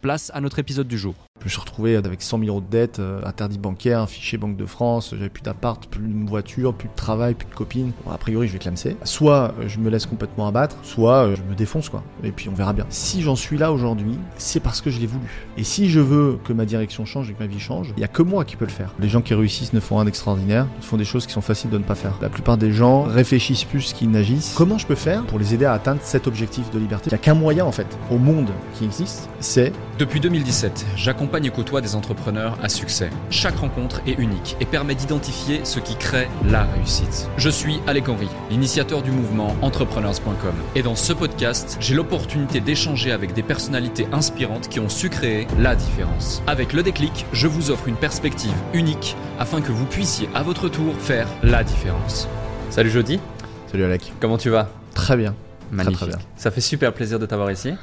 place à notre épisode du jour. Je me suis retrouvé avec 100 000 euros de dette, euh, interdit bancaire, fichier Banque de France, j'avais plus d'appart, plus de voiture, plus de travail, plus de copines. Bon, a priori, je vais clamser. Soit euh, je me laisse complètement abattre, soit euh, je me défonce, quoi. Et puis on verra bien. Si j'en suis là aujourd'hui, c'est parce que je l'ai voulu. Et si je veux que ma direction change et que ma vie change, il y a que moi qui peux le faire. Les gens qui réussissent ne font rien d'extraordinaire, ils font des choses qui sont faciles de ne pas faire. La plupart des gens réfléchissent plus qu'ils n'agissent. Comment je peux faire pour les aider à atteindre cet objectif de liberté? Il n'y a qu'un moyen, en fait, au monde qui existe, c'est... Depuis 2017, j'accompagne et côtoie des entrepreneurs à succès. Chaque rencontre est unique et permet d'identifier ce qui crée la réussite. Je suis Alec Henry, l'initiateur du mouvement entrepreneurs.com. Et dans ce podcast, j'ai l'opportunité d'échanger avec des personnalités inspirantes qui ont su créer la différence. Avec le déclic, je vous offre une perspective unique afin que vous puissiez à votre tour faire la différence. Salut Jody. Salut Alec. Comment tu vas? Très bien. Magnifique. Très, très bien. Ça fait super plaisir de t'avoir ici.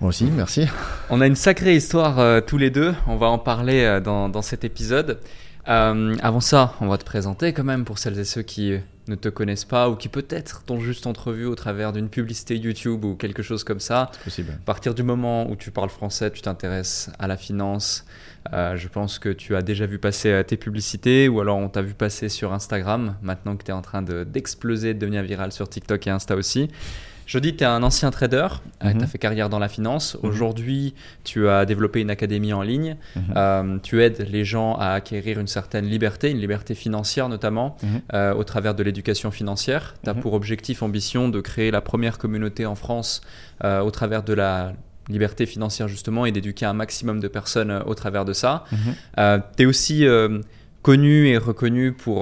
Moi aussi, merci. On a une sacrée histoire euh, tous les deux. On va en parler euh, dans, dans, cet épisode. Euh, avant ça, on va te présenter quand même pour celles et ceux qui ne te connaissent pas ou qui peut-être t'ont juste entrevu au travers d'une publicité YouTube ou quelque chose comme ça. C'est possible. À partir du moment où tu parles français, tu t'intéresses à la finance. Je pense que tu as déjà vu passer tes publicités ou alors on t'a vu passer sur Instagram maintenant que tu es en train d'exploser, de, de devenir viral sur TikTok et Insta aussi. Je dis, tu es un ancien trader, mm -hmm. tu as fait carrière dans la finance. Mm -hmm. Aujourd'hui, tu as développé une académie en ligne. Mm -hmm. euh, tu aides les gens à acquérir une certaine liberté, une liberté financière notamment, euh, au travers de l'éducation financière. Tu as pour objectif, ambition de créer la première communauté en France euh, au travers de la liberté financière justement et d'éduquer un maximum de personnes euh, au travers de ça. Euh, tu es aussi connu et reconnu pour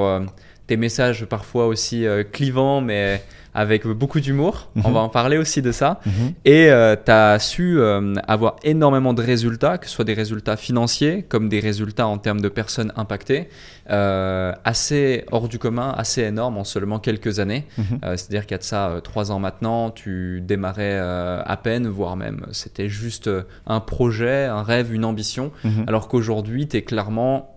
tes messages parfois aussi clivants, mais avec beaucoup d'humour. On va en parler aussi de ça. -hmm. Et euh, tu as su euh, avoir énormément de résultats, que ce soit des résultats financiers comme des résultats en termes de personnes impactées, euh, assez hors du commun, assez énormes en seulement quelques années. Mm -hmm. C'est-à-dire qu'il y a de ça trois ans maintenant, tu démarrais à peine, voire même c'était juste un projet, un rêve, une ambition, alors qu'aujourd'hui, tu es clairement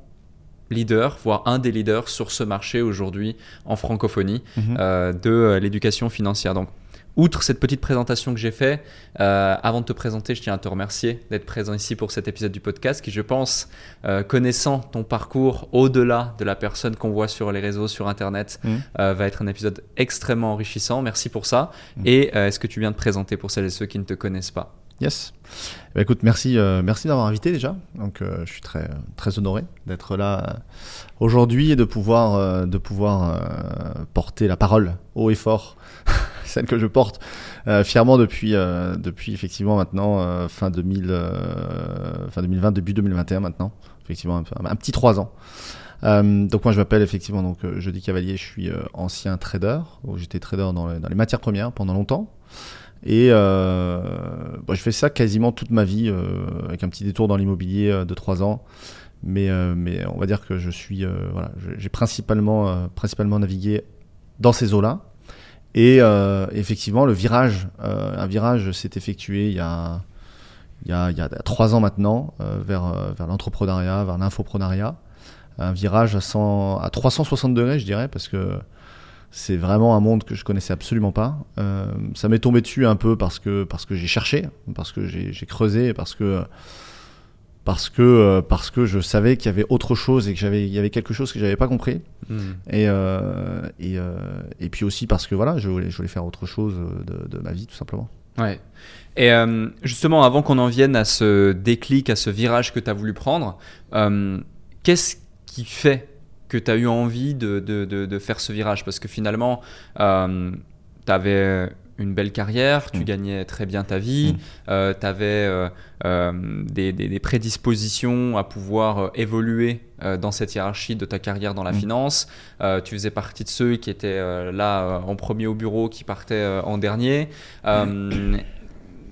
leader, voire un des leaders sur ce marché aujourd'hui en francophonie -hmm. euh, de euh, l'éducation financière. Donc, outre cette petite présentation que j'ai fait, euh, avant de te présenter, je tiens à te remercier d'être présent ici pour cet épisode du podcast qui, je pense, euh, connaissant ton parcours au-delà de la personne qu'on voit sur les réseaux, sur Internet, mmh. euh, va être un épisode extrêmement enrichissant. Merci pour ça. Mmh. Et est-ce que tu viens de présenter pour celles et ceux qui ne te connaissent pas? Yes. Bah, écoute, merci, euh, merci d'avoir invité déjà. Donc, euh, je suis très, très honoré d'être là euh, aujourd'hui et de pouvoir, de pouvoir porter la parole haut et fort, celle que je porte fièrement depuis, depuis effectivement maintenant fin 2000, fin 2020, début 2021 maintenant. Effectivement, un, un petit trois ans. Donc moi je m'appelle effectivement donc Jeudi Cavalier, je suis ancien trader, j'étais trader dans dans les, matières premières pendant longtemps. Et euh, bon, je fais ça quasiment toute ma vie, avec un petit détour dans l'immobilier de 3 ans. Mais, mais on va dire que je suis, voilà, j'ai principalement, principalement navigué dans ces eaux-là. Et effectivement, le virage, un virage s'est effectué il y a, il y a, il y a 3 ans maintenant vers, vers l'entrepreneuriat, vers l'infoprenariat un virage à, 100, à 360 degrés, je dirais, parce que c'est vraiment un monde que je connaissais absolument pas. Euh, ça m'est tombé dessus un peu parce que, parce que j'ai cherché, parce que j'ai creusé, parce que, parce que euh, parce que je savais qu'il y avait autre chose et que j'avais il y avait quelque chose que j'avais pas compris Hmm. et euh, et, euh, et puis aussi parce que voilà je voulais je voulais faire autre chose de, de ma vie tout simplement Ouais. Et euh, justement, avant qu'on en vienne à ce déclic, à ce virage que tu as voulu prendre, qu'est-ce qui fait que tu as eu envie de, de, de, de faire ce virage Parce que finalement, euh, tu avais une belle carrière, tu Mm. gagnais très bien ta vie, Mm. tu avais des, des- des prédispositions à pouvoir euh, évoluer euh, dans cette hiérarchie de ta carrière dans la Mm. finance. Euh, tu faisais partie de ceux qui étaient euh, là euh, en premier au bureau, qui partaient euh, en dernier. Euh,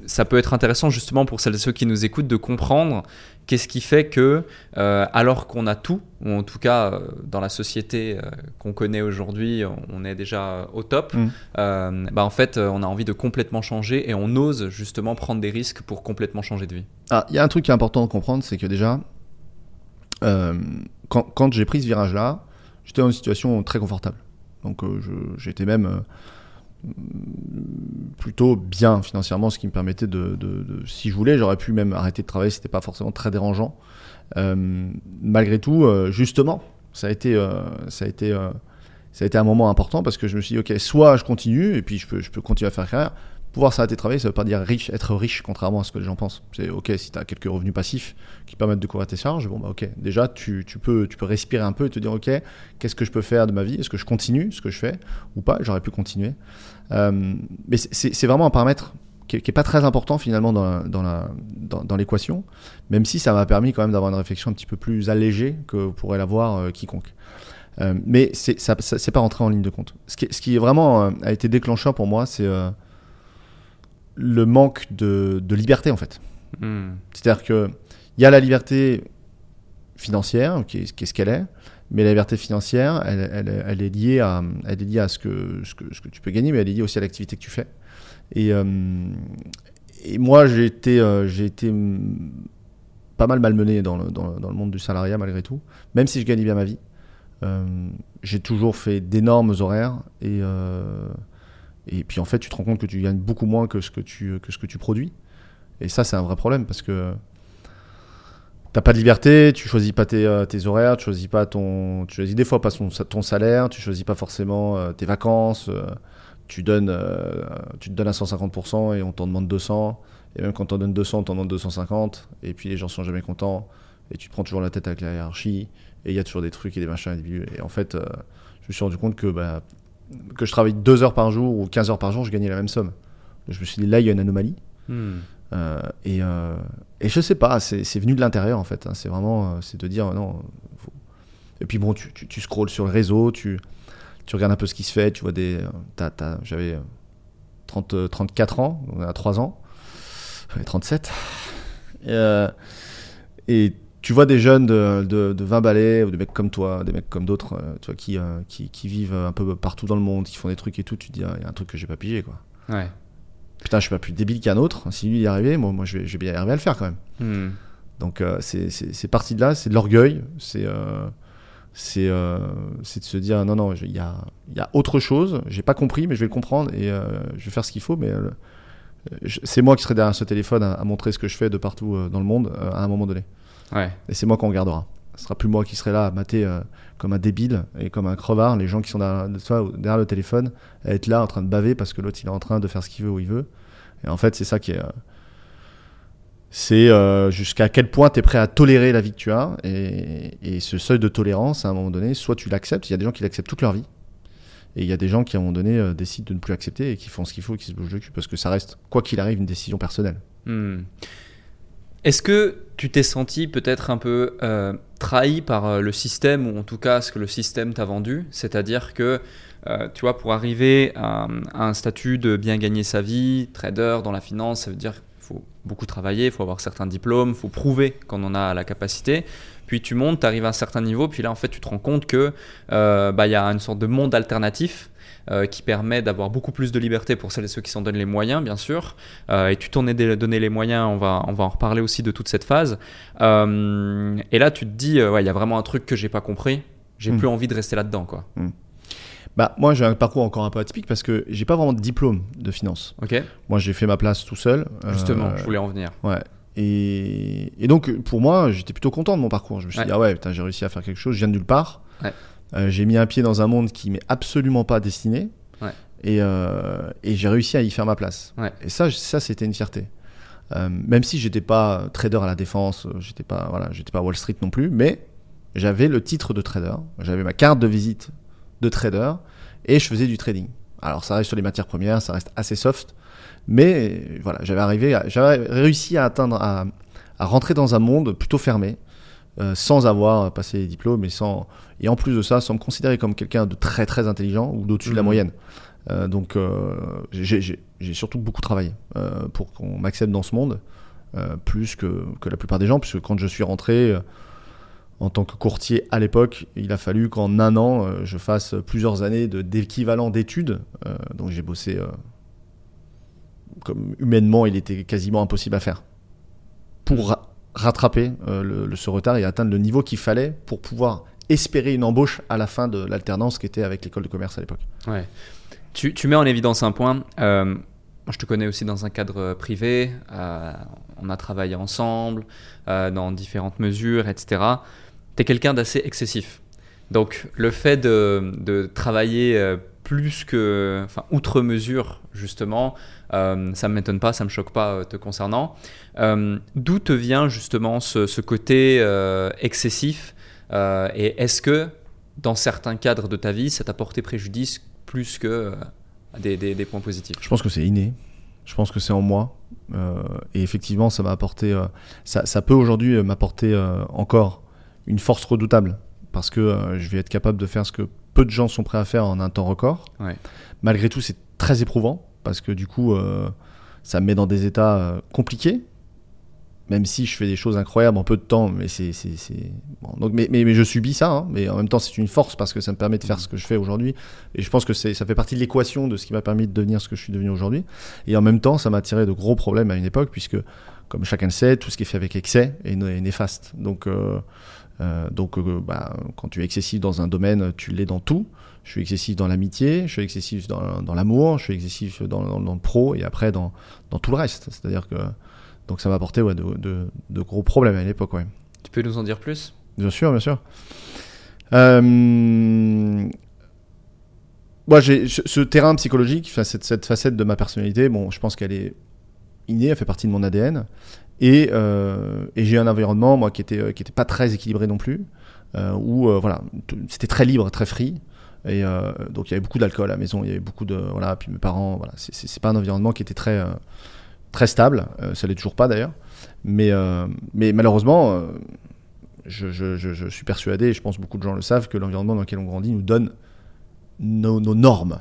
ça peut être intéressant justement pour celles et ceux qui nous écoutent de comprendre qu'est-ce qui fait que, euh, alors qu'on a tout, ou en tout cas euh, dans la société euh, qu'on connaît aujourd'hui, on, est déjà au top, Mm. euh, bah en fait on a envie de complètement changer et on ose justement prendre des risques pour complètement changer de vie. Ah, il y a un truc qui est important de comprendre, c'est que déjà, euh, quand, quand j'ai pris ce virage-là, j'étais dans une situation très confortable. Donc j'étais même plutôt bien financièrement, ce qui me permettait de, si je voulais, j'aurais pu même arrêter de travailler, c'était pas forcément très dérangeant. Euh, malgré tout, euh, justement, ça a été, euh, ça a été, ça a été un moment important parce que je me suis dit, ok, soit je continue et puis je peux, je peux continuer à faire carrière. Pouvoir s'arrêter de travailler, ça veut pas dire riche, être riche, contrairement à ce que les gens pensent. C'est ok si tu as quelques revenus passifs qui permettent de couvrir tes charges, bon bah ok. Déjà, tu peux, tu peux respirer un peu et te dire ok, qu'est-ce que je peux faire de ma vie? Est-ce que je continue ce que je fais ou pas? J'aurais pu continuer. Euh, mais c'est- vraiment un paramètre qui est, qui est pas très important finalement dans l'équation, même si ça m'a permis quand même d'avoir une réflexion un petit peu plus allégée que pourrait l'avoir euh, quiconque. Euh, mais c'est ça, ça- c'est pas rentré en ligne de compte. Ce qui, ce qui vraiment euh, a été déclencheur pour moi, c'est le manque de, de liberté en fait. Hmm. C'est-à-dire que il y a la liberté financière, qui est, qui est ce qu'elle est, mais la liberté financière, elle, elle- elle est liée à, elle est liée à ce que, ce, que, ce que tu peux gagner, mais elle est liée aussi à l'activité que tu fais. Et, euh, et moi, j'ai été, euh, été pas mal malmené dans le, dans, le- monde du salariat malgré tout, même si je gagnais bien ma vie. Euh, j'ai toujours fait d'énormes horaires et, et puis en fait, tu te rends compte que tu gagnes beaucoup moins que ce que tu, que ce que tu produis. Et ça, c'est un vrai problème parce que t'as pas de liberté, tu choisis pas tes, euh, tes horaires, tu choisis pas ton, tu choisis des fois pas son- ton salaire, tu choisis pas forcément euh, tes vacances, euh, tu donnes, tu te donnes à 150% et on t'en demande 200, et même quand t'en donne 200, on t'en demande 250, et puis les gens sont jamais contents, et tu te prends toujours la tête avec la hiérarchie, et il y a toujours des trucs et des machins, et, des- et en fait, je me suis rendu compte que, bah, que je travaille 2 heures par jour ou 15 heures par jour, je gagnais la même somme. Je me suis dit, là, il y a une anomalie. Hmm. Euh, et, euh, et je sais pas, c'est venu de l'intérieur en fait. hein. C'est vraiment, euh, c'est de dire non. Et puis bon, tu, tu, scrolles sur le réseau, tu, tu regardes un peu ce qui se fait, tu vois des. euh, J'avais euh, 30, euh, 34 ans, donc à 3 ans, J'avais 37. Et, tu vois des jeunes de, de, de 20 balais, ou des mecs comme toi, des mecs comme d'autres, qui, qui, qui vivent un peu partout dans le monde, qui font des trucs et tout, tu te dis, ah, il y a un truc que j'ai pas pigé quoi. Ouais. Putain, je suis pas plus débile qu'un autre. Si lui y est arrivé, moi, moi je, vais, je vais bien arriver à le faire quand même. Hmm. Donc euh, c'est- parti de là, c'est de l'orgueil, c'est euh, c'est euh, de se dire non non, il y a, y a autre chose, j'ai pas compris mais je vais le comprendre et euh, je vais faire ce qu'il faut mais euh, c'est moi qui serai derrière ce téléphone à, à montrer ce que je fais de partout dans le monde à un moment donné. Ouais. Et c'est moi qu'on regardera. Ce sera plus moi qui serai là à mater comme un débile et comme un crevard les gens qui sont derrière, le téléphone à être là en train de baver parce que l'autre il est en train de faire ce qu'il veut où il veut. Et en fait, c'est ça qui est. euh, c'est euh, jusqu'à quel point tu es prêt à tolérer la vie que tu as. Et, et ce seuil de tolérance, à un moment donné, soit tu l'acceptes, il y a des gens qui l'acceptent toute leur vie. Et il y a des gens qui, à un moment donné, euh, décident de ne plus accepter et qui font ce qu'il faut, qui se bougent le cul, parce que ça reste, quoi qu'il arrive, une décision personnelle. Hmm. Est-ce que tu t'es senti peut-être un peu euh, trahi par euh, le système, ou en tout cas ce que le système t'a vendu? C'est-à-dire que, euh, tu vois, pour arriver à, un statut de bien gagner sa vie, trader dans la finance, ça veut dire qu'il faut beaucoup travailler, il faut avoir certains diplômes, il faut prouver qu'on en a la capacité. Puis tu montes, tu arrives à un certain niveau, puis là en fait tu te rends compte euh, bah, y a une sorte de monde alternatif euh, qui permet d'avoir beaucoup plus de liberté pour celles et ceux qui s'en donnent les moyens, bien sûr. Euh, et tu t'en es donné les moyens, on va, on va en reparler aussi de toute cette phase. Euh, et là, tu te dis, ouais, il y a vraiment un truc que j'ai pas compris. J'ai Mm. plus envie de rester là-dedans, quoi. Bah, moi, j'ai un parcours encore un peu atypique parce que j'ai pas vraiment de diplôme de finance. Ok Moi, j'ai fait ma place tout seul. Justement, je voulais en venir. Ouais. Et, et donc, pour moi, j'étais plutôt content de mon parcours. Je me suis Ouais. dit, ah ouais, j'ai réussi à faire quelque chose, je viens de nulle part. Ouais. Euh, j'ai mis un pied dans un monde qui m'est absolument pas destiné. Ouais. Et, euh, et j'ai réussi à y faire ma place. Ouais. Et ça, ça c'était une fierté. Euh, même si j'étais pas trader à la défense, j'étais pas, voilà, j'étais pas Wall Street non plus, mais j'avais le titre de trader, j'avais ma carte de visite de trader et je faisais du trading. Alors ça reste sur les matières premières, ça reste assez soft, mais voilà, j'avais arrivé, j'avais réussi à atteindre, à, à rentrer dans un monde plutôt fermé, euh, sans avoir passé les diplômes et sans, et en plus de ça, sans me considérer comme quelqu'un de très très intelligent ou d'au-dessus de la Mhm. moyenne. Euh, donc euh, j'ai- surtout beaucoup travaillé pour qu'on m'accepte dans ce monde, plus que, que la plupart des gens, puisque quand je suis rentré en tant que courtier à l'époque, il a fallu qu'en un an, euh, je fasse plusieurs années d'équivalent d'études. Euh, donc j'ai bossé euh, comme humainement, il était quasiment impossible à faire pour rattraper euh, ce retard et atteindre le niveau qu'il fallait pour pouvoir espérer une embauche à la fin de l'alternance qui était avec l'école de commerce à l'époque. Ouais. Tu, tu mets en évidence un point. euh, je te connais aussi dans un cadre privé. euh, on a travaillé ensemble dans différentes mesures, etc. Tu es quelqu'un d'assez excessif. Donc, le fait de, de travailler plus que. Enfin, outre mesure, justement, euh, ça ne m'étonne pas, ça ne me choque pas euh, te concernant. Euh, D'où te vient justement ce, côté excessif Et est-ce que, dans certains cadres de ta vie, ça t'a porté préjudice plus que des, points positifs? Je pense que c'est inné. Je pense que c'est en moi. Et effectivement, ça m'a apporté. ça, peut aujourd'hui m'apporter encore une force redoutable. Parce que je vais être capable de faire ce que peu de gens sont prêts à faire en un temps record. Ouais. Malgré tout, c'est très éprouvant. Parce que du coup, euh, ça me met dans des états euh, compliqués. Même si je fais des choses incroyables en peu de temps, mais c'est, bon, donc, mais, mais, mais je subis ça, hein. mais en même temps c'est une force parce que ça me permet de faire ce que je fais aujourd'hui, et je pense que ça fait partie de l'équation de ce qui m'a permis de devenir ce que je suis devenu aujourd'hui. Et en même temps, ça m'a tiré de gros problèmes à une époque, puisque, comme chacun le sait, tout ce qui est fait avec excès est, né- est néfaste. Donc, euh, euh, donc euh, bah, quand tu es excessif dans un domaine, tu l'es dans tout. Je suis excessif dans l'amitié, je suis excessif dans, dans l'amour, je suis excessif dans, dans- dans le pro, et après dans, tout le reste. C'est-à-dire que donc ça m'a apporté ouais, de, de- de gros problèmes à l'époque. Ouais. Tu peux nous en dire plus? Bien sûr, bien sûr. Euh, Moi, j'ai ce terrain psychologique, cette, cette facette de ma personnalité, bon, je pense qu'elle est innée, elle fait partie de mon ADN. Et, euh, et j'ai un environnement, moi, qui était, euh, qui était pas très équilibré non plus, euh, où euh, voilà, c'était très libre, très free. Et euh, donc il y avait beaucoup d'alcool à la maison, il y avait beaucoup de voilà, puis mes parents, voilà, c'est- pas un environnement qui était très très stable, ça l'est toujours pas d'ailleurs. Mais mais malheureusement, je, suis persuadé, et je pense beaucoup de gens le savent, que l'environnement dans lequel on grandit nous donne nos normes.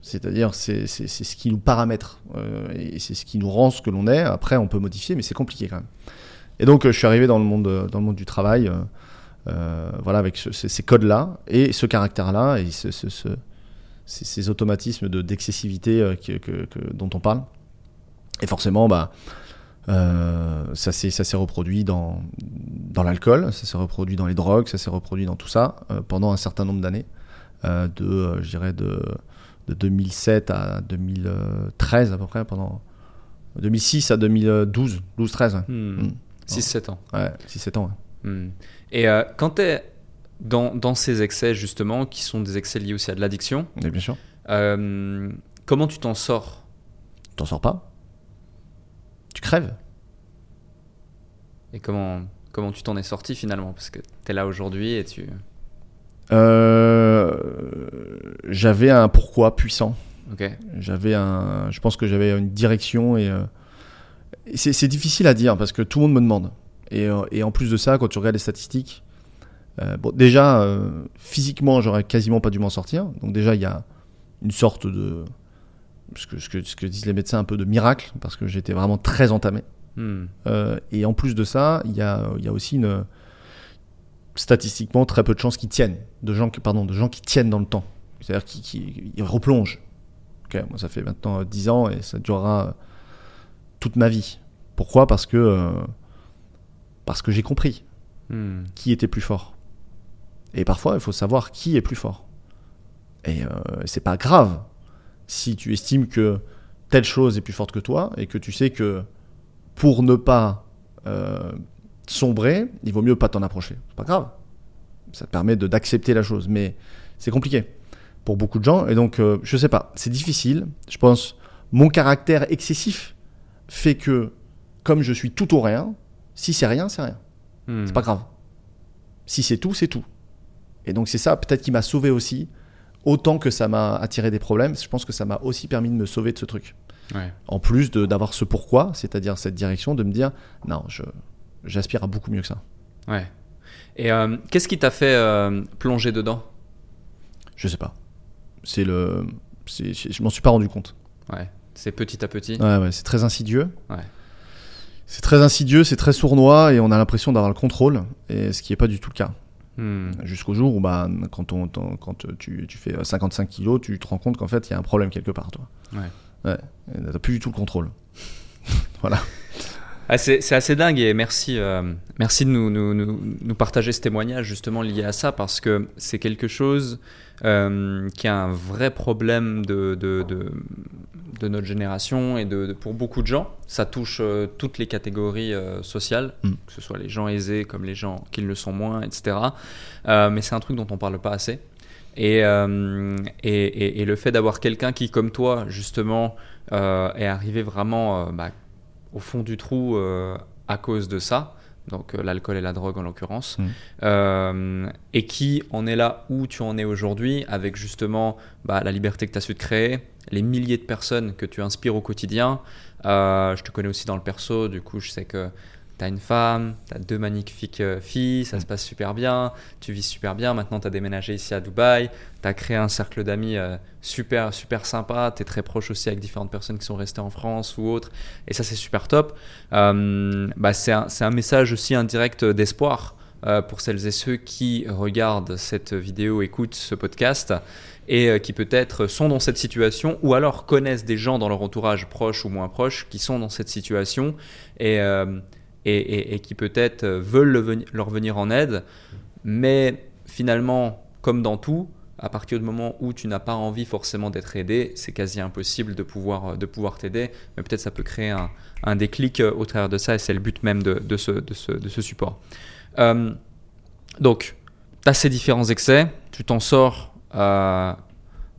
C'est-à-dire, c'est ce qui nous paramètre. euh, et c'est ce qui nous rend ce que l'on est. Après, on peut modifier, mais c'est compliqué quand même. Et donc, euh, je suis arrivé dans le monde, euh, dans le monde du travail, voilà, avec ce- ces, codes-là, et ce caractère-là, et ce- ce- ce- ces, automatismes de- d'excessivité euh, que- que- dont on parle. Et forcément, bah, ça s'est reproduit dans, dans l'alcool, ça s'est reproduit dans les drogues, ça s'est reproduit dans tout ça pendant un certain nombre d'années, de, je dirais, de, de 2007 à 2013 à peu près, pendant 2006 à 2012, 12-13, Mm. 6-7 ans. ouais, 6-7 ans. ouais. Hmm. Et euh, quand tu es dans, dans ces excès, justement, qui sont des excès liés aussi à de l'addiction, bien sûr, euh, comment tu t'en sors? T'en sors pas, tu crèves. Et comment, comment tu t'en es sorti finalement? Parce que tu es là aujourd'hui et tu. Euh, j'avais un pourquoi puissant. J'avais un, je pense que j'avais une direction et, euh, et c'est, difficile à dire parce que tout le monde me demande. Et, euh, et en plus de ça, quand tu regardes les statistiques, euh, bon, déjà physiquement, j'aurais quasiment pas dû m'en sortir. Donc déjà, il y a une sorte de, ce que, ce que, ce que disent les médecins, un peu de miracle parce que j'étais vraiment très entamé. Hmm. Et en plus de ça, il y a, il y a aussi une statistiquement très peu de chances qu'ils tiennent, de gens qui, pardon, de gens qui tiennent dans le temps, c'est-à-dire qui, qui ils replongent. Ok, moi ça fait maintenant euh, 10 ans et ça durera euh, toute ma vie. Pourquoi? Parce que euh, parce que j'ai compris Hmm. qui était plus fort. Et parfois, il faut savoir qui est plus fort. Et euh, c'est pas grave si tu estimes que telle chose est plus forte que toi et que tu sais que pour ne pas euh, sombrer, il vaut mieux pas t'en approcher. C'est pas grave. Ça te permet d'accepter la chose. Mais c'est compliqué pour beaucoup de gens. Et donc, euh, je sais pas, c'est difficile. Je pense, mon caractère excessif fait que, comme je suis tout ou rien, si c'est rien, c'est rien. Hmm. C'est pas grave. Si c'est tout, c'est tout. Et donc c'est ça peut-être qui m'a sauvé aussi. Autant que ça m'a attiré des problèmes, je pense que ça m'a aussi permis de me sauver de ce truc. Ouais. En plus d'avoir ce pourquoi, c'est-à-dire cette direction, de me dire non, je j'aspire à beaucoup mieux que ça. Ouais. Et euh, qu'est-ce qui t'a fait euh, plonger dedans? Je sais pas. C'est le, c'est- je m'en suis pas rendu compte. Ouais. C'est petit à petit. Ouais, ouais, c'est très insidieux. Ouais. C'est très insidieux, c'est très sournois et on a l'impression d'avoir le contrôle, et ce qui est pas du tout le cas. Hmm. Jusqu'au jour où, bah, quand, on, quand tu, tu fais 55 kilos, tu te rends compte qu'en fait, il y a un problème quelque part, toi. Ouais. Ouais. T'as plus du tout le contrôle. voilà. Ah, c'est assez dingue et merci, euh, merci de nous, nous, nous, nous partager ce témoignage justement lié à ça parce que c'est quelque chose euh, qui est un vrai problème de, de, de, de notre génération et de, pour beaucoup de gens. Ça touche euh, toutes les catégories sociales, Mm. que ce soit les gens aisés comme les gens qui le sont moins, etc. Mais c'est un truc dont on parle pas assez. Et, euh, et, et- et le fait d'avoir quelqu'un qui, comme toi, justement, euh, est arrivé vraiment euh, bah, au fond du trou euh, à cause de ça, donc euh, l'alcool et la drogue en l'occurrence, Mm. euh, et qui en est là où tu en es aujourd'hui, avec justement bah, la liberté que tu as su te créer, les milliers de personnes que tu inspires au quotidien. Euh, je te connais aussi dans le perso, du coup je sais que tu as une femme, tu as deux magnifiques euh, filles, ça se passe super bien, tu vis super bien, maintenant tu as déménagé ici à Dubaï, tu as créé un cercle d'amis euh, super super sympa, tu es très proche aussi avec différentes personnes qui sont restées en France ou autres, et ça c'est super top. Euh, bah, c'est un, un message aussi indirect d'espoir pour celles et ceux qui regardent cette vidéo, écoutent ce podcast et qui peut-être sont dans cette situation ou alors connaissent des gens dans leur entourage proche ou moins proche qui sont dans cette situation et, et, qui peut-être euh, veulent leur venir en aide, mais finalement, comme dans tout, à partir du moment où tu n'as pas envie forcément d'être aidé, c'est quasi impossible de pouvoir, euh, de pouvoir t'aider, mais peut-être ça peut créer un, déclic euh, au travers de ça et c'est le but même de, ce, support. Donc, tu as ces différents excès, tu t'en sors,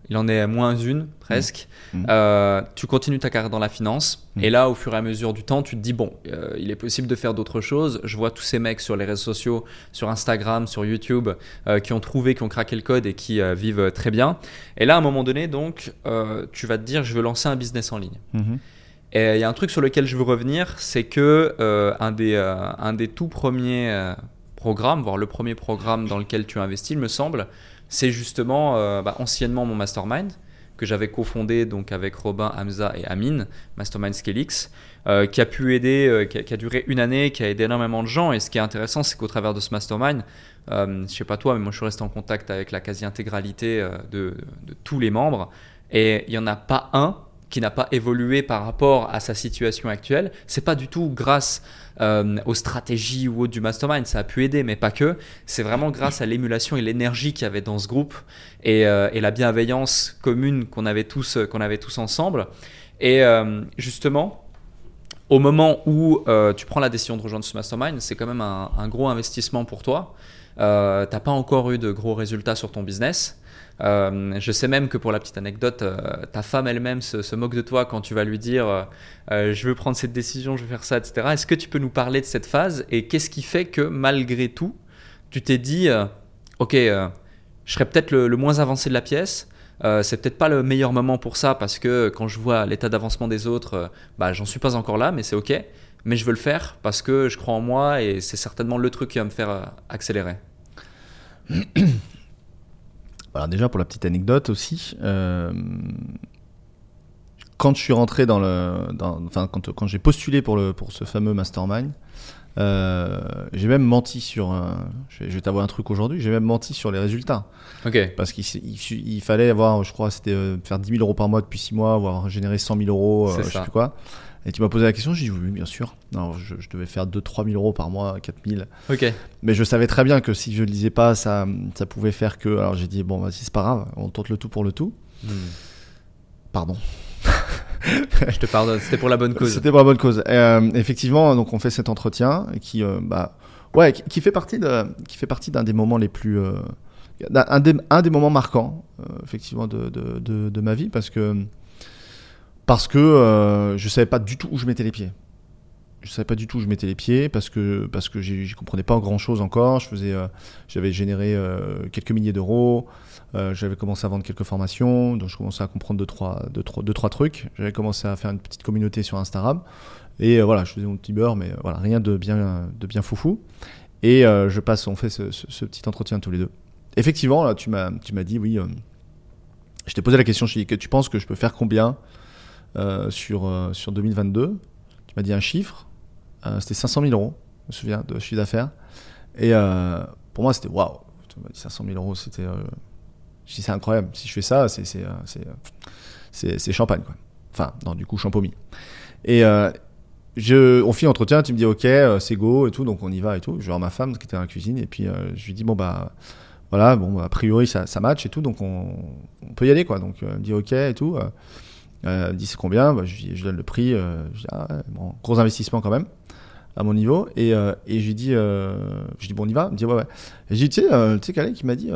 il en est moins une presque. Mmh. Euh, tu continues ta carrière dans la finance Mmh. et là, au fur et à mesure du temps, tu te dis bon, euh, il est possible de faire d'autres choses. Je vois tous ces mecs sur les réseaux sociaux, sur Instagram, sur YouTube, euh, qui ont trouvé, qui ont craqué le code et qui vivent très bien. Et là, à un moment donné, donc, tu vas te dire je veux lancer un business en ligne. Et il y a un truc sur lequel je veux revenir, c'est que un, des, un des tout premiers programmes, voire le premier programme dans lequel tu as investi, il me semble, c'est justement euh, bah, anciennement mon mastermind que j'avais cofondé donc avec Robin, Hamza et Amine, Mastermind Scalix, euh, qui a pu aider, euh, qui, a, duré une année, qui a aidé énormément de gens. Et ce qui est intéressant, c'est qu'au travers de ce mastermind, je sais pas toi, mais moi je suis resté en contact avec la quasi-intégralité de, de tous les membres. Et il n'y en a pas un qui n'a pas évolué par rapport à sa situation actuelle. C'est pas du tout grâce euh, aux stratégies ou autres du mastermind, ça a pu aider, mais pas que. C'est vraiment grâce à l'émulation et l'énergie qu'il y avait dans ce groupe et, euh, et la bienveillance commune qu'on avait tous, qu'on avait tous ensemble. Et euh, justement, au moment où euh, tu prends la décision de rejoindre ce mastermind, c'est quand même un, un gros investissement pour toi. Euh, t'as pas encore eu de gros résultats sur ton business. Euh, je sais même que pour la petite anecdote, euh, ta femme elle-même se, moque de toi quand tu vas lui dire euh, je veux prendre cette décision, je veux faire ça, etc. Est-ce que tu peux nous parler de cette phase et qu'est-ce qui fait que malgré tout, tu t'es dit ok, je serais peut-être le, moins avancé de la pièce, euh, c'est peut-être pas le meilleur moment pour ça parce que quand je vois l'état d'avancement des autres, bah, j'en suis pas encore là, mais c'est ok. Mais je veux le faire parce que je crois en moi et c'est certainement le truc qui va me faire accélérer. Alors déjà pour la petite anecdote aussi, euh, quand je suis rentré dans le, dans, enfin quand, quand j'ai postulé pour le pour ce fameux mastermind, euh, j'ai même menti sur, euh, je vais, vais t'avouer un truc aujourd'hui, j'ai même menti sur les résultats. Ok. Parce qu'il il, il fallait avoir, je crois, c'était euh, faire 10 000 euros par mois depuis 6 mois, avoir généré 100 000 euros, euh, je sais plus quoi. Et tu m'as posé la question, j'ai dit oui, bien sûr. Non, je, je devais faire 2-3 000 euros par mois, 4 000. Ok. Mais je savais très bien que si je ne lisais pas, ça, ça pouvait faire que. Alors j'ai dit, bon, vas-y, c'est pas grave, on tente le tout pour le tout. Hmm. Pardon. Je te pardonne, c'était pour la bonne cause. C'était pour la bonne cause. Euh, effectivement, donc on fait cet entretien qui, euh, bah, ouais, qui, qui fait partie de, qui fait partie d'un des moments les plus, euh, un, des, un des moments marquants, euh, effectivement, de, de, de, de ma vie, parce que, parce que euh, je savais pas du tout où je mettais les pieds. Je savais pas du tout où je mettais les pieds parce que parce que j'y comprenais pas grand chose encore. Je faisais, euh, j'avais généré euh, quelques milliers d'euros. Euh, j'avais commencé à vendre quelques formations, donc je commençais à comprendre deux trois, deux, trois, deux, trois trucs. J'avais commencé à faire une petite communauté sur Instagram. Et voilà, je faisais mon petit beurre, mais voilà, rien de bien, de bien foufou. Et je passe, on fait ce, petit entretien tous les deux. Effectivement, là, tu m'as, tu m'as dit, oui, je t'ai posé la question, je t'ai dit que tu penses que je peux faire combien sur, euh, sur 2022 Tu m'as dit un chiffre, euh, c'était 500 000 euros, je me souviens, de chiffre d'affaires. Et euh, pour moi, c'était waouh, tu m'as dit 500 000 euros, c'était. euh, je dis, c'est incroyable, si je fais ça, c'est, c'est, euh, c'est, euh, c'est, champagne, quoi. Enfin, non, du coup, champomis. Et euh, je, on fait l'entretien, tu me dis ok, euh, c'est go et tout, donc on y va et tout. Je vais voir ma femme qui était dans la cuisine et puis euh, je lui dis bon bah voilà, bon a priori ça, ça match et tout, donc on, on peut y aller quoi. Donc euh, elle me dit ok et tout. Euh, euh, elle me dit c'est combien? Bah, je, je donne le prix. euh, ah, gros investissement quand même à mon niveau et, euh, et je lui dis euh, je dis bon on y va? Elle me dit ouais ouais. Et je dis tu sais qui m'a dit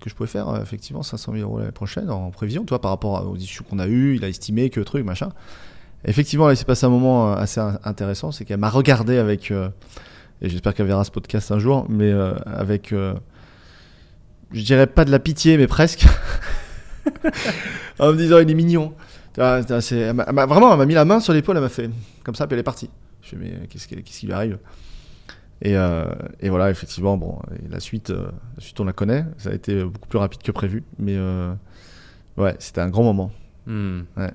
que je pouvais faire effectivement 500 000 euros l'année prochaine en prévision, toi par rapport aux discussions qu'on a eues, il a estimé que truc machin. Effectivement, là, il s'est passé un moment assez in- intéressant, c'est qu'elle m'a regardé avec, et j'espère qu'elle verra ce podcast un jour, mais avec, je dirais pas de la pitié, mais presque, en me disant il est mignon. Elle m'a- vraiment, elle m'a mis la main sur l'épaule, elle m'a fait comme ça, puis elle est partie. Je fais mais qu'est-ce qui, qu'est-ce qui lui arrive? Et, euh, et voilà, effectivement, bon, et la suite, euh, la suite on la connaît. Ça a été beaucoup plus rapide que prévu, mais euh, ouais, c'était un grand moment. Hmm. Ouais.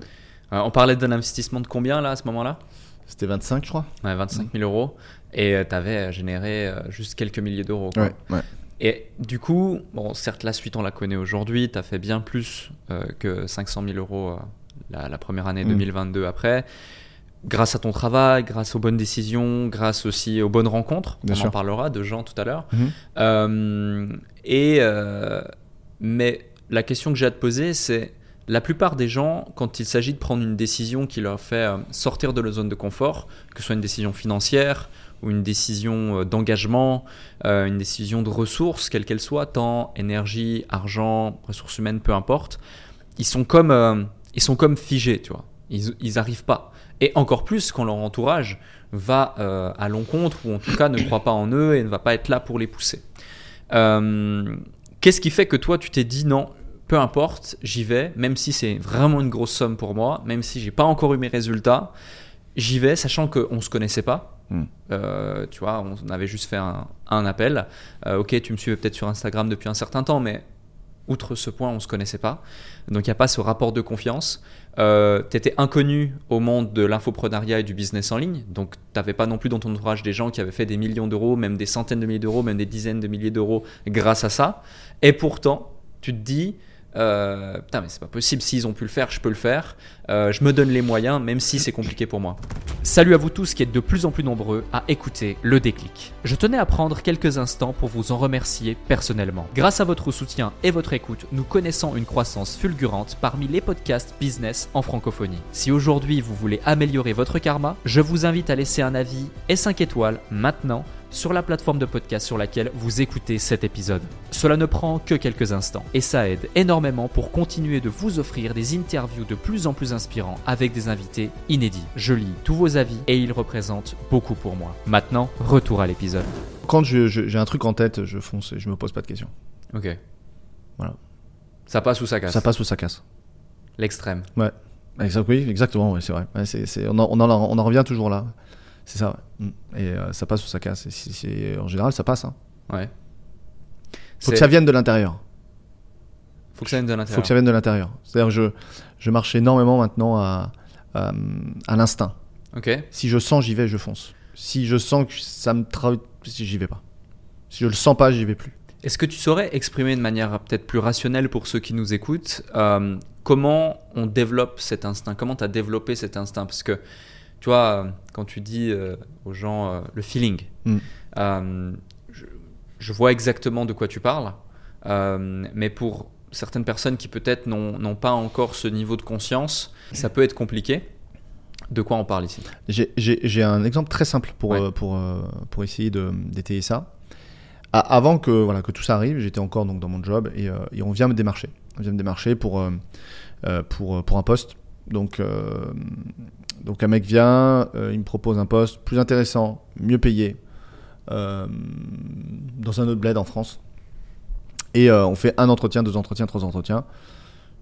On parlait d'un investissement de combien là à ce moment-là? C'était 25, je crois. Ouais, 25 000 euros. Et tu avais généré juste quelques milliers d'euros. quoi. Ouais, ouais. Et du coup, bon, certes, la suite, on la connaît aujourd'hui. Tu as fait bien plus que 500 000 euros la, la première année Mm. 2022 après. Grâce à ton travail, grâce aux bonnes décisions, grâce aussi aux bonnes rencontres. Bien on en parlera de gens tout à l'heure. Mhm. Euh, et, euh, mais la question que j'ai à te poser, c'est la plupart des gens, quand il s'agit de prendre une décision qui leur fait euh, sortir de leur zone de confort, que ce soit une décision financière ou une décision d'engagement, euh, une décision de ressources, quelle qu'elle soit, temps, énergie, argent, ressources humaines, peu importe, ils sont comme, ils sont comme figés, tu vois. Ils, ils arrivent pas. Et encore plus quand leur entourage va euh, à l'encontre ou en tout cas ne croit pas en eux et ne va pas être là pour les pousser. Euh, Qu'est-ce qui fait que toi tu t'es dit non, peu importe, j'y vais, même si c'est vraiment une grosse somme pour moi, même si j'ai pas encore eu mes résultats, j'y vais, sachant qu'on se connaissait pas. Mm. Euh, tu vois, on avait juste fait un, un appel. Ok, tu me suivais peut-être sur Instagram depuis un certain temps, mais outre ce point, on se connaissait pas. Donc il n'y a pas ce rapport de confiance. Euh, tu étais inconnu au monde de l'infoprenariat et du business en ligne. Donc tu n'avais pas non plus dans ton entourage des gens qui avaient fait des millions d'euros, même des centaines de milliers d'euros, même des dizaines de milliers d'euros grâce à ça. Et pourtant, tu te dis, euh, putain, mais c'est pas possible, s'ils ont pu le faire, je peux le faire. Euh, je me donne les moyens, même si c'est compliqué pour moi. Salut à vous tous qui êtes de plus en plus nombreux à écouter le déclic. Je tenais à prendre quelques instants pour vous en remercier personnellement. Grâce à votre soutien et votre écoute, nous connaissons une croissance fulgurante parmi les podcasts business en francophonie. Si aujourd'hui vous voulez améliorer votre karma, je vous invite à laisser un avis et 5 étoiles maintenant sur la plateforme de podcast sur laquelle vous écoutez cet épisode. Cela ne prend que quelques instants et ça aide énormément pour continuer de vous offrir des interviews de plus en plus inspirants avec des invités inédits. Je lis tous vos avis et ils représentent beaucoup pour moi. Maintenant, retour à l'épisode. Quand je- je- j'ai un truc en tête, je fonce et je me pose pas de questions. Ok. Voilà. Ça passe ou ça casse? Ça passe ou ça casse. L'extrême. Exact, oui, exactement, ouais, c'est vrai. Ouais, on, en, on, en, on en revient toujours là. C'est ça, ouais. Mm. Et euh, ça passe ou ça casse. Et en général, ça passe. Hein. Ouais. Faut que ça vienne de l'intérieur. faut que ça vienne de Faut l'intérieur. que ça vienne de l'intérieur. C'est-à-dire que je, je marche énormément maintenant à, à, à l'instinct. Ok. Si je sens, j'y vais, je fonce. Si je sens que ça me travaille, j'y vais pas. Si je le sens pas, j'y vais plus. Est-ce que tu saurais exprimer de manière peut-être plus rationnelle pour ceux qui nous écoutent euh, comment on développe cet instinct? Comment tu as développé cet instinct? Parce que tu vois, euh, quand tu dis euh, aux gens euh, le feeling, Mm. Je, vois exactement de quoi tu parles, euh, mais pour certaines personnes qui peut-être n'ont pas encore ce niveau de conscience, ça peut être compliqué. De quoi on parle ici? J'ai un exemple très simple pour, euh, pour, euh, pour essayer d'étayer ça. avant que, voilà, que tout ça arrive, j'étais encore donc, dans mon job et, et, on vient me démarcher. On vient me démarcher pour, pour, pour un poste. Donc, donc un mec vient, il me propose un poste plus intéressant, mieux payé, dans un autre bled en France. Et on fait un entretien, deux entretiens, trois entretiens.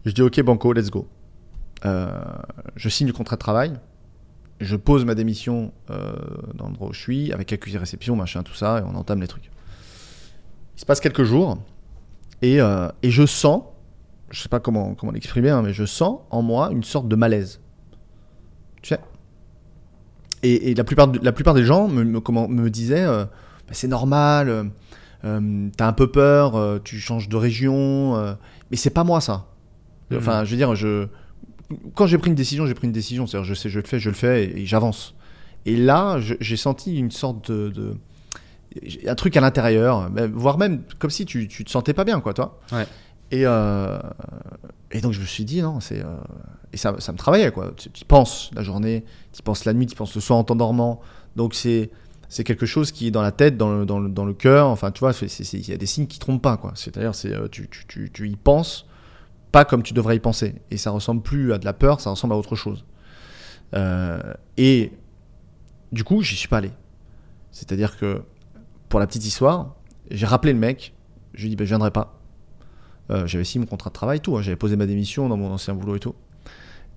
Je dis ok banco, let's go. je signe le contrat de travail je pose ma démission euh, dans l'endroit où je suis, avec accusé réception, machin, tout ça, et on entame les trucs. Il se passe quelques jours, et, euh, et je sens, je sais pas comment, comment l'exprimer, hein, mais je sens en moi une sorte de malaise. Tu sais et, et, la, plupart, la plupart des gens me, me, comment, me disaient euh, bah, c'est normal, euh, t'as un peu peur, tu changes de région, mais c'est pas moi ça. Mmh. Enfin, je veux dire, je quand j'ai pris une décision, j'ai pris une décision. C'est-à-dire, je sais, je le fais, je le fais et, j'avance. Et là, j'ai senti une sorte de, un truc à l'intérieur, voire même comme si tu, tu te sentais pas bien, quoi, toi. Ouais. Et, euh, et donc je me suis dit non, c'est euh, et ça, ça me travaillait quoi. Tu, tu penses la journée, tu penses la nuit, tu penses le soir en t'endormant. Donc c'est c'est quelque chose qui est dans la tête, dans le, dans le, dans le cœur. Enfin, tu vois, il y a des signes qui trompent pas quoi. C'est-à-dire, c'est euh, tu, tu, tu, tu y penses pas comme tu devrais y penser. Et ça ressemble plus à de la peur, ça ressemble à autre chose. Et du coup, j'y suis pas allé. C'est-à-dire que, pour la petite histoire, j'ai rappelé le mec, je lui ai dit, ben, je viendrai pas. Euh, j'avais signé mon contrat de travail, tout. Hein. j'avais posé ma démission dans mon ancien boulot et tout.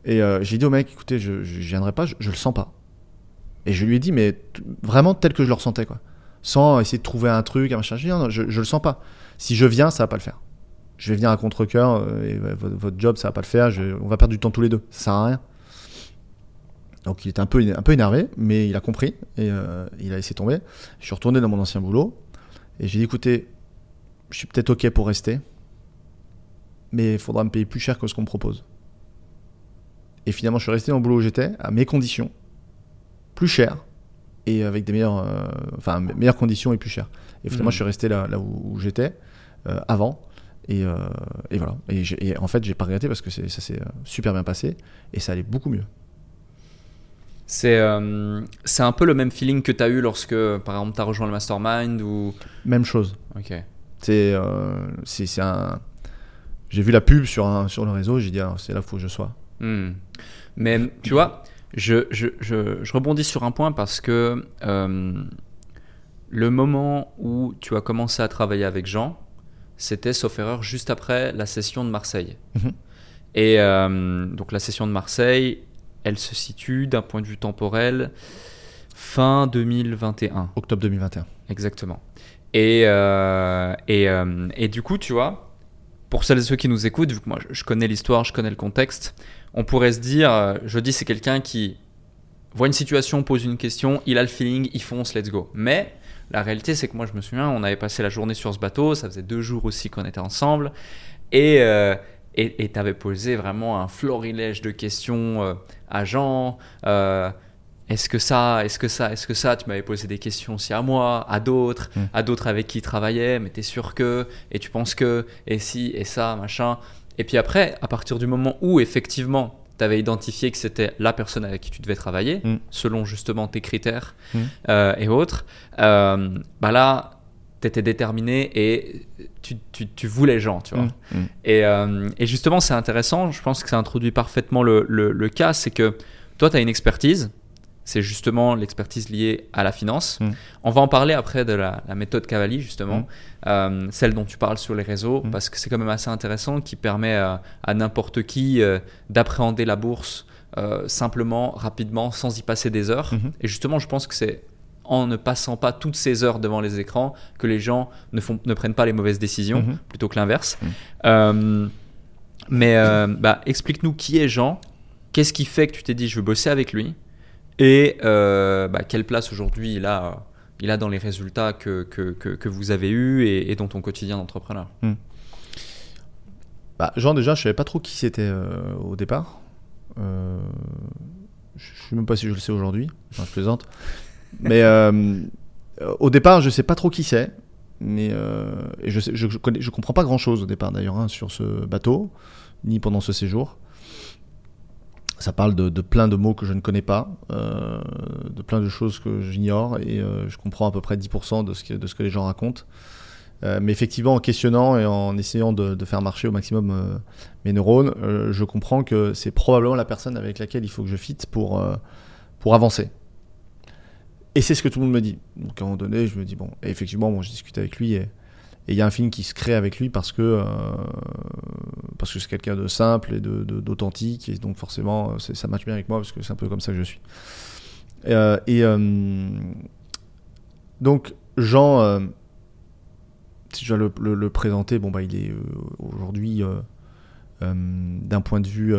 Et euh, j'ai dit au mec, écoutez, je, je, viendrai pas, je, je, le sens pas. Et je lui ai dit, mais vraiment tel que je le ressentais, quoi. Sans essayer de trouver un truc, un machin. Je, non, je, je le sens pas. Si je viens, ça va pas le faire je vais venir à contre-coeur euh, votre, job ça va pas le faire, on va perdre du temps tous les deux, ça sert à rien. Donc il était un peu, un peu énervé, mais il a compris et il a laissé tomber. Je suis retourné dans mon ancien boulot et j'ai dit écoutez, je suis peut-être ok pour rester, mais il faudra me payer plus cher que ce qu'on me propose. Et finalement, je suis resté dans le boulot où j'étais, à mes conditions, plus cher et avec des meilleures, euh, enfin, meilleures conditions et plus cher. Et finalement, mmh. je suis resté là, là où, j'étais avant. Et, euh, et, voilà. Et, en fait, j'ai pas regretté parce que ça s'est euh, super bien passé et ça allait beaucoup mieux. C'est euh, c'est un peu le même feeling que tu as eu lorsque, par exemple, tu as rejoint le mastermind ou... Même chose. Ok. C'est c'est un. J'ai vu la pub sur, un, sur le réseau, j'ai dit, ah, c'est là où faut que je sois. Hmm. Mais tu vois, je, je, je, je, rebondis sur un point parce que le moment où tu as commencé à travailler avec Jean, c'était, sauf erreur, juste après la session de Marseille. Mhm. Et euh, donc la session de Marseille, elle se situe d'un point de vue temporel fin 2021. Octobre 2021. Exactement. Et, euh, et, euh, et, du coup, tu vois, pour celles et ceux qui nous écoutent, vu que moi je connais l'histoire, je connais le contexte, on pourrait se dire, je dis c'est quelqu'un qui voit une situation, pose une question, il a le feeling, il fonce, let's go. Mais la réalité, c'est que moi, je me souviens, on avait passé la journée sur ce bateau, ça faisait deux jours aussi qu'on était ensemble, et euh, tu avais posé vraiment un florilège de questions euh, à Jean. Euh, est-ce que ça, est-ce que ça, est-ce que ça Tu m'avais posé des questions aussi à moi, à d'autres, mm. à d'autres avec qui il travaillait, mais tu es sûr que, et tu penses que, et si, et ça, machin. Et puis après, à partir du moment où effectivement tu avais identifié que c'était la personne avec qui tu devais travailler, mm. selon justement tes critères mm. euh, et autres, euh, bah là, tu étais déterminé et tu, tu, tu, voulais gens, tu vois. Et, euh, et, justement, c'est intéressant, je pense que ça introduit parfaitement le, le, le cas, c'est que toi, tu as une expertise, c'est justement l'expertise liée à la finance. Mm. On va en parler après de la, méthode Cavalli, justement, mm. euh, celle dont tu parles sur les réseaux, mm. parce que c'est quand même assez intéressant, qui permet à, n'importe qui euh, d'appréhender la bourse euh, simplement, rapidement, sans y passer des heures. Mm-hmm. Et justement, je pense que c'est en ne passant pas toutes ces heures devant les écrans que les gens ne, font, ne prennent pas les mauvaises décisions, mm-hmm. plutôt que l'inverse. mais bah, explique-nous qui est Jean, qu'est-ce qui fait que tu t'es dit je veux bosser avec lui? Et euh, bah, quelle place aujourd'hui il a, il a dans les résultats que, que, que, vous avez eus et, dans ton quotidien d'entrepreneur? Hmm. bah, Jean, déjà, je ne savais pas trop qui c'était euh, au départ. Euh, je ne sais même pas si je le sais aujourd'hui. je plaisante. Mais au départ, je ne sais pas trop qui c'est. mais et je, sais, je, je, comprends pas grand chose au départ d'ailleurs hein, sur ce bateau, ni pendant ce séjour. Ça parle de, plein de mots que je ne connais pas, euh, de plein de choses que j'ignore, et euh, je comprends à peu près 10% de ce, que, les gens racontent. Euh, mais effectivement, en questionnant et en essayant de, faire marcher au maximum mes neurones, je comprends que c'est probablement la personne avec laquelle il faut que je fitte pour, pour avancer. Et c'est ce que tout le monde me dit. Donc à un moment donné, je me dis, bon, et effectivement, bon, j'ai discuté avec lui et et il y a un film qui se crée avec lui parce que euh, parce que c'est quelqu'un de simple et de, de, d'authentique et donc forcément ça matche bien avec moi parce que c'est un peu comme ça que je suis. Euh, et euh, donc Jean, euh, si je dois le, le, présenter, bon bah il est euh, aujourd'hui d'un point de vue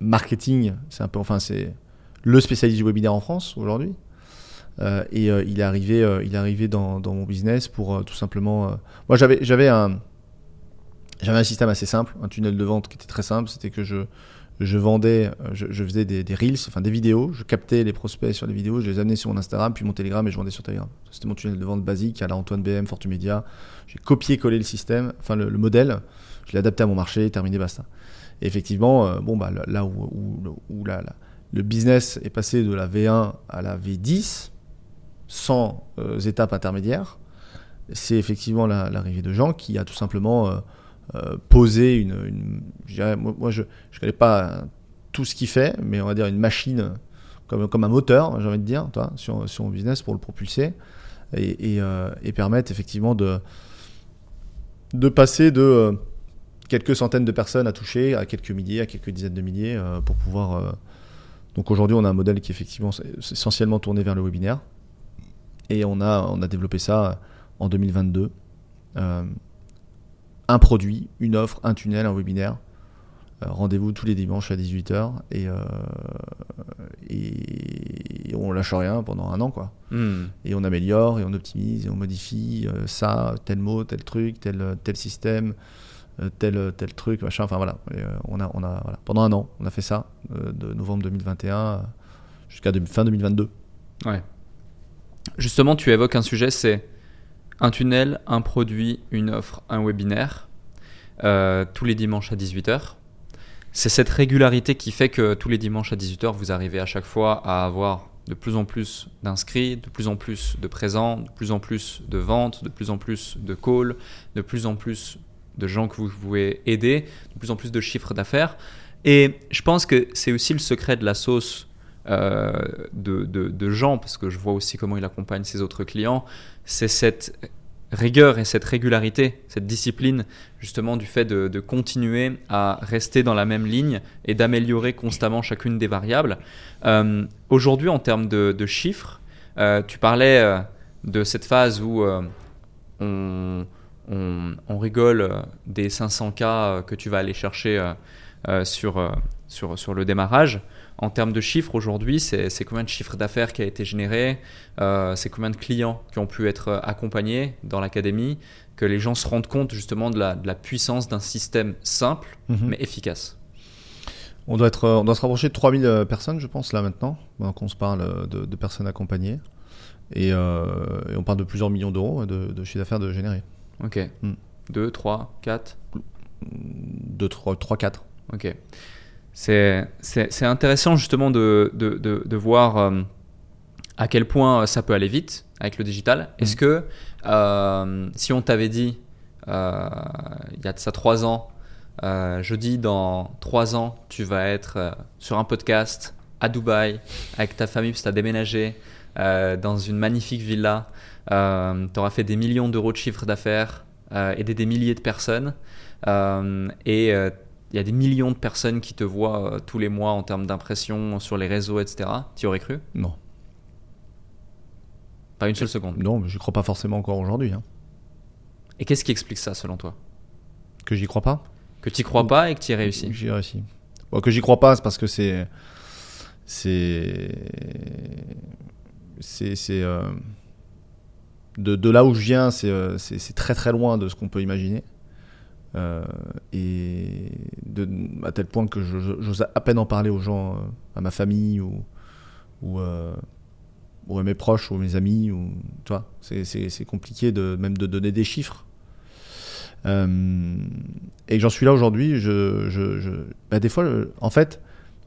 marketing, c'est un peu enfin c'est le spécialiste du webinaire en France aujourd'hui. Euh, et euh, il est arrivé, euh, il est arrivé dans, dans mon business pour tout simplement. moi, j'avais, j'avais un, j'avais un système assez simple, un tunnel de vente qui était très simple. C'était que je, je vendais, je, faisais des, reels, enfin des vidéos. Je captais les prospects sur les vidéos, je les amenais sur mon Instagram, puis mon Telegram et je vendais sur Telegram. C'était mon tunnel de vente basique à la Antoine BM, Fortumedia. J'ai copié-collé le système, enfin le, le, modèle. Je l'ai adapté à mon marché, terminé, basta. Et effectivement, bon bah là où, où, la, le business est passé de la V1 à la V10, sans euh, étapes intermédiaires, c'est effectivement l'arrivée la, de Jean qui a tout simplement euh, euh, posé une. une je moi, je ne connais pas tout ce qu'il fait, mais on va dire une machine comme, comme un moteur, j'ai envie de dire, toi, sur, sur mon business pour le propulser et, et, euh, et permettre effectivement de, de passer de quelques centaines de personnes à toucher à quelques milliers, à quelques dizaines de milliers pour pouvoir. donc aujourd'hui, on a un modèle qui est effectivement essentiellement tourné vers le webinaire. Et on a, on a développé ça en 2022. Euh, un produit, une offre, un tunnel, un webinaire. Euh, Rendez-vous tous les dimanches à 18h et, euh, et, on lâche rien pendant un an. quoi. Mm. Et on améliore et on optimise et on modifie euh, ça, tel mot, tel truc, tel, tel système, euh, tel, tel truc, machin. Enfin voilà. Et, on a, on a, voilà. Pendant un an, on a fait ça de novembre 2021 jusqu'à fin 2022. Ouais. Justement, tu évoques un sujet, c'est un tunnel, un produit, une offre, un webinaire, euh, tous les dimanches à 18h. C'est cette régularité qui fait que tous les dimanches à 18h, vous arrivez à chaque fois à avoir de plus en plus d'inscrits, de plus en plus de présents, de plus en plus de ventes, de plus en plus de calls, de plus en plus de gens que vous pouvez aider, de plus en plus de chiffres d'affaires. Et je pense que c'est aussi le secret de la sauce euh, de, de, de, gens, parce que je vois aussi comment il accompagne ses autres clients, c'est cette rigueur et cette régularité, cette discipline justement du fait de, continuer à rester dans la même ligne et d'améliorer constamment chacune des variables. Euh, Aujourd'hui, en termes de, chiffres, euh, tu parlais de cette phase où on, on, rigole des 500K que tu vas aller chercher sur, sur, sur le démarrage. En termes de chiffres, aujourd'hui, c'est combien de chiffres d'affaires qui a été généré euh, C'est combien de clients qui ont pu être accompagnés dans l'académie Que les gens se rendent compte justement de la, de la puissance d'un système simple -hmm. mais efficace on doit, être, on doit se rapprocher de 3000 personnes, je pense, là maintenant, donc on se parle de, de personnes accompagnées. Et, euh, et, on parle de plusieurs millions d'euros de, de, chiffre d'affaires de générer. Ok. Mm. 2, 3, 4 2, 3, 3 4. Ok c'est intéressant justement de, de, de, de voir euh, à quel point ça peut aller vite avec le digital. Mmh. Est-ce que euh, si on t'avait dit euh, il y a de ça trois ans, euh, je dis dans trois ans, tu vas être euh, sur un podcast à Dubaï avec ta famille parce que tu as déménagé euh, dans une magnifique villa, tu auras fait des millions d'euros de chiffre d'affaires, aidé des milliers de personnes et il y a des millions de personnes qui te voient euh, tous les mois en termes d'impression sur les réseaux, etc. Tu aurais cru? Non. Pas une seule seconde Non, mais je crois pas forcément encore aujourd'hui. Hein. Et qu'est-ce qui explique ça selon toi? Que j'y crois pas? Que tu crois pas et que tu y réussi J'y réussi. Bon, que j'y crois pas, c'est parce que c'est. C'est. C'est. Euh... De, de, là où je viens, euh, c'est très très loin de ce qu'on peut imaginer. Euh, et à tel point que j'ose à peine en parler aux gens, euh, à ma famille ou, euh, ou à mes proches ou à mes amis. Ou, tu vois, c'est compliqué de, même de donner des chiffres. Euh, et j'en suis là aujourd'hui. Je, je, bah, des fois, en fait,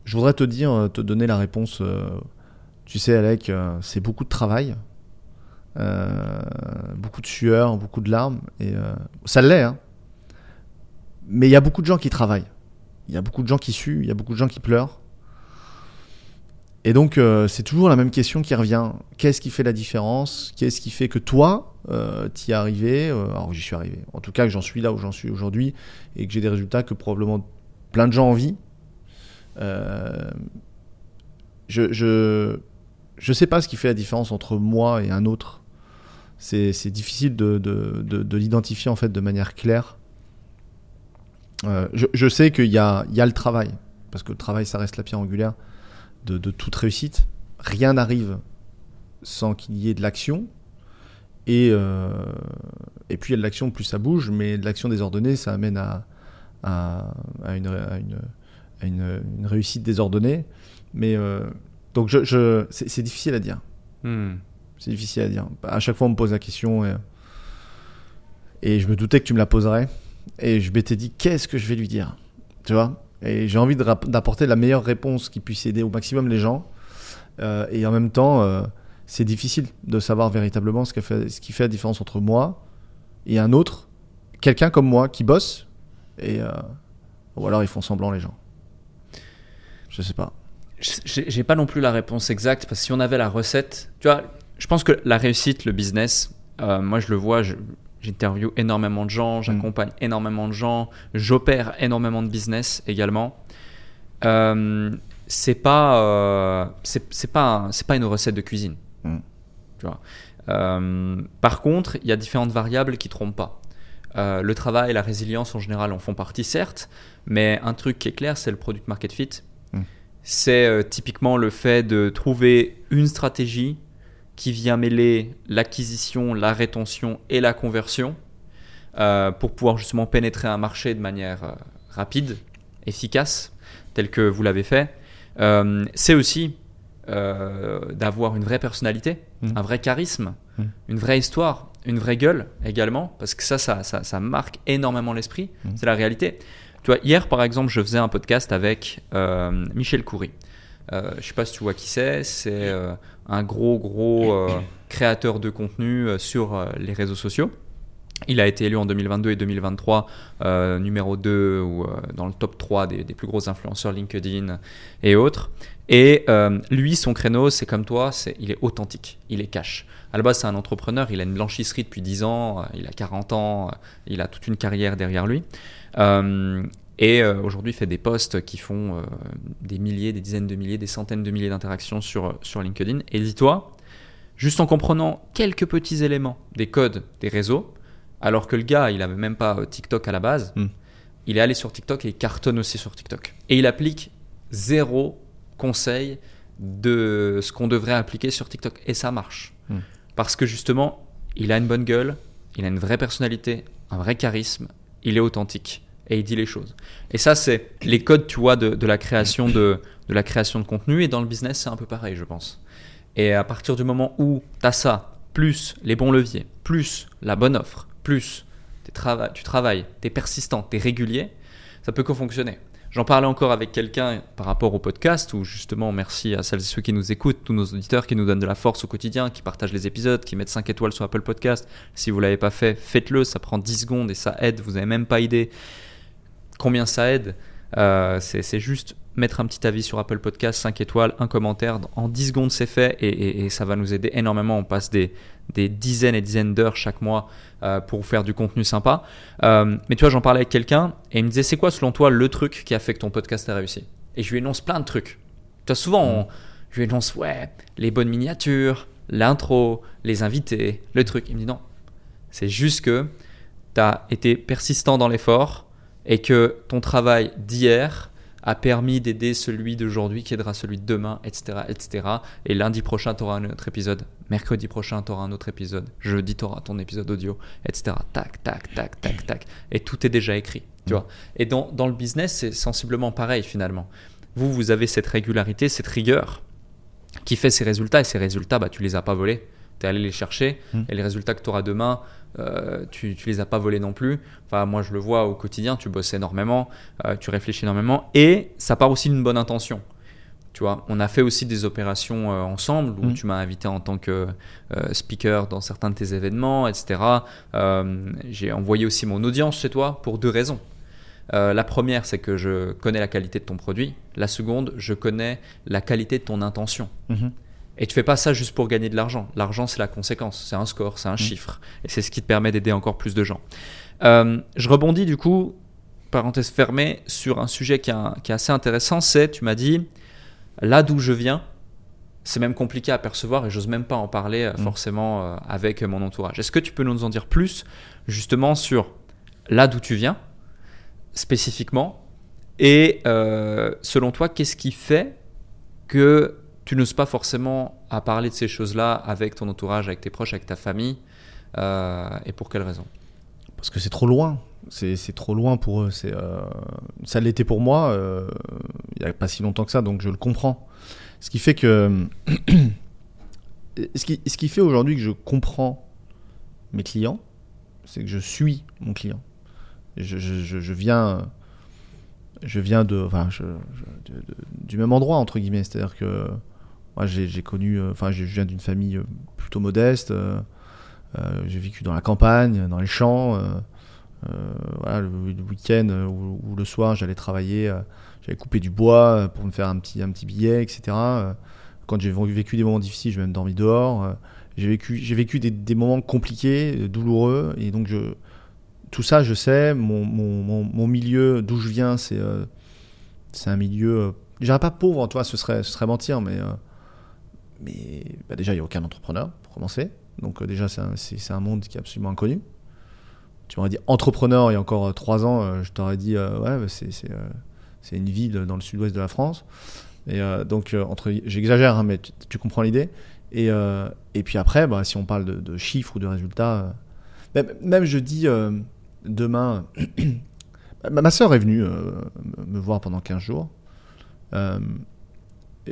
je voudrais te dire, te donner la réponse. Tu sais, Alec, c'est beaucoup de travail, beaucoup de sueur, beaucoup de larmes. Et ça l'est, hein. Mais il y a beaucoup de gens qui travaillent. Il y a beaucoup de gens qui suent, il y a beaucoup de gens qui pleurent. Et donc, euh, c'est toujours la même question qui revient. Qu'est-ce qui fait la différence? Qu'est-ce qui fait que toi, euh, t'y es arrivé? Euh, Alors, j'y suis arrivé. En tout cas, que j'en suis là où j'en suis aujourd'hui et que j'ai des résultats que probablement plein de gens envient. Euh, je, je, je sais pas ce qui fait la différence entre moi et un autre. C'est, difficile de, de, de, l'identifier en fait de manière claire. Je, je, sais qu'il y a, y a le travail, parce que le travail, ça reste la pierre angulaire de, toute réussite. Rien n'arrive sans qu'il y ait de l'action. Et, euh, et puis il y a de l'action, plus ça bouge, mais de l'action désordonnée, ça amène à, à, une, une, une, réussite désordonnée. Mais euh, donc je, je c'est difficile à dire. Hmm. C'est difficile à dire. À chaque fois, on me pose la question et, et je me doutais que tu me la poserais. Et je m'étais dit, qu'est-ce que je vais lui dire Tu vois? Et j'ai envie d'apporter la meilleure réponse qui puisse aider au maximum les gens. Euh, et en même temps, euh, c'est difficile de savoir véritablement ce qui, fait, la différence entre moi et un autre, quelqu'un comme moi qui bosse, et, euh, ou alors ils font semblant les gens. Je sais pas. J'ai pas non plus la réponse exacte, parce que si on avait la recette, tu vois, je pense que la réussite, le business, moi je le vois, J'interview énormément de gens, j'accompagne mm. énormément de gens, j'opère énormément de business également. Euh, c'est pas, euh, c'est pas, c'est pas une recette de cuisine. Mm. Tu vois. Euh, par contre, il y a différentes variables qui trompent pas. Euh, le travail, la résilience en général en font partie, certes, mais un truc qui est clair, c'est le product market fit. Mm. C'est typiquement le fait de trouver une stratégie qui vient mêler l'acquisition, la rétention et la conversion euh, pour pouvoir justement pénétrer un marché de manière euh, rapide, efficace, tel que vous l'avez fait. Euh, c'est aussi d'avoir une vraie personnalité, mmh. un vrai charisme, mmh. une vraie histoire, une vraie gueule également, parce que ça, ça, ça, marque énormément l'esprit. Mmh. C'est la réalité. Tu vois, hier, par exemple, je faisais un podcast avec Michel Coury. Euh, je ne sais pas si tu vois qui c'est. C'est euh, un gros, gros euh, créateur de contenu sur les réseaux sociaux. Il a été élu en 2022 et 2023 numéro 2 ou dans le top 3 des, plus gros influenceurs LinkedIn et autres. Et lui, son créneau, c'est comme toi, c'est, il est authentique, il est cash. À la base, c'est un entrepreneur, il a une blanchisserie depuis 10 ans, il a 40 ans, il a toute une carrière derrière lui. Et euh, aujourd'hui, il fait des posts qui font euh, des milliers, des dizaines de milliers, des centaines de milliers d'interactions sur, sur LinkedIn. Et dis-toi, juste en comprenant quelques petits éléments des codes des réseaux, alors que le gars, il n'avait même pas euh, TikTok à la base, hmm. il est allé sur TikTok et il cartonne aussi sur TikTok. Et il applique zéro conseil de ce qu'on devrait appliquer sur TikTok. Et ça marche. Hmm. Parce que justement, il a une bonne gueule, il a une vraie personnalité, un vrai charisme, il est authentique et il dit les choses. Et ça, c'est les codes, tu vois, de, la création de, de, la création de contenu. Et dans le business, c'est un peu pareil, je pense. Et à partir du moment où tu as ça, plus les bons leviers, plus la bonne offre, plus tu travailles, tu es persistant, tu es régulier, ça peut que fonctionner. J'en parlais encore avec quelqu'un par rapport au podcast, où justement, merci à celles et ceux qui nous écoutent, tous nos auditeurs qui nous donnent de la force au quotidien, qui partagent les épisodes, qui mettent 5 étoiles sur Apple Podcast. Si vous ne l'avez pas fait, faites-le, ça prend 10 secondes et ça aide, vous n'avez même pas idée combien ça aide euh, c'est juste mettre un petit avis sur Apple Podcast, 5 étoiles, un commentaire. En 10 secondes, c'est fait et, ça va nous aider énormément. On passe des, dizaines et dizaines d'heures chaque mois euh, pour faire du contenu sympa. Euh, mais tu vois, j'en parlais avec quelqu'un et il me disait C'est quoi, selon toi, le truc qui a fait que ton podcast a réussi? Et je lui énonce plein de trucs. Tu vois, souvent, je lui énonce Ouais, les bonnes miniatures, l'intro, les invités, le truc. Il me dit Non, c'est juste que tu as été persistant dans l'effort et que ton travail d'hier a permis d'aider celui d'aujourd'hui qui aidera celui de demain, etc. etc. Et lundi prochain, tu auras un autre épisode. Mercredi prochain, tu auras un autre épisode. Jeudi, tu auras ton épisode audio, etc. Tac, tac, tac, tac, tac. Et tout est déjà écrit. Tu vois. Et dans, dans le business, c'est sensiblement pareil finalement. Vous, vous avez cette régularité, cette rigueur. qui fait ces résultats et ces résultats, bah, tu les as pas volés. Tu es allé les chercher Mm. et les résultats que tu auras demain, euh, tu, tu les as pas volés non plus. Enfin, moi, je le vois au quotidien, tu bosses énormément, euh, tu réfléchis énormément et ça part aussi d'une bonne intention. Tu vois, on a fait aussi des opérations euh, ensemble où Mm. tu m'as invité en tant que speaker dans certains de tes événements, etc. J'ai envoyé aussi mon audience chez toi pour deux raisons. Euh, la première, c'est que je connais la qualité de ton produit. La seconde, je connais la qualité de ton intention. Mhm. Et tu fais pas ça juste pour gagner de l'argent. L'argent, c'est la conséquence, c'est un score, c'est un chiffre. Et c'est ce qui te permet d'aider encore plus de gens. Euh, je rebondis du coup, parenthèse fermée, sur un sujet qui, est un- qui est assez intéressant. C'est, tu m'as dit, là d'où je viens, c'est même compliqué à percevoir et j'ose même pas en parler euh, Mm. forcément euh, avec mon entourage. Est-ce que tu peux nous en dire plus justement sur là d'où tu viens, spécifiquement, et euh, selon toi, qu'est-ce qui fait que tu n'oses pas forcément à parler de ces choses-là avec ton entourage, avec tes proches, avec ta famille, euh, et pour quelles raisons Parce que c'est trop loin. C'est trop loin pour eux. Euh, ça l'était pour moi euh, il n'y a pas si longtemps que ça, donc je le comprends. Ce qui fait que. ce, qui, ce qui fait aujourd'hui que je comprends mes clients, c'est que je suis mon client. Je, je- je- viens. Je viens de, enfin, je- du même endroit, entre guillemets. C'est-à-dire que moi, j'ai connu. euh, Enfin, je viens d'une famille euh, plutôt modeste. euh, j'ai vécu dans la campagne, dans les champs. voilà, le, week-end ou, le soir, j'allais travailler. j'allais couper du bois pour me faire un petit, un petit billet, etc. Quand j'ai vécu des moments difficiles, j'ai même dormi dehors. J'ai vécu, j'ai vécu des, moments compliqués, douloureux. Et donc, tout ça, je sais. Mon, milieu, d'où je viens, c'est c'est un milieu. euh, pas pauvre, toi, ce serait, ce serait mentir, mais. Mais bah, déjà, il n'y a aucun entrepreneur, pour commencer. Donc, euh, déjà, c'est un, monde qui est absolument inconnu. Tu m'aurais dit entrepreneur il y a encore euh, trois ans, euh, je t'aurais dit, ouais, c'est une ville dans le sud-ouest de la France. Et donc, entre, j'exagère, hein, mais tu, comprends l'idée. Et, puis après, bah, si on parle de, chiffres ou de résultats, même, je dis demain, ma, ma soeur est venue me- me voir pendant 15 jours.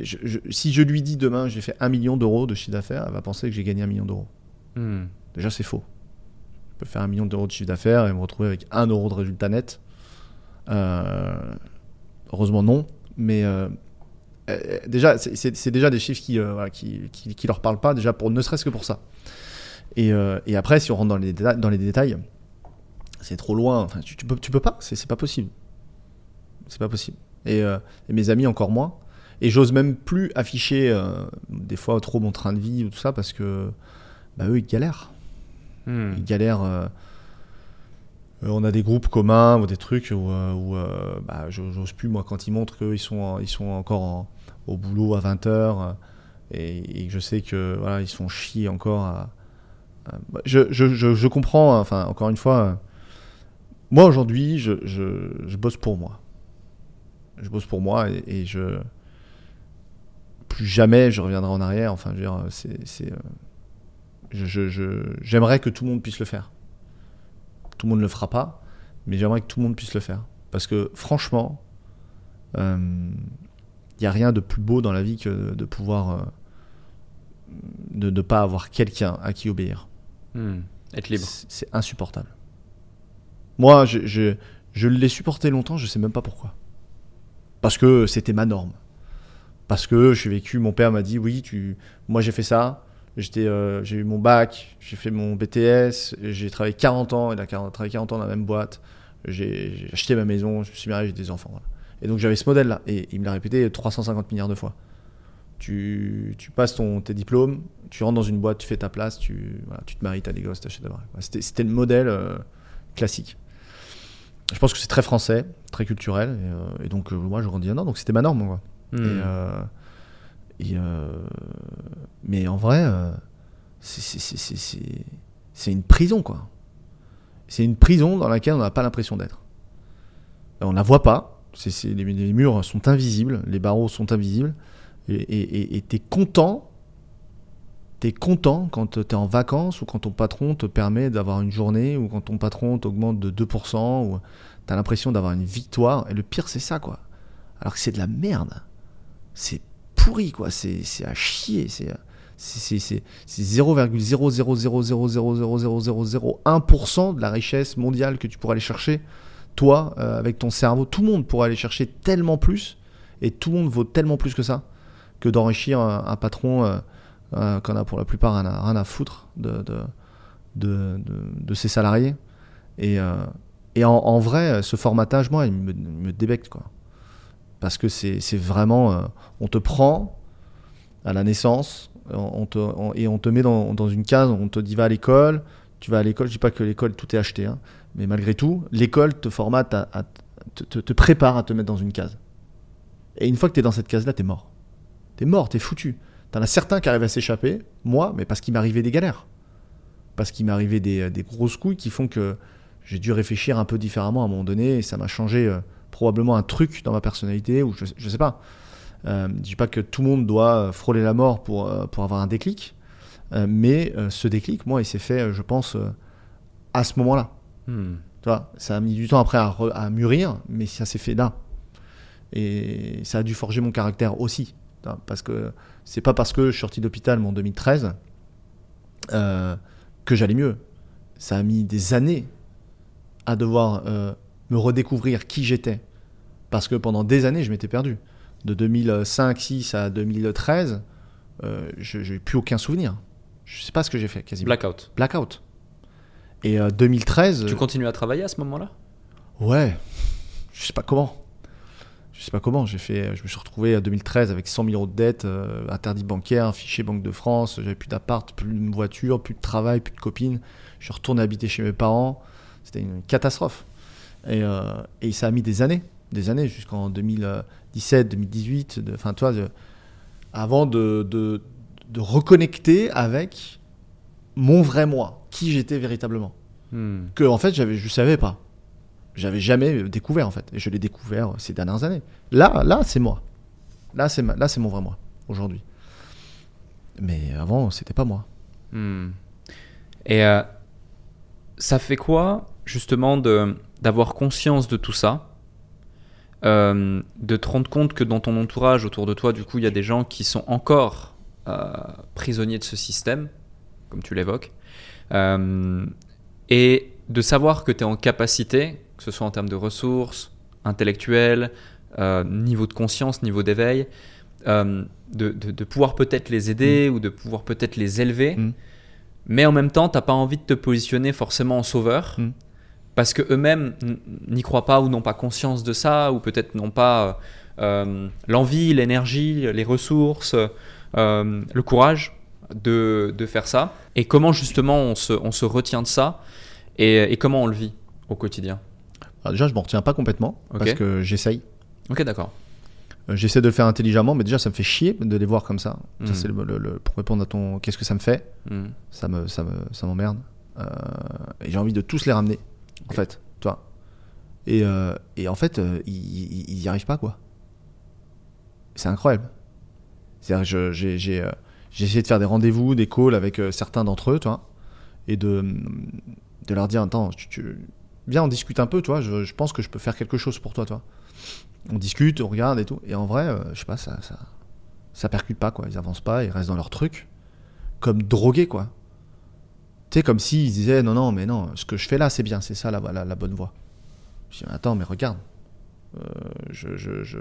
Je- je- si je lui dis demain j'ai fait un million d'euros de chiffre d'affaires, elle va penser que j'ai gagné un million d'euros. Hmm. Déjà, c'est faux. Je peux faire un million d'euros de chiffre d'affaires et me retrouver avec un euro de résultat net. Euh, heureusement, non. Mais euh, euh, déjà, c'est- déjà des chiffres qui, voilà, qui, qui, qui leur parlent pas, déjà, pour, ne serait-ce que pour ça. Et, et après, si on rentre dans les, déta- dans les détails, c'est trop loin. Enfin, tu, tu peux, tu peux pas. C'est pas possible. C'est pas possible. Et, et mes amis, encore moins. Et j'ose même plus afficher, euh, des fois, trop mon train de vie ou tout ça, parce que bah, eux, ils galèrent Hmm. ils galèrent. euh, euh, on a des groupes communs ou des trucs où, où, bah, j'ose plus, moi, quand ils montrent qu'ils sont, ils sont encore en- au boulot à 20h et, et que je sais que voilà, ils se font chier encore à. à- bah, je, je, je, je comprends, hein, enfin, encore une fois, moi aujourd'hui, je, je, je bosse pour moi. Je bosse pour moi et, et je. Plus jamais je reviendrai en arrière. Enfin, je veux dire, c'est. c'est, euh, j'aimerais que tout le monde puisse le faire. Tout le monde ne le fera pas, mais j'aimerais que tout le monde puisse le faire. Parce que franchement, il n'y a rien de plus beau dans la vie que de pouvoir euh, de ne pas avoir quelqu'un à qui obéir. Hmm. Être libre. C'est c'est insupportable. Moi, je, je, je l'ai supporté longtemps, je sais même pas pourquoi. Parce que c'était ma norme. Parce que j'ai vécu, mon père m'a dit oui, moi j'ai fait ça, euh, j'ai eu mon bac, j'ai fait mon BTS, j'ai travaillé 40 ans, il a 40 travaillé 40 ans dans la même boîte, j'ai acheté ma maison, je me suis marié, j'ai des enfants. Et donc j'avais ce modèle-là, et il me l'a répété 350 milliards de fois. Tu, passes ton, tes diplômes, tu rentres dans une boîte, tu fais ta place, tu, te maries, tu as des gosses, tu achètes. Voilà, C'était le modèle euh, classique. Je pense que c'est très français, très culturel, et, euh, donc moi je grandis là-dedans, donc c'était ma norme. Quoi. Hmm. Et, euh, et, euh, mais en vrai, euh, c'est- une prison, quoi. C'est une prison dans laquelle on n'a pas l'impression d'être. On ne la voit pas. Les, les murs sont invisibles, les barreaux sont invisibles. Et t'es content. T'es content quand t'es en vacances ou quand ton patron te permet d'avoir une journée ou quand ton patron t'augmente de 2% ou t'as l'impression d'avoir une victoire. Et le pire, c'est ça, quoi. Alors que c'est de la merde. C'est pourri, quoi. C'est à chier. C'est c'est- c'est c'est 0,000000001% de la richesse mondiale que tu pourrais aller chercher, toi, euh, avec ton cerveau. Tout le monde pourrait aller chercher tellement plus, et tout le monde vaut tellement plus que ça, que d'enrichir un, patron euh, euh, qu'on a pour la plupart rien à, foutre de, de, de, de- ses salariés. Et, euh, et en, en vrai, ce formatage, moi, il me, il me débecte, quoi. Parce que c'est vraiment. euh, on te prend à la naissance on on te, et on te met dans, une case, on te dit va à l'école, tu vas à l'école, je dis pas que l'école tout est acheté, hein, mais malgré tout, l'école te formate, te, prépare à te mettre dans une case. Et une fois que tu es dans cette case-là, tu es mort. Tu es mort, tu es foutu. T'en as certains qui arrivent à s'échapper, moi, mais parce qu'il m'arrivait des galères. Parce qu'il m'arrivait des, des grosses couilles qui font que j'ai dû réfléchir un peu différemment à un moment donné et ça m'a changé euh, probablement un truc dans ma personnalité ou je, je sais pas. Euh, je dis pas que tout le monde doit euh, frôler la mort pour, euh, pour avoir un déclic, euh, mais euh, ce déclic, moi, il s'est fait, je pense, à ce moment-là. Hmm. Tu vois, ça a mis du temps après à, re- à mûrir, mais ça s'est fait là. Et ça a dû forger mon caractère aussi. Parce que c'est pas parce que je suis sorti d'hôpital en 2013 euh, que j'allais mieux. Ça a mis des années à devoir me redécouvrir qui j'étais. Parce que pendant des années, je m'étais perdu. De 2005-6 à 2013, euh, je n'ai plus aucun souvenir. Je sais pas ce que j'ai fait quasiment. Blackout. Blackout. Et euh, 2013. Tu continues à travailler à ce moment-là? Ouais, je sais pas comment. Je sais pas comment. J'ai fait, je me suis retrouvé en 2013 avec 100 000 euros de dette, euh, interdit bancaire, fichier Banque de France. J'avais plus d'appart, plus de voiture, plus de travail, plus de copine. Je suis retourné habiter chez mes parents. C'était une catastrophe. Et, euh, et ça a mis des années, des années jusqu'en 2017, 2018. de- Enfin, toi, de- avant de, de, de reconnecter avec mon vrai moi, qui j'étais véritablement Hmm. que en fait j'avais je savais pas j'avais jamais découvert en fait et je l'ai découvert ces dernières années là là c'est moi là c'est là c'est mon vrai moi aujourd'hui mais avant c'était pas moi Hmm. Et euh, ça fait quoi, justement, de, d'avoir conscience de tout ça euh, De te rendre compte que dans ton entourage, autour de toi, du coup, il y a des gens qui sont encore euh, prisonniers de ce système, comme tu l'évoques, euh, et de savoir que tu es en capacité, que ce soit en termes de ressources, intellectuelles, niveau de conscience, niveau d'éveil, de, de- de pouvoir peut-être les aider ou de pouvoir peut-être les élever, Mm. mais en même temps, t'as pas envie de te positionner forcément en sauveur, Mm. Parce que eux-mêmes n'y croient pas ou n'ont pas conscience de ça, ou peut-être n'ont pas euh, l'envie, l'énergie, les ressources, euh, le courage de, de faire ça. Et comment justement on se, on se retient de ça et, et comment on le vit au quotidien? Alors déjà je m'en retiens pas complètement parce que j'essaye Ok, d'accord. Euh, j'essaie de le faire intelligemment mais déjà ça me fait chier de les voir comme ça ça c'est le, le- le- pour répondre à ton qu'est-ce que ça me fait Hmm. ça me ça me ça m'emmerde Euh, et j'ai envie de tous les ramener en fait toi. Et, euh, et en fait euh, ils, ils- ils y arrivent pas quoi. C'est incroyable. C'est je j'ai j'ai euh, j'ai essayé de faire des rendez-vous des calls avec euh, certains d'entre eux toi et de de leur dire attends tu, tu- viens on discute un peu toi je, je pense que je peux faire quelque chose pour toi toi on discute on regarde et tout et en vrai je sais pas ça ça ça percute pas quoi. Ils avancent pas ils restent dans leur truc comme drogués quoi. tu sais, comme s'ils disaient non, non, mais non, ce que je fais là, c'est bien, c'est ça la, la, la bonne voie. Je dis, attends, mais regarde. Euh, je. je, je...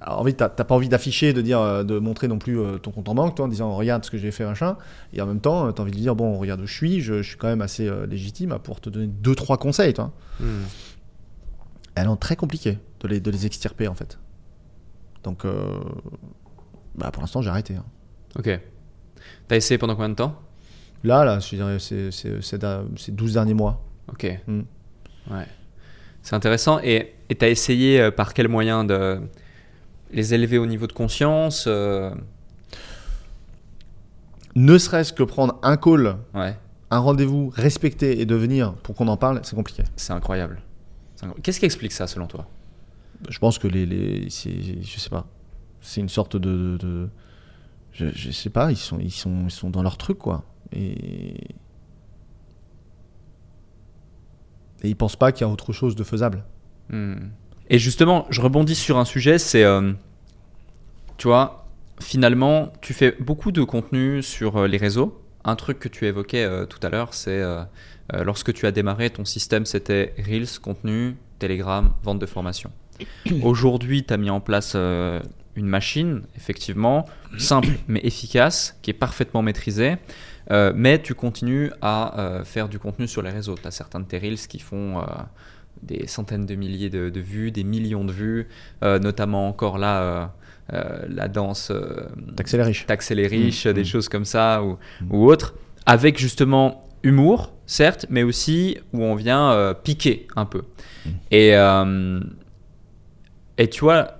Alors, envie, t'as t'as pas envie d'afficher, de dire, euh, de montrer non plus euh, ton compte en banque, toi, en disant regarde ce que j'ai fait, machin. Et en même temps, tu as envie de dire bon, regarde où je suis, je, je suis quand même assez légitime à pouvoir te donner deux, trois conseils, toi. Hmm. Elles sont très compliqué de les, de les extirper, en fait. Donc, euh, bah, pour l'instant, j'ai arrêté. hein. Ok. T'as essayé pendant combien de temps? Là, là, je dirais, c'est c'est- c'est da- ces 12 derniers mois. Ok. Hmm. Ouais. C'est intéressant. Et tu as essayé euh, par quel moyen de les élever au niveau de conscience euh, Ne serait-ce que prendre un call Ouais, un rendez-vous respecté et de venir pour qu'on en parle, c'est compliqué. c'est incroyable. Qu'est-ce qui explique ça selon toi? Je pense que les, les c'est, je sais pas, c'est une sorte de, de- de- je, je sais pas, ils sont, ils sont, ils sont dans leur truc quoi, et et ils pensent pas qu'il y a autre chose de faisable. Hmm. Et justement, je rebondis sur un sujet, c'est, euh, tu vois, finalement, tu fais beaucoup de contenu sur euh, les réseaux. Un truc que tu évoquais euh, tout à l'heure, c'est euh, lorsque tu as démarré, ton système c'était Reels, contenu, Telegram, vente de formation. Aujourd'hui, tu as mis en place une machine, effectivement, simple mais efficace, qui est parfaitement maîtrisée. Mais tu continues à faire du contenu sur les réseaux. Tu as certains de tes Reels qui font des centaines de milliers de, de, vues, des millions de vues, notamment encore là euh, la danse. Euh, Taxer les riches. Taxer les riches, des mmh. choses comme ça ou, mmh. ou autres, avec justement humour, certes, mais aussi où on vient euh, piquer un peu. Mmh. Et, et tu vois,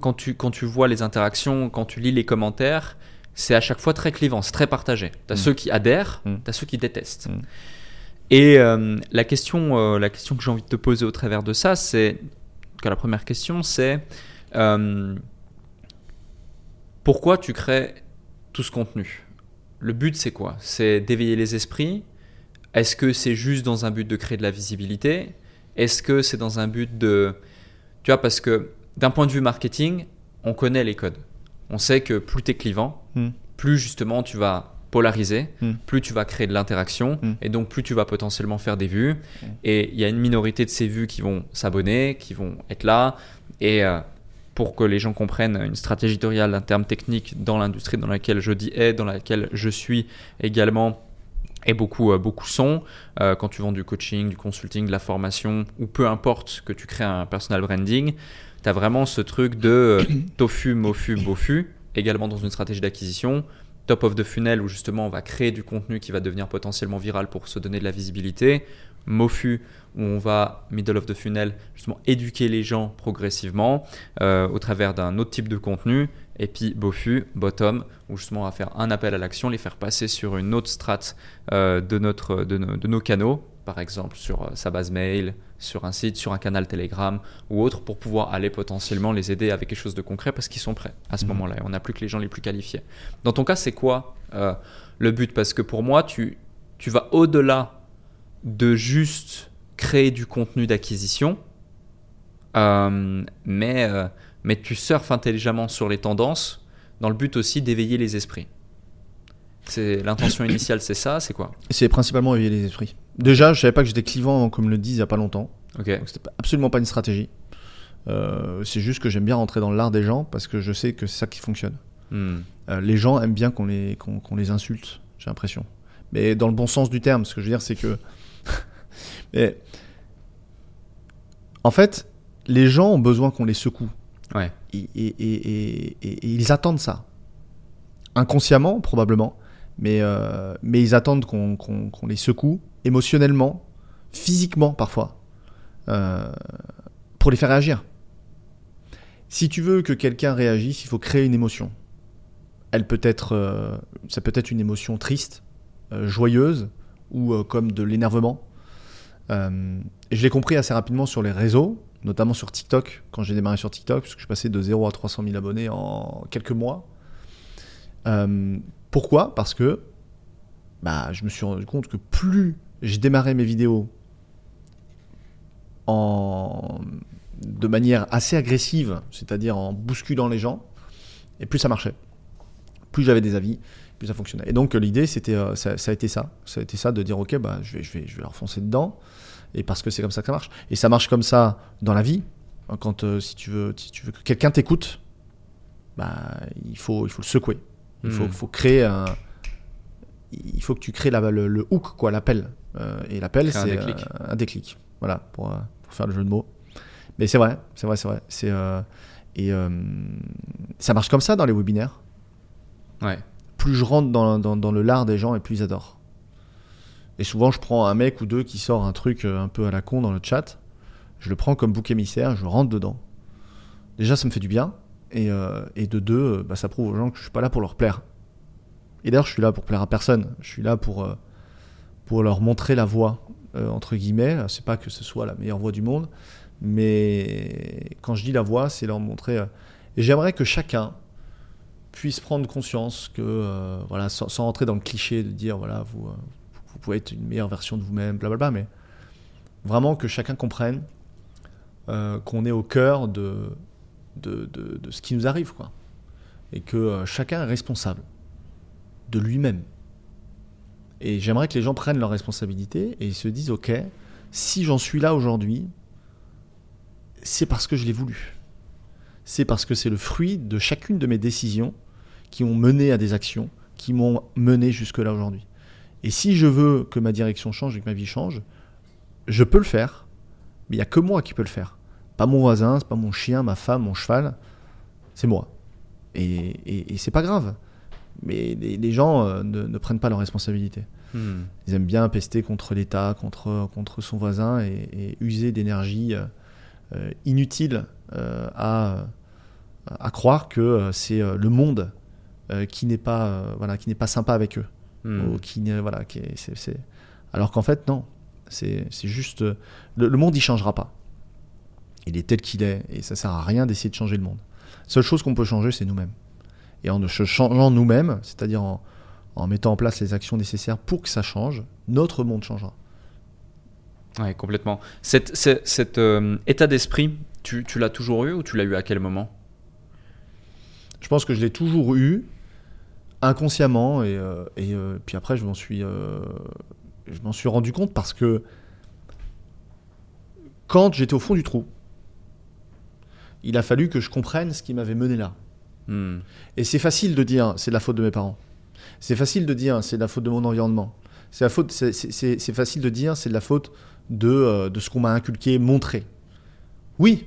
quand tu, quand tu vois les interactions, quand tu lis les commentaires, c'est à chaque fois très clivant, c'est très partagé. Tu as ceux qui adhèrent, tu as ceux qui détestent. Et la, question, la question que j'ai envie de te poser au travers de ça, c'est que la première question, c'est pourquoi tu crées tout ce contenu? Le but, c'est quoi? C'est d'éveiller les esprits? Est-ce que c'est juste dans un but de créer de la visibilité? Est-ce que c'est dans un but de... Tu vois, parce que d'un point de vue marketing, on connaît les codes. On sait que plus tu es clivant, hmm. plus justement tu vas polariser, hmm. plus tu vas créer de l'interaction hmm. et donc plus tu vas potentiellement faire des vues. Et il y a une minorité de ces vues qui vont s'abonner, qui vont être là. Et euh, pour que les gens comprennent une stratégie éditoriale, un terme technique dans l'industrie dans laquelle je dis est, dans laquelle je suis également et beaucoup, euh, beaucoup sont. Euh, quand tu vends du coaching, du consulting, de la formation, ou peu importe que tu crées un personal branding, tu as vraiment ce truc de euh, tofu, mofu, bofu, également dans une stratégie d'acquisition. Top of the funnel, où justement on va créer du contenu qui va devenir potentiellement viral pour se donner de la visibilité. Mofu, où on va, middle of the funnel, justement éduquer les gens progressivement euh, au travers d'un autre type de contenu. Et puis BOFU, bottom, où justement on va faire un appel à l'action, les faire passer sur une autre strate euh, de, notre, nos canaux, par exemple sur euh, sa base mail, sur un site, sur un canal Telegram ou autre, pour pouvoir aller potentiellement les aider avec quelque chose de concret parce qu'ils sont prêts à ce mmh. moment-là. Et on n'a plus que les gens les plus qualifiés. Dans ton cas, c'est quoi le but? Parce que pour moi, tu, tu vas au-delà de juste créer du contenu d'acquisition, euh, mais, euh, mais tu surfes intelligemment sur les tendances dans le but aussi d'éveiller les esprits. C'est l'intention initiale, c'est ça, c'est quoi C'est principalement éveiller les esprits. Déjà, je savais pas que j'étais clivant comme le disent il y a pas longtemps. Ok. C'était absolument pas une stratégie. Euh, c'est juste que j'aime bien rentrer dans l'art des gens parce que je sais que c'est ça qui fonctionne. Hmm. les gens aiment bien qu'on les, qu'on, les insulte, j'ai l'impression. Mais dans le bon sens du terme, ce que je veux dire, c'est que mais en fait, les gens ont besoin qu'on les secoue. Ouais. Et, ils attendent ça. Inconsciemment, probablement. Mais, euh, mais ils attendent qu'on les secoue émotionnellement, physiquement parfois, euh, pour les faire réagir. Si tu veux que quelqu'un réagisse, il faut créer une émotion. Elle peut être, euh, ça peut être une émotion triste, joyeuse, ou comme de l'énervement. Je l'ai compris assez rapidement sur les réseaux, notamment sur TikTok, quand j'ai démarré sur TikTok, parce que je suis passé de 0 à 300 000 abonnés en quelques mois. Euh, pourquoi? Parce que bah, je me suis rendu compte que plus j'ai démarré mes vidéos en... de manière assez agressive, c'est-à-dire en bousculant les gens, et plus ça marchait. Plus j'avais des avis, plus ça fonctionnait. Et donc l'idée, c'était, euh, ça, a été ça. Ça a été ça de dire, ok, bah, je, vais, je, vais, je leur foncer dedans et parce que c'est comme ça que ça marche. Et ça marche comme ça dans la vie. Quand euh, si tu veux, si tu veux que quelqu'un t'écoute, bah il faut il faut le secouer. Il faut, hmm. faut créer un, il faut que tu crées la, le, hook quoi, l'appel. Euh, et l'appel c'est euh, un, déclic. Voilà pour, pour, faire le jeu de mots. Mais c'est vrai, c'est vrai, c'est vrai. C'est et ça marche comme ça dans les webinaires. Ouais. Plus je rentre dans, dans, dans le lard des gens et plus ils adorent. Et souvent, je prends un mec ou deux qui sort un truc euh, un peu à la con dans le chat. Je le prends comme bouc émissaire, je rentre dedans. Déjà, ça me fait du bien. Et, euh, et de deux, euh, bah, ça prouve aux gens que je suis pas là pour leur plaire. Et d'ailleurs, je suis là pour plaire à personne. Je suis là pour, pour leur montrer la voie, entre guillemets. C'est pas que ce soit la meilleure voie du monde. Mais quand je dis la voie, c'est leur montrer. et j'aimerais que chacun puisse prendre conscience que, voilà, sans, sans, rentrer dans le cliché de dire, voilà, vous vous pouvez être une meilleure version de vous-même, blablabla, mais vraiment que chacun comprenne euh, qu'on est au cœur de de, ce qui nous arrive. Quoi. et que euh, chacun est responsable de lui-même. Et j'aimerais que les gens prennent leurs responsabilités et se disent, ok, si j'en suis là aujourd'hui, c'est parce que je l'ai voulu. C'est parce que c'est le fruit de chacune de mes décisions qui ont mené à des actions, qui m'ont mené jusque-là aujourd'hui. Et si je veux que ma direction change et que ma vie change, je peux le faire, mais il n'y a que moi qui peux le faire. Pas mon voisin, c'est pas mon chien, ma femme, mon cheval, c'est moi. Et, et, c'est pas grave. Mais les, gens euh, ne, prennent pas leurs responsabilités. Hmm. Ils aiment bien pester contre l'État, contre, contre son voisin et, user d'énergie euh, euh, inutile à, à croire que c'est le monde qui n'est pas, voilà, qui n'est pas sympa avec eux. Hmm. Ou qui, voilà, qui est, Alors qu'en fait, non. C'est juste. Le, le, monde, il changera pas. Il est tel qu'il est. Et ça sert à rien d'essayer de changer le monde. Seule chose qu'on peut changer, c'est nous-mêmes. Et en changeant nous-mêmes, c'est-à-dire en, mettant en place les actions nécessaires pour que ça change, notre monde changera. Oui, complètement. Cet, euh, état d'esprit, tu, l'as toujours eu ou tu l'as eu à quel moment? Je pense que je l'ai toujours eu, inconsciemment, et, euh, euh, puis après, je m'en suis, je m'en suis rendu compte parce que quand j'étais au fond du trou, il a fallu que je comprenne ce qui m'avait mené là. Hmm. Et c'est facile de dire c'est de la faute de mes parents. C'est facile de dire c'est de la faute de mon environnement. C'est facile de dire c'est de la faute de, euh, de ce qu'on m'a inculqué, montré. Oui,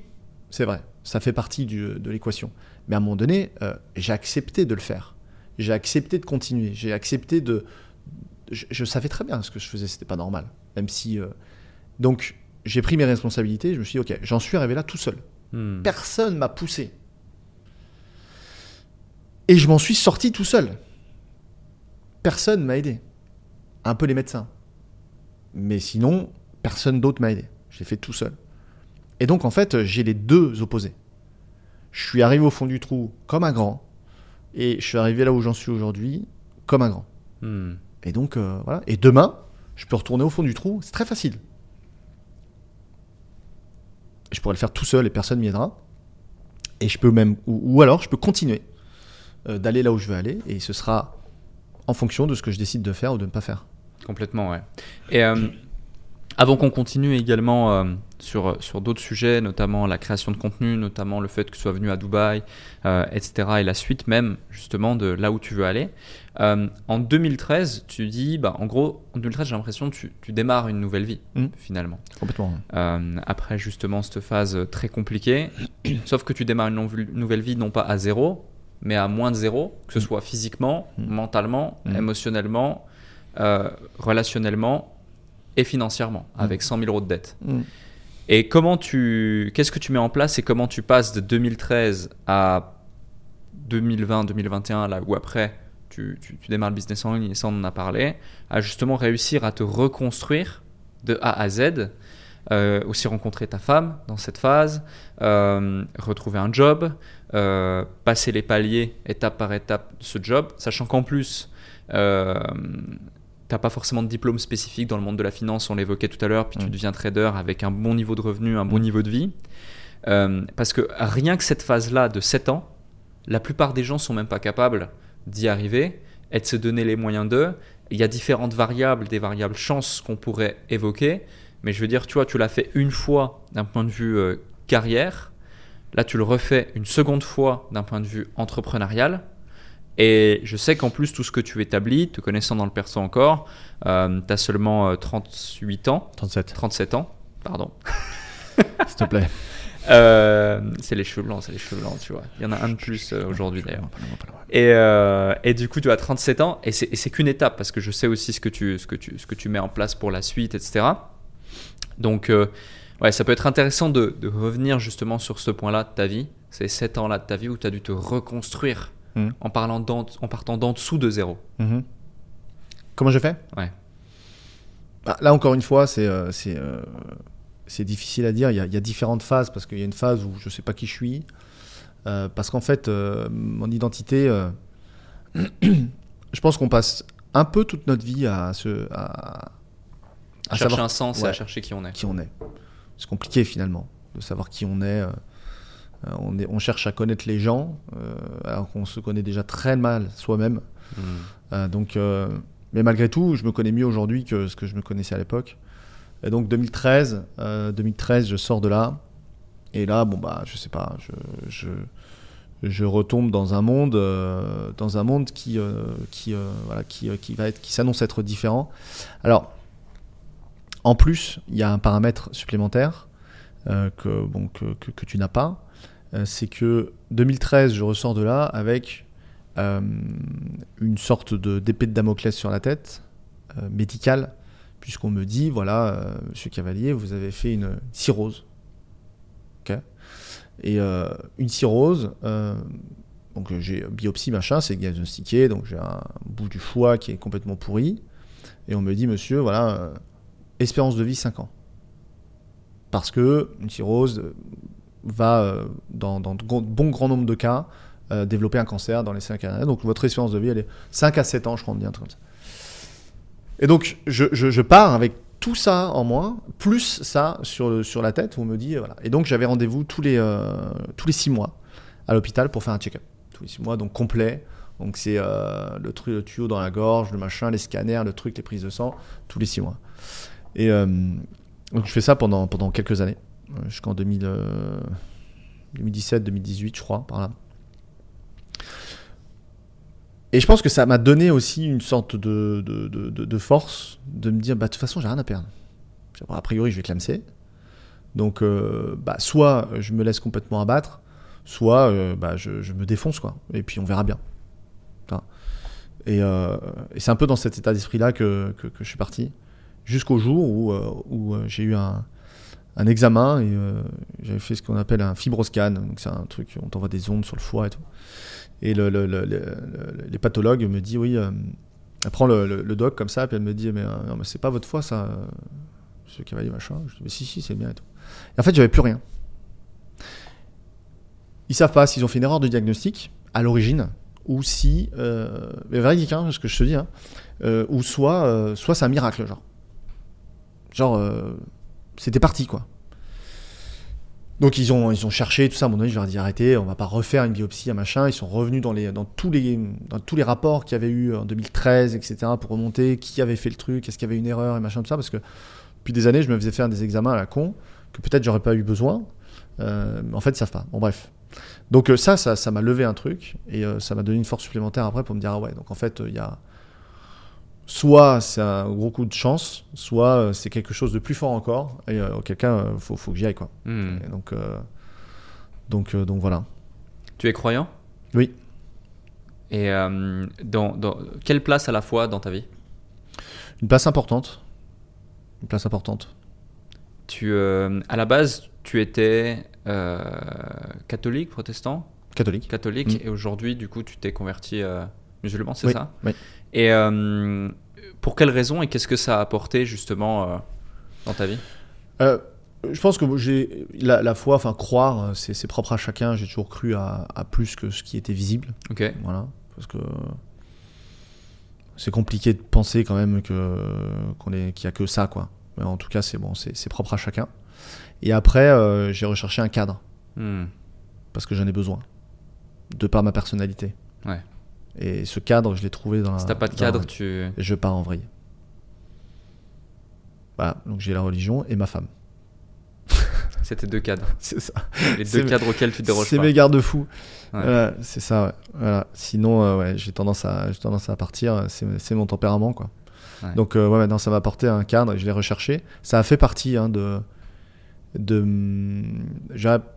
c'est vrai, ça fait partie de l'équation. Mais à un moment donné, euh, j'ai accepté de le faire. J'ai accepté de continuer. J'ai accepté de. Je, savais très bien ce que je faisais, c'était pas normal. Même si. Euh, donc, j'ai pris mes responsabilités. Je me suis dit, ok, j'en suis arrivé là tout seul. Hmm. Personne m'a poussé. Et je m'en suis sorti tout seul. Personne m'a aidé. Un peu les médecins. Mais sinon, personne d'autre m'a aidé. J'ai fait tout seul. Et donc, en fait, j'ai les deux opposés. Je suis arrivé au fond du trou comme un grand. Et je suis arrivé là où j'en suis aujourd'hui comme un grand. Hmm. Et donc, euh, voilà. Et demain, je peux retourner au fond du trou. C'est très facile je pourrais le faire tout seul et personne ne m'aidera. Et je peux même, ou, alors je peux continuer euh, d'aller là où je veux aller et ce sera en fonction de ce que je décide de faire ou de ne pas faire. Complètement, ouais. Et euh, avant qu'on continue également euh, sur, sur d'autres sujets, notamment la création de contenu, notamment le fait que tu sois venu à Dubaï, etc., et la suite même justement de là où tu veux aller, euh, en 2013, tu dis, bah, en gros, en 2013, j'ai l'impression que tu, tu, démarres une nouvelle vie, mmh. finalement. Complètement. Euh, après, justement, cette phase très compliquée, sauf que tu démarres une nouvelle vie, non pas à zéro, mais à moins de zéro, que ce mmh. soit physiquement, mmh. mentalement, émotionnellement, euh, relationnellement et financièrement, avec 100 000 euros de dette. Et comment tu, qu'est-ce que tu mets en place et comment tu passes de 2013 à 2020, 2021, là où après tu, démarres le business en ligne, et ça on en a parlé, à justement réussir à te reconstruire de A à Z, euh, aussi rencontrer ta femme dans cette phase, euh, retrouver un job, euh, passer les paliers étape par étape de ce job, sachant qu'en plus, tu n'as pas forcément de diplôme spécifique dans le monde de la finance, on l'évoquait tout à l'heure, puis tu mm. deviens trader avec un bon niveau de revenu, un bon mm. niveau de vie. parce que rien que cette phase-là de 7 ans, la plupart des gens sont même pas capables d'y arriver et de se donner les moyens d'eux. Il y a différentes variables, des variables chance qu'on pourrait évoquer, mais je veux dire, tu vois, tu l'as fait une fois d'un point de vue euh, carrière, là tu le refais une seconde fois d'un point de vue entrepreneurial, et je sais qu'en plus, tout ce que tu établis, te connaissant dans le perso encore, euh, tu as seulement 38 euh, ans. 37. 37 ans, pardon. S'il te plaît. Euh, c'est les cheveux blancs, c'est les cheveux blancs, tu vois. Il y en a un de plus euh, aujourd'hui d'ailleurs. Et, euh, et, du coup, tu as 37 ans et c'est qu'une étape parce que je sais aussi ce que, tu, ce, que tu, ce que tu mets en place pour la suite, etc. Donc, ouais, ça peut être intéressant de, de, revenir justement sur ce point-là de ta vie, ces 7 ans-là de ta vie où tu as dû te reconstruire mmh. en, parlant en partant d'en dessous de zéro. Mmh. Comment je fais? Ouais. Bah, là, encore une fois, c'est c'est difficile à dire. Il y, a, différentes phases parce qu'il y a une phase où je ne sais pas qui je suis. Euh, parce qu'en fait, euh, mon identité, euh, je pense qu'on passe un peu toute notre vie à se. À, chercher un sens et à chercher qui on est. Qui on est. C'est compliqué finalement de savoir qui on est. On, est, on cherche à connaître les gens, alors qu'on se connaît déjà très mal soi-même. Hmm. Donc, mais malgré tout, je me connais mieux aujourd'hui que ce que je me connaissais à l'époque. Et donc 2013, euh, 2013, je sors de là. Et là, bon bah, je sais pas, je, je, retombe dans un monde, euh, dans un monde qui, euh, qui, va être, qui s'annonce être différent. Alors, en plus, il y a un paramètre supplémentaire que, tu n'as pas. C'est que 2013, je ressors de là avec une sorte de d'épée de Damoclès sur la tête, médicale, puisqu'on me dit voilà, euh, monsieur Cavalier, vous avez fait une cirrhose. Et euh, une cirrhose, euh, donc j'ai biopsie, machin, c'est diagnostiqué, donc j'ai un bout du foie qui est complètement pourri. Et on me dit, monsieur, voilà, espérance de vie 5 ans. Parce que une cirrhose va, dans, bon grand nombre de cas, développer un cancer dans les 5 années. Donc votre espérance de vie, elle est 5 à 7 ans, je crois, truc comme ça. Et donc, je, pars avec tout ça en moi, plus ça sur, sur la tête, où on me dit, euh, voilà. Et donc, j'avais rendez-vous tous les, euh, tous les 6 mois à l'hôpital pour faire un check-up. Tous les 6 mois, donc complet. Donc, c'est euh, le, truc, le tuyau dans la gorge, le machin, les scanners, le truc, les prises de sang, tous les 6 mois. Et euh, donc, je fais ça pendant, pendant quelques années, jusqu'en 2000, euh, 2017, 2018, je crois, par là. Et je pense que ça m'a donné aussi une sorte de, de, de, force de me dire, bah, de toute façon, j'ai rien à perdre. A priori, je vais clamser. Donc, euh, bah, soit je me laisse complètement abattre, soit euh, bah, je, me défonce, quoi. Et puis, on verra bien. Euh, et c'est un peu dans cet état d'esprit-là que, que, que je suis parti, jusqu'au jour où, où j'ai eu un, un examen euh, j'avais fait ce qu'on appelle un fibroscan. C'est un truc, on t'envoie des ondes sur le foie et tout. Et le, le- le- le- le- les pathologues me disent oui, euh, elle prend le, doc comme ça, puis elle me dit mais, euh, c'est pas votre foie ça, euh, ce cavalier machin. Je dis mais si si c'est bien et tout. Et en fait j'avais plus rien. Ils savent pas s'ils ont fait une erreur de diagnostic à l'origine ou si, mais véridique hein, ce que je te dis, hein, ou soit soit c'est un miracle genre, genre c'était parti quoi. Donc ils ont, ils ont cherché tout ça. À mon avis, je leur ai dit arrêtez, on va pas refaire une biopsie, un machin. Ils sont revenus dans, les, dans, tous, les, dans tous les rapports qu'il y avait eu en 2013, etc. pour remonter qui avait fait le truc, est-ce qu'il y avait une erreur et machin, tout ça. Parce que depuis des années, je me faisais faire des examens à la con que peut-être j'aurais pas eu besoin. Euh, en fait, ils savent pas. Bon, bref. Donc euh, ça, ça ça m'a levé un truc et euh, ça m'a donné une force supplémentaire après pour me dire ah ouais, donc en fait, euh, il y a. Soit c'est un gros coup de chance, soit euh, c'est quelque chose de plus fort encore, et euh, auquel cas, il faut, faut que j'y aille. Quoi. Hmm. Et donc, euh, donc, euh, donc voilà. Tu es croyant? Oui. Et euh, dans, dans quelle place à la fois dans ta vie? Une place importante. Une place importante. tu, euh, À la base, tu étais euh, catholique, protestant? Catholique. Catholique, Mm. et aujourd'hui, du coup, tu t'es converti euh, musulman, c'est Oui, ça? Oui. Et euh, pour quelles raisons et qu'est-ce que ça a apporté justement euh, dans ta vie? Euh, je pense que j'ai la, la foi, enfin croire, c'est propre à chacun. J'ai toujours cru à, à plus que ce qui était visible. Ok. Voilà. Parce que c'est compliqué de penser quand même que qu'on est qu'il y a que ça quoi. Mais en tout cas, c'est bon, c'est propre à chacun. Et après, euh, j'ai recherché un cadre Hmm. parce que j'en ai besoin, de par ma personnalité. Ouais. Et ce cadre, je l'ai trouvé dans la. Si t'as pas de cadre, tu. je pars en vrille. Voilà, donc j'ai la religion et ma femme. C'était deux cadres. C'est ça. Les deux cadres auxquels tu te déroges C'est mes garde-fous. Ouais. Voilà, c'est ça, ouais. Voilà. Sinon, euh, ouais, j'ai tendance à, j'ai tendance à partir. C'est, mon tempérament, quoi. Ouais. Donc, euh, ouais, maintenant, ça m'a apporté un cadre et je l'ai recherché. Ça a fait partie hein, de, de,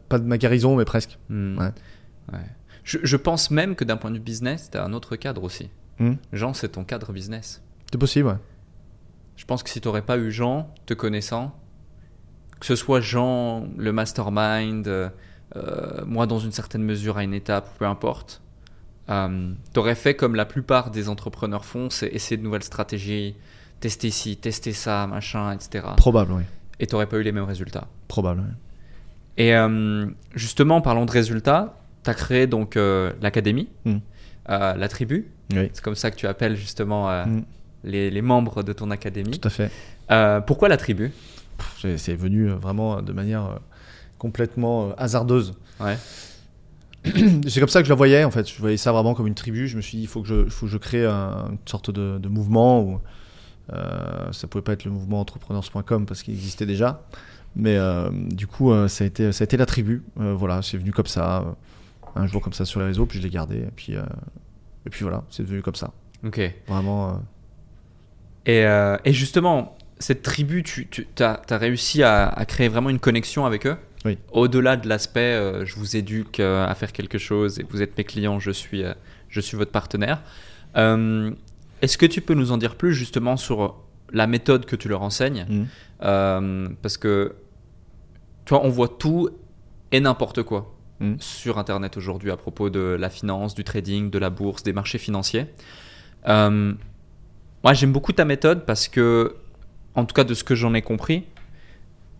pas de ma guérison, mais presque. Hmm. Ouais. Je, je pense même que d'un point de vue business, tu as un autre cadre aussi. Hmm. Jean, c'est ton cadre business. C'est possible, ouais. Je pense que si tu n'aurais pas eu Jean, te connaissant, que ce soit Jean, le mastermind, euh, euh, moi dans une certaine mesure à une étape, peu importe, euh, tu aurais fait comme la plupart des entrepreneurs font, c'est essayer de nouvelles stratégies, tester ci, tester ça, machin, etc. Probable, oui. Et tu n'aurais pas eu les mêmes résultats. Probable, ouais. Et euh, justement, parlons de résultats, tu as créé donc euh, l'académie, Mm. euh, la tribu, Oui, c'est comme ça que tu appelles justement euh, Mm. les, les membres de ton académie. tout à fait. Pourquoi la tribu? C'est, venu vraiment de manière complètement hasardeuse. Ouais. c'est comme ça que je la voyais en fait. Je voyais ça vraiment comme une tribu. Je me suis dit, il faut que je, faut que je crée un- une sorte de, de mouvement où ça pouvait pas être le mouvement entrepreneurs.com parce qu'il existait déjà. Mais du coup, ça, a été, ça a été la tribu. Voilà, c'est venu comme ça, un jour comme ça sur les réseaux, puis je l'ai gardé. Et puis, euh, et puis voilà, c'est devenu comme ça. Ok. Vraiment. euh, Et, euh, et justement, cette tribu, tu, tu as, réussi à, à créer vraiment une connexion avec eux Oui. Au-delà de l'aspect, je vous éduque à faire quelque chose et vous êtes mes clients, je suis, je suis votre partenaire. Est-ce que tu peux nous en dire plus justement sur la méthode que tu leur enseignes. Euh, Parce que, tu vois, on voit tout et n'importe quoi Mhm. sur Internet aujourd'hui à propos de la finance, du trading, de la bourse, des marchés financiers. Euh, moi, j'aime beaucoup ta méthode parce que, en tout cas, de ce que j'en ai compris,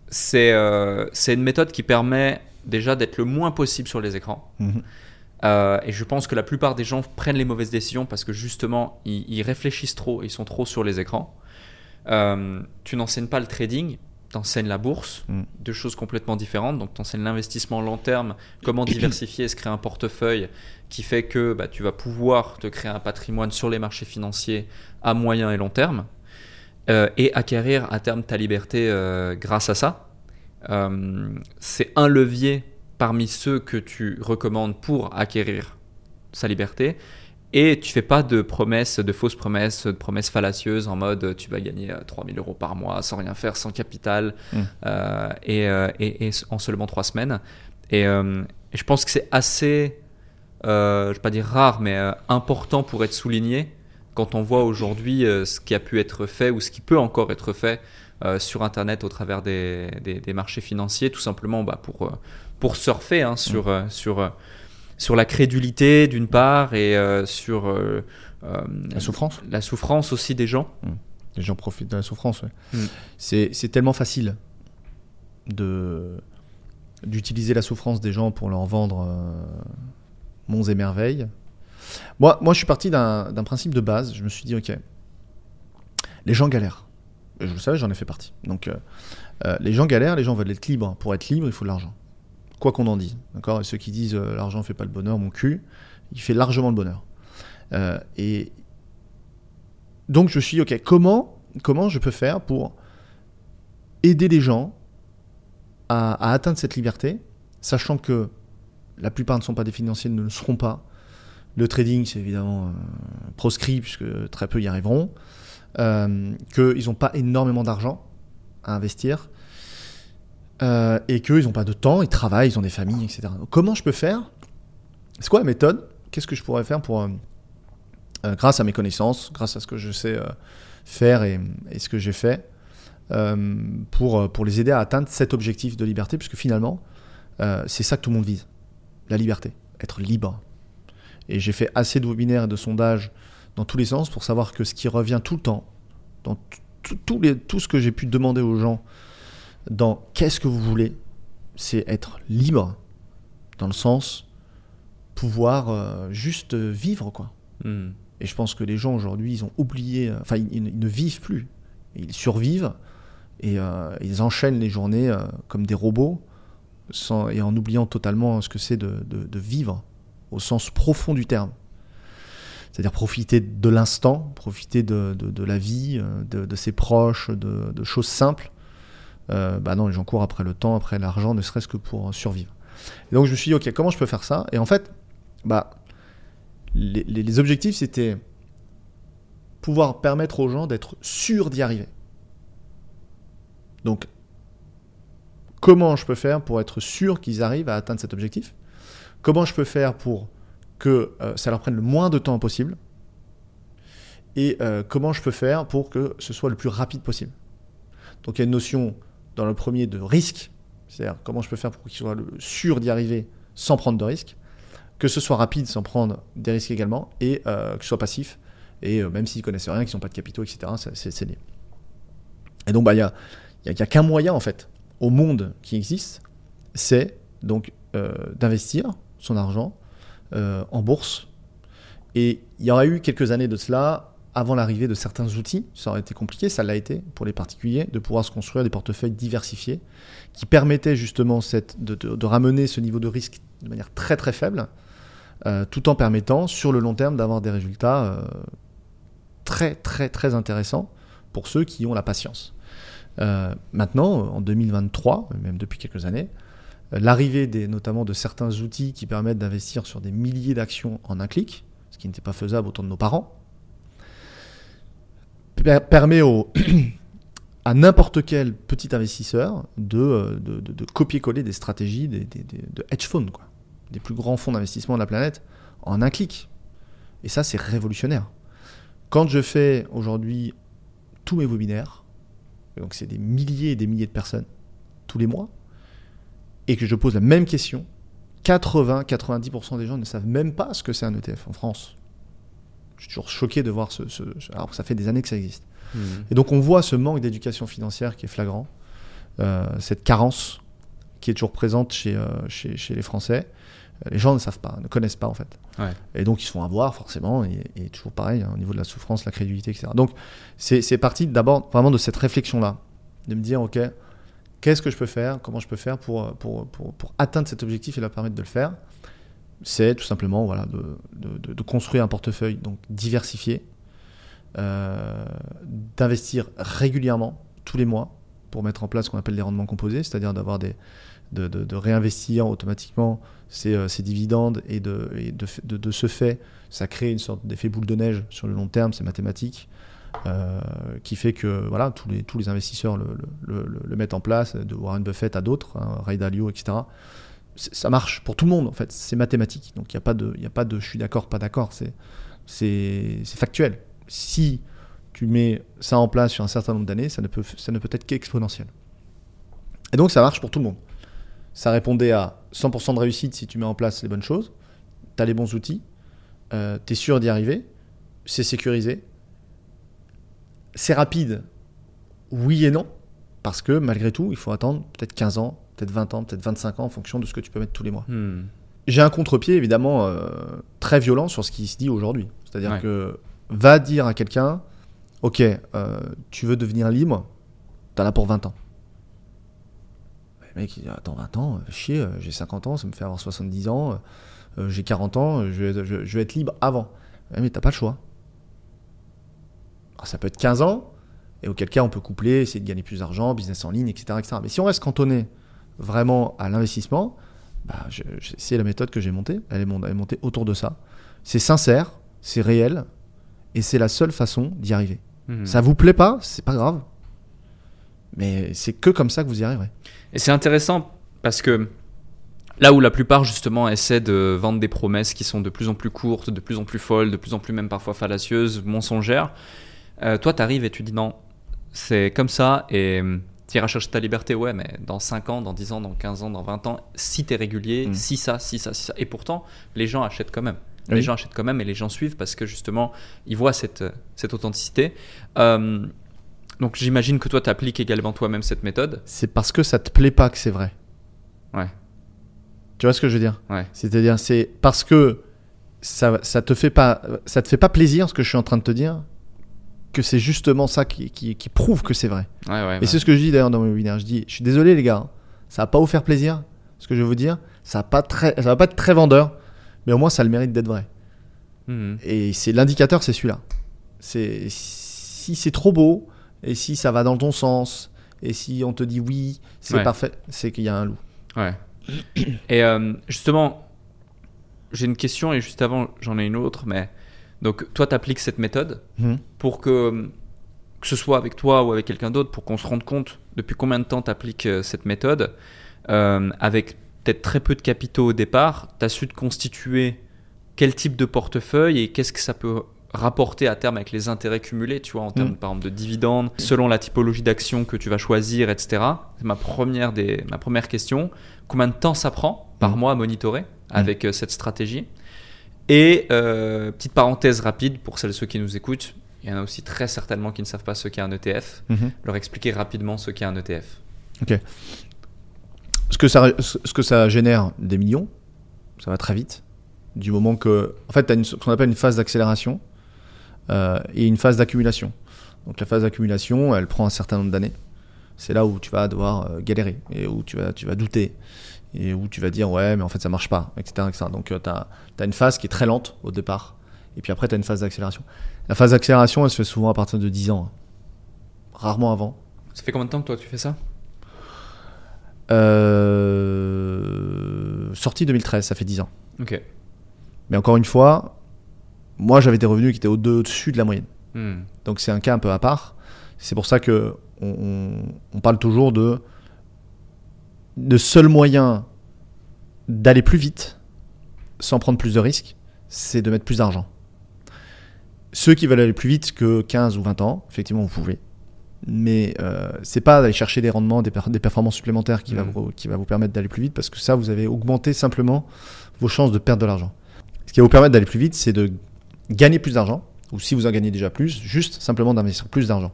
c'est euh, une méthode qui permet déjà d'être le moins possible sur les écrans. mhm. Euh, et je pense que la plupart des gens prennent les mauvaises décisions parce que justement, ils, ils réfléchissent trop, ils sont trop sur les écrans. Euh, tu n'enseignes pas le trading, tu enseignes la bourse, Mm. deux choses complètement différentes. Donc, tu enseignes l'investissement long terme, comment diversifier, se créer un portefeuille qui fait que bah, tu vas pouvoir te créer un patrimoine sur les marchés financiers à moyen et long terme euh, et acquérir à terme ta liberté euh, grâce à ça. Euh, c'est un levier parmi ceux que tu recommandes pour acquérir sa liberté. Et tu fais pas de promesses, de fausses promesses, de promesses fallacieuses en mode euh, tu vas gagner euh, 3000 euros par mois sans rien faire, sans capital Mm. euh, et, euh, et- et en seulement trois semaines. Et, euh, et je pense que c'est assez, euh, je vais pas dire rare, mais euh, important pour être souligné quand on voit aujourd'hui euh, ce qui a pu être fait ou ce qui peut encore être fait euh, sur Internet au travers des, des- des marchés financiers, tout simplement bah, pour, euh, pour surfer hein, sur, euh, sur, euh, sur la crédulité d'une part et euh, sur euh, euh, La souffrance. la souffrance aussi des gens. Les gens profitent de la souffrance. ouais. Mm. C'est, tellement facile de d'utiliser la souffrance des gens pour leur vendre euh, monts et merveilles. Moi, moi, je suis parti d'un, principe de base. Je me suis dit, ok, les gens galèrent. Et je le savais, j'en ai fait partie. Donc, les gens galèrent, les gens veulent être libres. Pour être libre, il faut de l'argent. Quoi qu'on en dise. D'accord? Et ceux qui disent euh, l'argent fait pas le bonheur, mon cul, il fait largement le bonheur. Euh, et donc, je me suis dit, ok, comment, comment je peux faire pour aider les gens à, atteindre cette liberté, sachant que la plupart ne sont pas des financiers, ne le seront pas. Le trading, c'est évidemment euh, proscrit, puisque très peu y arriveront. Euh, qu'ils n'ont pas énormément d'argent à investir. Euh, et qu'ils n'ont pas de temps, ils travaillent, ils ont des familles, etc. Donc, comment je peux faire? C'est quoi la méthode? Qu'est-ce que je pourrais faire pour, euh, euh, grâce à mes connaissances, grâce à ce que je sais faire et, ce que j'ai fait, pour, pour les aider à atteindre cet objectif de liberté, puisque finalement, c'est ça que tout le monde vise, la liberté, être libre. Et j'ai fait assez de webinaires et de sondages dans tous les sens pour savoir que ce qui revient tout le temps, dans les, tout ce que j'ai pu demander aux gens, dans qu'est-ce que vous voulez, c'est être libre, dans le sens pouvoir euh, juste vivre, quoi. Hmm. Et je pense que les gens aujourd'hui, ils ont oublié, euh, enfin, ils, ils ne vivent plus. Ils survivent et euh, ils enchaînent les journées euh, comme des robots sans, et en oubliant totalement ce que c'est de, de- de vivre au sens profond du terme. C'est-à-dire profiter de l'instant, profiter de, de- de la vie, de, de ses proches, de choses simples. Euh, bah non, les gens courent après le temps, après l'argent, ne serait-ce que pour survivre. Et donc je me suis dit, ok, comment je peux faire ça? Et en fait, bah, les, les- objectifs, c'était pouvoir permettre aux gens d'être sûrs d'y arriver. Donc, comment je peux faire pour être sûr qu'ils arrivent à atteindre cet objectif? Comment je peux faire pour que euh, ça leur prenne le moins de temps possible? Et euh, comment je peux faire pour que ce soit le plus rapide possible? Donc, il y a une notion dans le premier de risque, c'est-à-dire comment je peux faire pour qu'ils soient le- sûrs d'y arriver sans prendre de risques que ce soit rapide sans prendre des risques également, et euh, que ce soit passif, et euh, même s'ils connaissent rien, qu'ils n'ont pas de capitaux, etc., c'est lié. Et donc, bah, il n'y a, qu'un moyen, en fait, au monde qui existe, c'est donc euh, d'investir son argent en bourse. Et il y aurait eu quelques années de cela, avant l'arrivée de certains outils, ça aurait été compliqué, ça l'a été pour les particuliers, de pouvoir se construire des portefeuilles diversifiés qui permettaient justement de, ramener ce niveau de risque de manière très très faible, euh, tout en permettant sur le long terme d'avoir des résultats euh, très très très intéressants pour ceux qui ont la patience. Euh, maintenant, en 2023, même depuis quelques années, l'arrivée notamment de certains outils qui permettent d'investir sur des milliers d'actions en un clic, ce qui n'était pas faisable au temps de nos parents, permet à n'importe quel petit investisseur de, de, copier-coller des stratégies de hedge funds, des plus grands fonds d'investissement de la planète, en un clic. Et ça, c'est révolutionnaire. Quand je fais aujourd'hui tous mes webinaires, donc c'est des milliers et des milliers de personnes tous les mois, et que je pose la même question, 80-90% des gens ne savent même pas ce que c'est un ETF en France. Je suis toujours choqué de voir ce, alors ça fait des années que ça existe. Mmh. Et donc on voit ce manque d'éducation financière qui est flagrant, euh, cette carence qui est toujours présente chez, euh, chez, chez, les Français. Les gens ne savent pas, ne connaissent pas en fait. Et donc ils se font avoir forcément, et, toujours pareil, hein, au niveau de la souffrance, la crédulité, etc. Donc c'est parti d'abord vraiment de cette réflexion-là, de me dire, ok, qu'est-ce que je peux faire, comment je peux faire pour, pour, pour, pour atteindre cet objectif et leur permettre de le faire C'est tout simplement voilà, de, de, construire un portefeuille donc diversifié, euh, d'investir régulièrement, tous les mois, pour mettre en place ce qu'on appelle des rendements composés, c'est-à-dire d'avoir des, de, réinvestir automatiquement ces, euh, dividendes et, de, et de, ce fait, ça crée une sorte d'effet boule de neige sur le long terme, c'est mathématique, euh, qui fait que voilà, tous, les, tous les investisseurs le, le, mettent en place, de Warren Buffett à d'autres, hein, Ray Dalio, etc. Ça marche pour tout le monde en fait, c'est mathématique. Donc il n'y a, pas de, a pas de je suis d'accord, pas d'accord, c'est factuel. Si tu mets ça en place sur un certain nombre d'années, ça ne peut, ça ne peut être qu'exponentiel. Et donc ça marche pour tout le monde. Ça répondait à 100% de réussite si tu mets en place les bonnes choses, tu as les bons outils, euh, tu es sûr d'y arriver, c'est sécurisé. C'est rapide, oui et non, parce que malgré tout, il faut attendre peut-être 15 ans, peut-être 20 ans, peut-être 25 ans en fonction de ce que tu peux mettre tous les mois. Hmm. J'ai un contre-pied évidemment euh, très violent sur ce qui se dit aujourd'hui. C'est-à-dire que va dire à quelqu'un, ok, euh, tu veux devenir libre, t'en as pour 20 ans. Le mec, il dit Attends, 20 ans, euh, chier, j'ai 50 ans, ça me fait avoir 70 ans, euh, j'ai 40 ans, je vais, être libre avant. mais t'as pas le choix. ça peut être 15 ans, et auquel cas on peut coupler, essayer de gagner plus d'argent, business en ligne, etc., etc. Mais si on reste cantonné vraiment à l'investissement, bah, c'est la méthode que j'ai montée. Elle est, montée autour de ça. C'est sincère, c'est réel, et c'est la seule façon d'y arriver. Mmh. Ça vous plaît pas, c'est pas grave. Mais c'est que comme ça que vous y arriverez. Et c'est intéressant parce que là où la plupart justement essaient de vendre des promesses qui sont de plus en plus courtes, de plus en plus folles, de plus en plus même parfois fallacieuses, mensongères, euh, toi tu arrives et tu dis non, c'est comme ça et tu iras chercher ta liberté, ouais, mais dans 5 ans, dans 10 ans, dans 15 ans, dans 20 ans, si tu es régulier, mm. si ça, si ça, si ça. Et pourtant, les gens achètent quand même. Les gens achètent quand même et les gens suivent parce que justement, ils voient cette, cette authenticité. Euh, donc j'imagine que toi, tu appliques également toi-même cette méthode. C'est parce que ça te plaît pas que c'est vrai. Ouais. Tu vois ce que je veux dire? Ouais. C'est-à-dire, c'est parce que ça, ça te fait pas, ça te fait pas plaisir ce que je suis en train de te dire, que c'est justement ça qui, qui, prouve que c'est vrai. Ouais, ouais, Et c'est ce que je dis d'ailleurs dans mon webinaire. Je dis, je suis désolé les gars, ça va pas vous faire plaisir. Ce que je veux vous dire, ça va pas très, ça va pas être très vendeur, mais au moins ça a le mérite d'être vrai. Mhm. Et c'est l'indicateur, c'est celui-là. C'est si c'est trop beau, et si ça va dans ton sens, et si on te dit oui, c'est parfait, c'est qu'il y a un loup. Ouais. Et euh, justement, j'ai une question et juste avant, j'en ai une autre. Mais donc, toi, tu appliques cette méthode mhm. pour que, que ce soit avec toi ou avec quelqu'un d'autre, pour qu'on se rende compte depuis combien de temps tu appliques euh, cette méthode. Euh, avec peut-être très peu de capitaux au départ, tu as su te constituer quel type de portefeuille et qu'est-ce que ça peut rapporter à terme avec les intérêts cumulés, tu vois, en termes mm. par exemple de dividendes, selon la typologie d'action que tu vas choisir, etc. C'est ma première, des, ma première question. Combien de temps ça prend par mm. mois à monitorer avec euh, cette stratégie? Et euh, petite parenthèse rapide pour celles et ceux qui nous écoutent, il y en a aussi très certainement qui ne savent pas ce qu'est un ETF. Mm-hmm. Leur expliquer rapidement ce qu'est un ETF. Ok. Ce que, ça, ce que ça génère des millions, ça va très vite. Du moment que. En fait, tu as ce qu'on appelle une phase d'accélération euh, et une phase d'accumulation. Donc la phase d'accumulation, elle prend un certain nombre d'années. C'est là où tu vas devoir euh, galérer et où tu vas, tu vas douter et où tu vas dire ouais mais en fait ça marche pas, etc. etc. Donc tu as, une phase qui est très lente au départ et puis après tu as une phase d'accélération. La phase d'accélération elle se fait souvent à partir de 10 ans, hein. rarement avant. Ça fait combien de temps que toi tu fais ça? Euh... Sorti 2013, ça fait 10 ans. Ok. Mais encore une fois, moi j'avais des revenus qui étaient au-dessus de la moyenne. Hmm. Donc c'est un cas un peu à part. C'est pour ça que on, parle toujours de le seul moyen d'aller plus vite sans prendre plus de risques, c'est de mettre plus d'argent. Ceux qui veulent aller plus vite que 15 ou 20 ans, effectivement, vous pouvez. Mais euh, c'est pas d'aller chercher des rendements, des, des performances supplémentaires qui, va hmm. vous, qui va vous permettre d'aller plus vite, parce que ça, vous avez augmenté simplement vos chances de perdre de l'argent. Ce qui va vous permettre d'aller plus vite, c'est de gagner plus d'argent, ou si vous en gagnez déjà plus, juste simplement d'investir plus d'argent.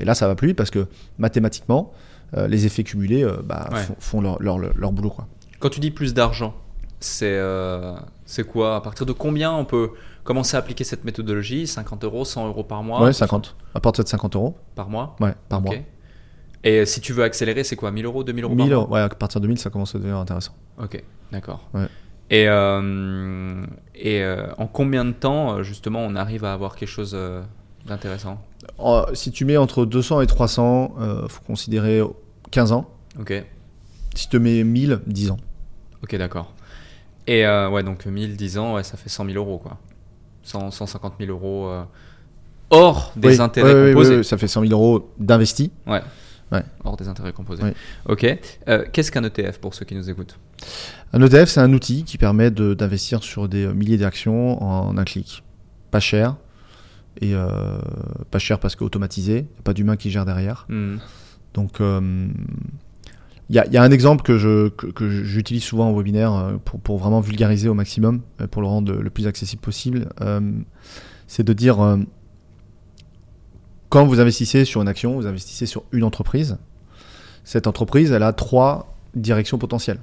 Et là, ça va plus vite parce que mathématiquement, les effets cumulés euh, bah, font, leur, leur, leur, boulot. Quoi. Quand tu dis plus d'argent, c'est euh, c'est quoi? À partir de combien on peut commencer à appliquer cette méthodologie? 50 euros, 100 euros par mois? Ouais, 50. À partir de 50 euros. Par mois? Ouais, par mois. Et si tu veux accélérer, c'est quoi? 1000 euros, 2000 euros 1000 euros, ouais, à partir de 1000, ça commence à devenir intéressant. Ok, d'accord. Ouais. Et, euh, et euh, en combien de temps, euh, justement, on arrive à avoir quelque chose d'intéressant Si tu mets entre 200 et 300, il faut considérer 15 ans. Ok. Si tu mets 1000, 10 ans. Ok, d'accord. Et ouais, donc 1000, 10 ans, ouais, ça fait 100 000 euros, quoi. 100, 150 000 euros hors des intérêts composés. ça fait 100 000 euros d'investis. Ouais. Ouais. Hors des intérêts composés. Ok. Qu'est-ce qu'un ETF pour ceux qui nous écoutent? Un ETF, c'est un outil qui permet d'investir sur des milliers d'actions en un clic. Pas cher. Et euh, pas cher parce qu'automatisé, pas d'humain qui gère derrière. Hmm. Donc, il euh, y, a, un exemple que j'utilise que, souvent en webinaire euh, pour, pour, vraiment vulgariser au maximum, pour le rendre le plus accessible possible. c'est de dire quand vous investissez sur une action, vous investissez sur une entreprise. Cette entreprise, elle a trois directions potentielles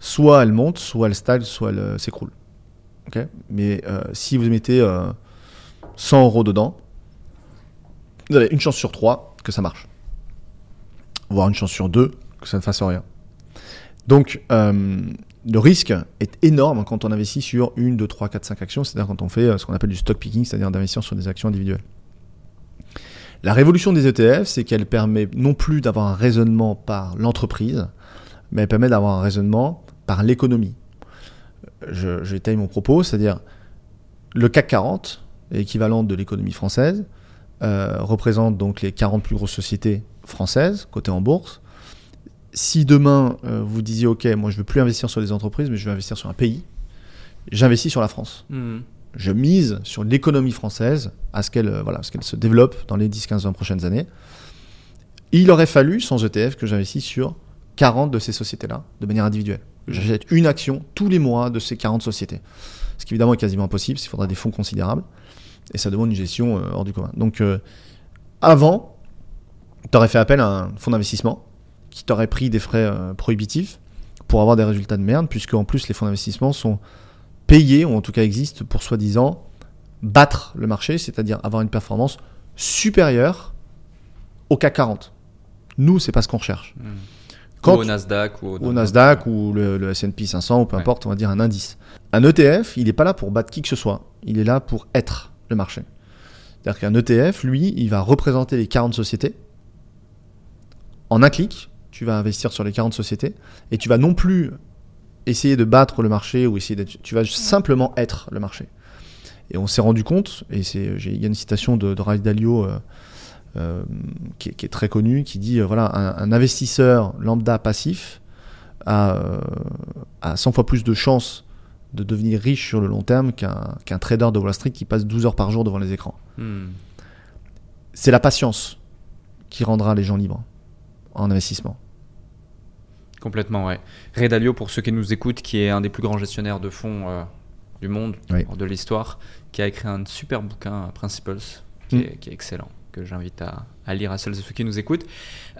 soit elle monte, soit elle stagne, soit elle s'écroule. Mais si vous mettez 100 euh, euros dedans, vous avez une chance sur 3 que ça marche. Voire une chance sur 2 que ça ne fasse rien. Donc, le risque est énorme quand on investit sur une, 2, 3, 4, 5 actions, c'est-à-dire quand on fait ce qu'on appelle du stock picking, c'est-à-dire d'investir sur des actions individuelles. La révolution des ETF, c'est qu'elle permet non plus d'avoir un raisonnement par l'entreprise, mais elle permet d'avoir un raisonnement par l'économie. Je mon propos, c'est-à-dire le CAC 40, équivalent de l'économie française, euh, représente donc les 40 plus grosses sociétés françaises cotées en bourse. Si demain euh, vous disiez OK, moi je veux plus investir sur des entreprises, mais je veux investir sur un pays, j'investis sur la France. Mmh. Je mise sur l'économie française à ce qu'elle euh, voilà, qu'elle se développe dans les 10, 15, 20 prochaines années. Il aurait fallu, sans ETF, que j'investisse sur 40 de ces sociétés-là de manière individuelle. J'achète une action tous les mois de ces 40 sociétés. Ce qui évidemment est quasiment impossible, il faudra des fonds considérables. Et ça demande une gestion euh, hors du commun. Donc euh, avant, tu aurais fait appel à un fonds d'investissement qui t'aurait pris des frais euh, prohibitifs pour avoir des résultats de merde, puisque en plus les fonds d'investissement sont payés, ou en tout cas existent pour soi-disant battre le marché, c'est-à-dire avoir une performance supérieure au CAC 40. Nous, c'est pas ce qu'on recherche. Mmh ou au Nasdaq. Ou au, Nasdaq ou le, S&P 500 ou peu importe, on va dire un indice. Un ETF, il n'est pas là pour battre qui que ce soit. Il est là pour être le marché. C'est-à-dire qu'un ETF, lui, il va représenter les 40 sociétés. En un clic, tu vas investir sur les 40 sociétés et tu vas non plus essayer de battre le marché ou essayer d'être. Tu vas simplement être le marché. Et on s'est rendu compte, et il y a une citation de, de Ray Dalio. Euh, euh, qui, est, très connu, qui dit euh, voilà, un, investisseur lambda passif a, 100 euh, fois plus de chances de devenir riche sur le long terme qu'un trader de Wall Street qui passe 12 heures par jour devant les écrans. Hmm. C'est la patience qui rendra les gens libres en investissement. Complètement, ouais. Ray Dalio, pour ceux qui nous écoutent, qui est un des plus grands gestionnaires de fonds du monde, de l'histoire, qui a écrit un super bouquin, Principles, qui, hmm. qui est excellent que j'invite à, lire à celles et ceux qui nous écoutent.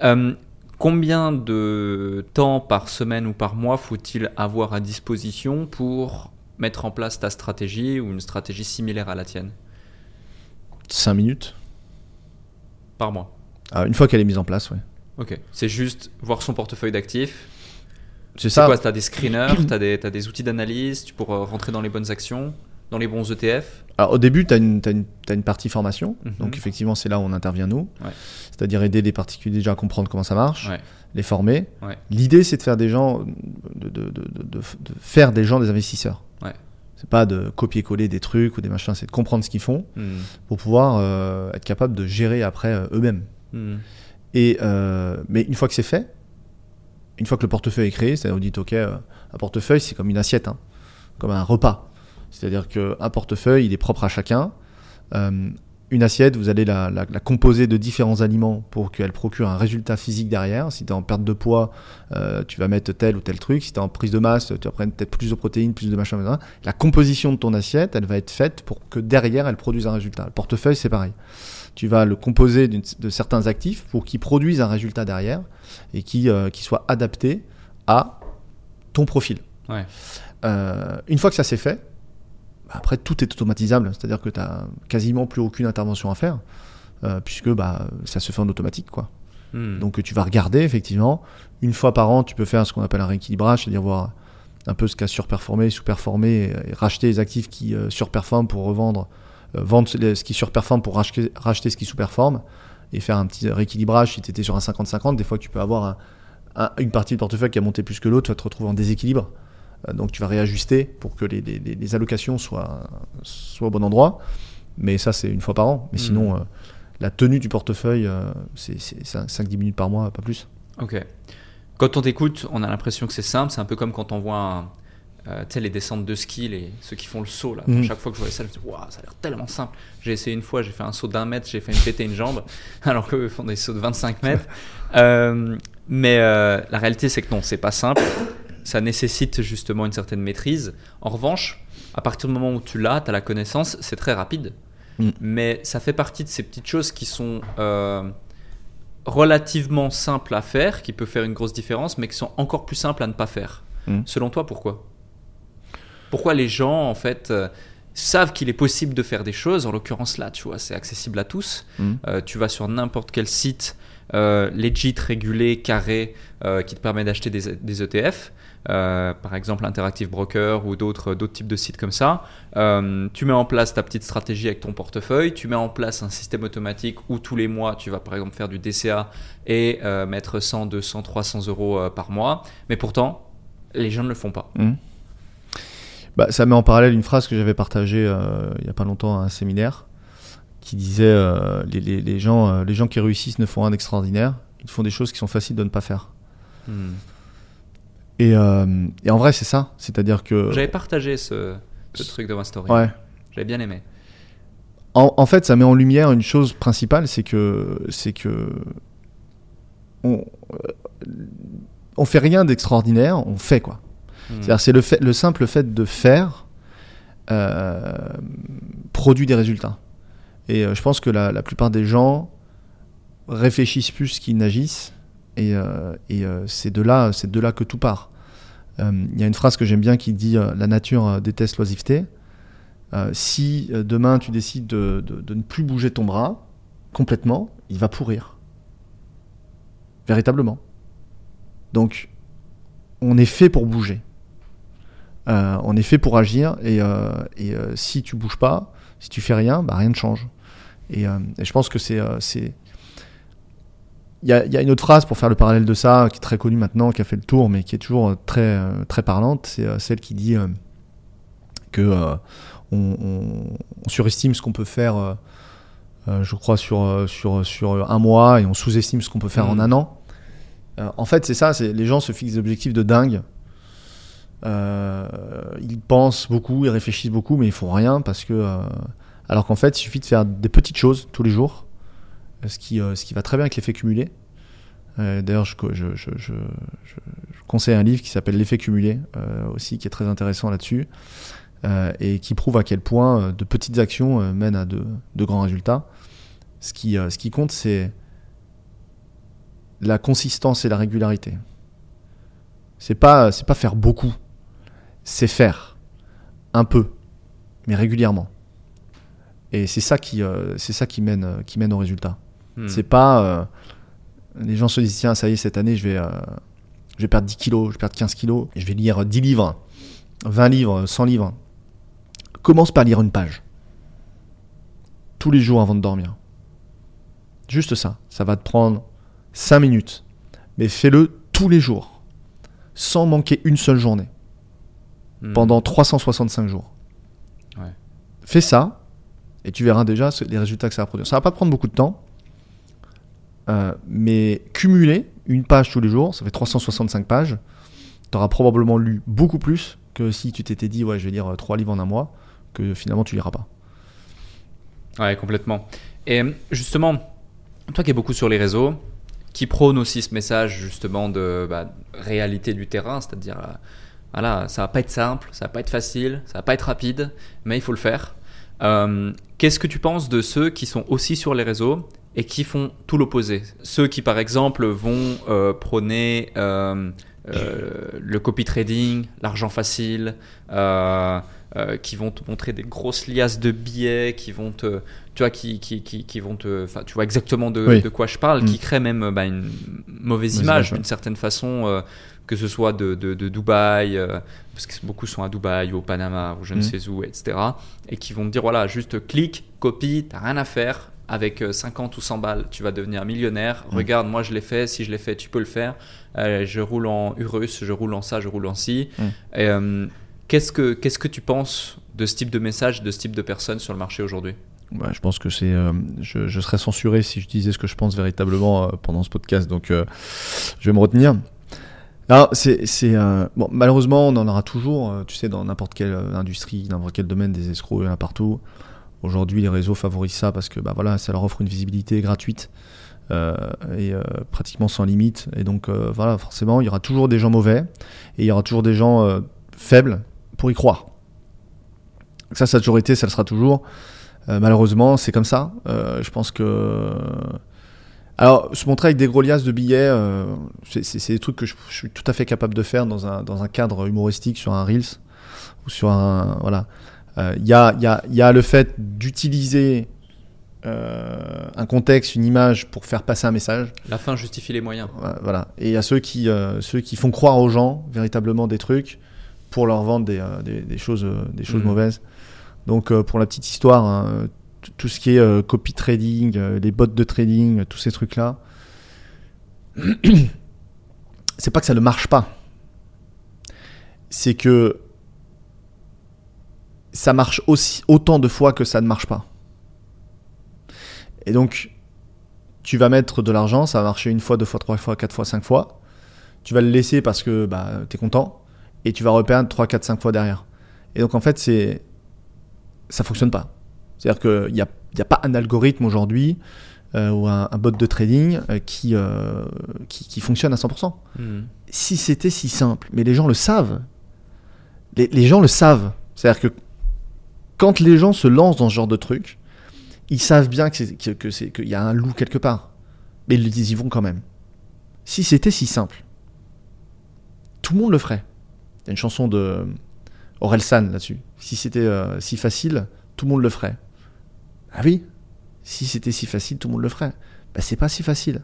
Euh, combien de temps par semaine ou par mois faut-il avoir à disposition pour mettre en place ta stratégie ou une stratégie similaire à la tienne? 5 minutes. Par mois Ah, Une fois qu'elle est mise en place, ouais. Ok. C'est juste voir son portefeuille d'actifs. C'est ça. quoi? Tu as des screeners, tu as t'as des outils d'analyse, tu pourras rentrer dans les bonnes actions, dans les bons ETF. Alors, au début, tu as, une t'as une- partie formation. Mhm. Donc, effectivement, c'est là où on intervient, nous. Ouais. C'est-à-dire aider les particuliers déjà à comprendre comment ça marche, Ouais. les former. Ouais. L'idée, c'est de faire des gens, de, de- de- de- faire des gens des investisseurs. C'est pas de copier-coller des trucs ou des machins, c'est de comprendre ce qu'ils font Hmm. pour pouvoir euh, être capable de gérer après euh, eux-mêmes. Et euh, mais une fois que c'est fait, une fois que le portefeuille est créé, c'est-à-dire vous dites ok, un portefeuille c'est comme une assiette, hein, comme un repas. C'est-à-dire qu'un portefeuille il est propre à chacun. Euh, une assiette, vous allez la, la- la composer de différents aliments pour qu'elle procure un résultat physique derrière. Si tu es en perte de poids, euh, tu vas mettre tel ou tel truc. Si tu es en prise de masse, tu vas prendre peut-être plus de protéines, plus de machin. machin. La composition de ton assiette, elle va être faite pour que derrière, elle produise un résultat. Le portefeuille, c'est pareil. Tu vas le composer de certains actifs pour qu'ils produisent un résultat derrière et qui, euh, qui soit adapté à ton profil. Ouais. Euh, une fois que ça c'est fait, bah, après tout est automatisable, c'est-à-dire que tu n'as quasiment plus aucune intervention à faire, euh, puisque bah, ça se fait en automatique. quoi. Hmm. Donc tu vas regarder effectivement, une fois par an, tu peux faire ce qu'on appelle un rééquilibrage, c'est-à-dire voir un peu ce qui a surperformé, sous-performé, et, et racheter les actifs qui euh, surperforment pour revendre, euh, vendre les- ce qui surperforme pour racheter, racheter ce qui sous-performe, et faire un petit rééquilibrage. Si tu étais sur un 50-50, des fois tu peux avoir un- un- une partie du portefeuille qui a monté plus que l'autre, tu vas te retrouver en déséquilibre. Euh, donc tu vas réajuster pour que les, les- les- les allocations soient, soient au bon endroit. Mais ça, c'est une fois par an. Mais Mhm. sinon, euh, la tenue du portefeuille, euh, c'est 5-10 minutes par mois, pas plus. Ok. Quand on t'écoute, on a l'impression que c'est simple. C'est un peu comme quand on voit un, euh, les descentes de ski, les, ceux qui font le saut. Là. Mhm. Chaque fois que je voyais ça, je me dis, Waouh, ça a l'air tellement simple. J'ai essayé une fois, j'ai fait un saut d'un mètre, j'ai fait me péter une jambe, alors qu'eux font des sauts de 25 mètres. Mais la réalité, c'est que non, c'est pas simple. Ça nécessite justement une certaine maîtrise. En revanche, à partir du moment où tu l'as, tu as la connaissance, c'est très rapide. Mm. Mais ça fait partie de ces petites choses qui sont euh, relativement simples à faire, qui peuvent faire une grosse différence, mais qui sont encore plus simples à ne pas faire. Mm. Selon toi, pourquoi? Pourquoi les gens, en fait, euh, savent qu'il est possible de faire des choses? En l'occurrence, là, tu vois, c'est accessible à tous. Mm. Euh, tu vas sur n'importe quel site euh, legit, régulé, carré, euh, qui te permet d'acheter des, des ETF. Euh, par exemple Interactive Broker ou d'autres types de sites comme ça. Euh, tu mets en place ta petite stratégie avec ton portefeuille, tu mets en place un système automatique où tous les mois tu vas par exemple faire du DCA et euh, mettre 100, 200, 300 euros par mois. Mais pourtant, les gens ne le font pas. Bah, ça met en parallèle une phrase que j'avais partagée il n'y a pas longtemps à un séminaire qui disait les, les- les gens, les gens qui réussissent ne font rien d'extraordinaire, ils font des choses qui sont faciles de ne pas faire. Hmm. Et, euh, et en vrai, c'est ça. C'est-à-dire que. J'avais partagé ce, ce truc ma story. Ouais. J'avais bien aimé. En, en fait, ça met en lumière une chose principale, c'est que c'est que on, euh, on fait rien d'extraordinaire, on fait quoi. Hmm. C'est-à-dire, c'est le fait, le simple fait de faire euh, produit des résultats. Et euh, je pense que la, la plupart des gens réfléchissent plus qu'ils n'agissent, et, euh, et c'est de là, c'est de là que tout part. Euh, Il y a une phrase que j'aime bien qui dit euh, la nature euh, déteste l'oisiveté. Euh, si euh, demain tu décides de, ne plus bouger ton bras complètement, il va pourrir. Véritablement. Donc, on est fait pour bouger. Euh, on est fait pour agir. Et, euh, euh, si tu bouges pas, si tu fais rien, bah, rien ne change. Euh, et je pense que c'est. Il y, a, il y a une autre phrase pour faire le parallèle de ça, qui est très connue maintenant, qui a fait le tour, mais qui est toujours euh, très, euh, très parlante. C'est euh, celle qui dit que euh, on, on- on surestime ce qu'on peut faire, euh, je crois, sur, sur, sur un mois et on sous-estime ce qu'on peut faire en un an. Euh, en fait, c'est ça, les gens se fixent des objectifs de dingue. Ils pensent beaucoup, ils réfléchissent beaucoup, mais ils font rien parce que. alors qu'en fait, il suffit de faire des petites choses tous les jours, ce qui, euh, ce qui va très bien avec l'effet cumulé. Euh, D'ailleurs, je, je, conseille un livre qui s'appelle L'effet cumulé, euh, aussi, qui est très intéressant là-dessus, et qui prouve à quel point de petites actions mènent à de, grands résultats. Ce qui, ce qui compte, c'est la consistance et la régularité. C'est pas, pas faire beaucoup, c'est faire un peu, mais régulièrement. Et c'est ça qui, ça qui mène, qui mène au résultat. Hmm. C'est pas. euh, les gens se disent tiens, ça y est, cette année, je vais, euh, je vais perdre 10 kilos, je vais perdre 15 kilos, et je vais lire 10 livres, 20 livres, 100 livres. Commence par lire une page. Tous les jours avant de dormir. Juste ça. Ça va te prendre 5 minutes. Mais fais-le tous les jours. Sans manquer une seule journée. Hmm. Pendant 365 jours. Ouais. Fais ça. Et tu verras déjà les résultats que ça va produire. Ça va pas prendre beaucoup de temps. Euh, mais cumuler une page tous les jours, ça fait 365 pages. Tu auras probablement lu beaucoup plus que si tu t'étais dit, ouais, je vais lire 3 livres en un mois, que finalement tu liras pas. Ouais, complètement. Et euh, justement, toi qui es beaucoup sur les réseaux, qui prône aussi ce message justement de bah, réalité du terrain, c'est-à-dire, euh, voilà, ça va pas être simple, ça va pas être facile, ça va pas être rapide, mais il faut le faire. Euh, Qu'est-ce que tu penses de ceux qui sont aussi sur les réseaux et qui font tout l'opposé Ceux qui, par exemple, vont euh, prôner euh, euh, le copy trading, l'argent facile, euh, qui vont te montrer des grosses liasses de billets, qui vont te, tu vois, qui, qui, qui, qui vont te, tu vois exactement de, Oui. de quoi je parle, Mm. qui créent même bah, une mauvaise image d'une certaine façon, que ce soit de, de, de Dubaï, euh, parce que beaucoup sont à Dubaï ou au Panama ou je ne Mm. sais où, etc. Et qui vont te dire voilà, juste clique, copie, t'as rien à faire. Avec euh, 50 ou 100 balles, tu vas devenir millionnaire. Mm. Regarde, moi je l'ai fait. Si je l'ai fait, tu peux le faire. Euh, je roule en Urus, je roule en ça, je roule en ci. Mm. Et, euh, qu'est-ce que qu'est-ce que tu penses de ce type de message, de ce type de personnes sur le marché aujourd'hui? Ouais, je pense que c'est. euh, je, je serais censuré si je disais ce que je pense véritablement euh, pendant ce podcast, donc euh, je vais me retenir. Alors, c'est. c'est, euh, bon, malheureusement, on en aura toujours, euh, tu sais, dans n'importe quelle euh, industrie, n'importe quel domaine, des escrocs, il y en a partout. Aujourd'hui, les réseaux favorisent ça parce que bah, voilà, ça leur offre une visibilité gratuite euh, et euh, pratiquement sans limite. Et donc, euh, voilà, forcément, il y aura toujours des gens mauvais et il y aura toujours des gens faibles pour y croire. Ça, ça a toujours été, ça le sera toujours. Malheureusement, c'est comme ça. Je pense que. Alors, se montrer avec des gros liasses de billets, c'est- des trucs que je, je suis tout à fait capable de faire dans un, dans un cadre humoristique sur un Reels ou sur un. Voilà. Euh, Il y, a, y, a, y a le fait d'utiliser euh, un contexte, une image pour faire passer un message. La fin justifie les moyens. Voilà. Et il y a ceux qui, euh, ceux qui font croire aux gens véritablement des trucs pour leur vendre des, euh, des, des choses, euh, des choses Mhm. mauvaises. Donc euh, pour la petite histoire, hein, tout ce qui est euh, copy trading, euh, les bots de trading, euh, tous ces trucs-là, c'est pas que ça ne marche pas. C'est que ça marche aussi autant de fois que ça ne marche pas. Et donc, tu vas mettre de l'argent, ça va marcher une fois, deux fois, trois fois, quatre fois, cinq fois. Tu vas le laisser parce que bah, tu es content. Et tu vas reperdre 3, 4, 5 fois derrière. Et donc en fait, c'est ça fonctionne pas. C'est-à-dire qu'il n'y a, il y a pas un algorithme aujourd'hui euh, ou un, un bot de trading euh, qui, euh, qui, qui fonctionne à 100%. Hmm. Si c'était si simple, mais les gens le savent. Les, les gens le savent. C'est-à-dire que quand les gens se lancent dans ce genre de truc, ils savent bien que c'est- que- qu'il y a un loup quelque part. Mais ils, ils y vont quand même. Si c'était si simple, tout le monde le ferait. Il y a une chanson de Orelsan là-dessus. Si c'était euh, si facile, tout le monde le ferait. Ah oui Si c'était si facile, tout le monde le ferait. Bah, c'est pas si facile.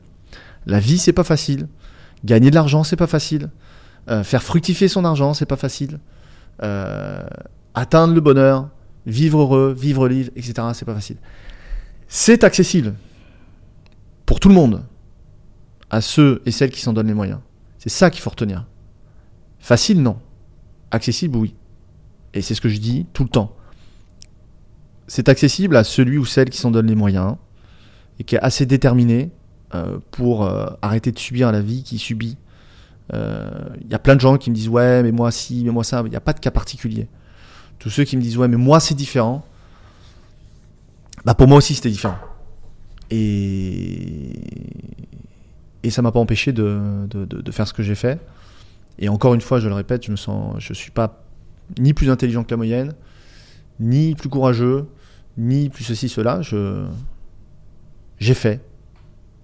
La vie, c'est pas facile. Gagner de l'argent, c'est pas facile. Euh, faire fructifier son argent, c'est pas facile. Euh, atteindre le bonheur, vivre heureux, vivre libre, etc., c'est pas facile. C'est accessible pour tout le monde, à ceux et celles qui s'en donnent les moyens. C'est ça qu'il faut retenir. Facile, non. Accessible, oui. Et c'est ce que je dis tout le temps. C'est accessible à celui ou celle qui s'en donne les moyens et qui est assez déterminé euh, pour euh, arrêter de subir la vie qu'il subit. Il y a plein de gens qui me disent ouais mais moi si, mais moi ça, il n'y a pas de cas particulier. Tous ceux qui me disent ouais mais moi c'est différent, bah pour moi aussi c'était différent. Et, et ça m'a pas empêché de, de, de- de faire ce que j'ai fait. Et encore une fois, je le répète, je me sens, je suis pas ni plus intelligent que la moyenne, ni plus courageux, ni plus ceci cela. Je j'ai fait.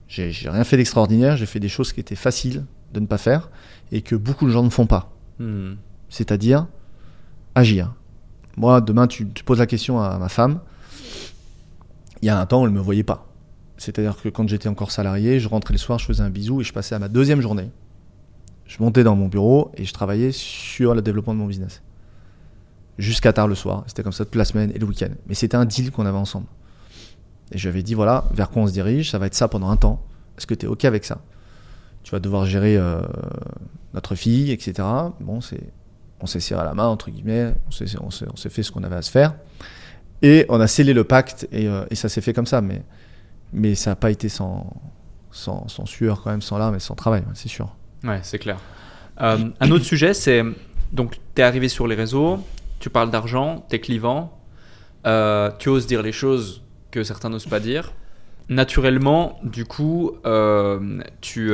J'ai j'ai rien fait d'extraordinaire. J'ai fait des choses qui étaient faciles de ne pas faire et que beaucoup de gens ne font pas. Hmm. C'est-à-dire agir. Moi, demain, tu, poses la question à ma femme il y a un temps, elle ne me voyait pas. C'est-à-dire que quand j'étais encore salarié, je rentrais le soir, je faisais un bisou et je passais à ma deuxième journée. Je montais dans mon bureau et je travaillais sur le développement de mon business. Jusqu'à tard le soir. C'était comme ça toute la semaine et le week-end. Mais c'était un deal qu'on avait ensemble. Et je lui avais dit voilà, vers quoi on se dirige, ça va être ça pendant un temps. Est-ce que tu es OK avec ça? Tu vas devoir gérer euh, notre fille, etc. Bon, c'est, on s'est serré la main, entre guillemets, on s'est, fait ce qu'on avait à se faire. Et on a scellé le pacte et, euh, et ça s'est fait comme ça. Mais, mais ça n'a pas été sans, sans, sueur, quand même, sans larmes et sans travail, c'est sûr. Ouais, c'est clair. Euh, un autre sujet, c'est donc tu es arrivé sur les réseaux, tu parles d'argent, tu es clivant, euh, tu oses dire les choses que certains n'osent pas dire. Naturellement, du coup, tu,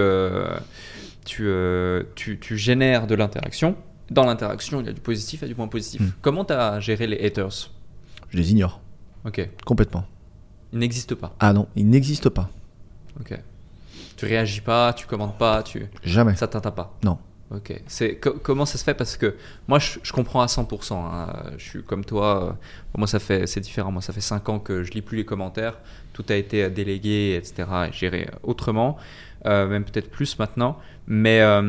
tu, tu, tu, génères de l'interaction. Dans l'interaction, il y a du positif et du point positif. Mm. Comment tu as géré les haters? Je les ignore. Ok. Complètement. Ils n'existent pas. Ah non, ils n'existent pas. Ok. Tu réagis pas, tu commentes pas, tu... Jamais. ça t'atteint pas. Non. Ok. C'est co- comment ça se fait? Parce que moi, je, je comprends à 100%. hein. Je suis comme toi. euh, Moi, ça fait, c'est différent. Moi, ça fait 5 ans que je lis plus les commentaires. Tout a été délégué, etc. et géré autrement, euh, même peut-être plus maintenant. Mais, euh,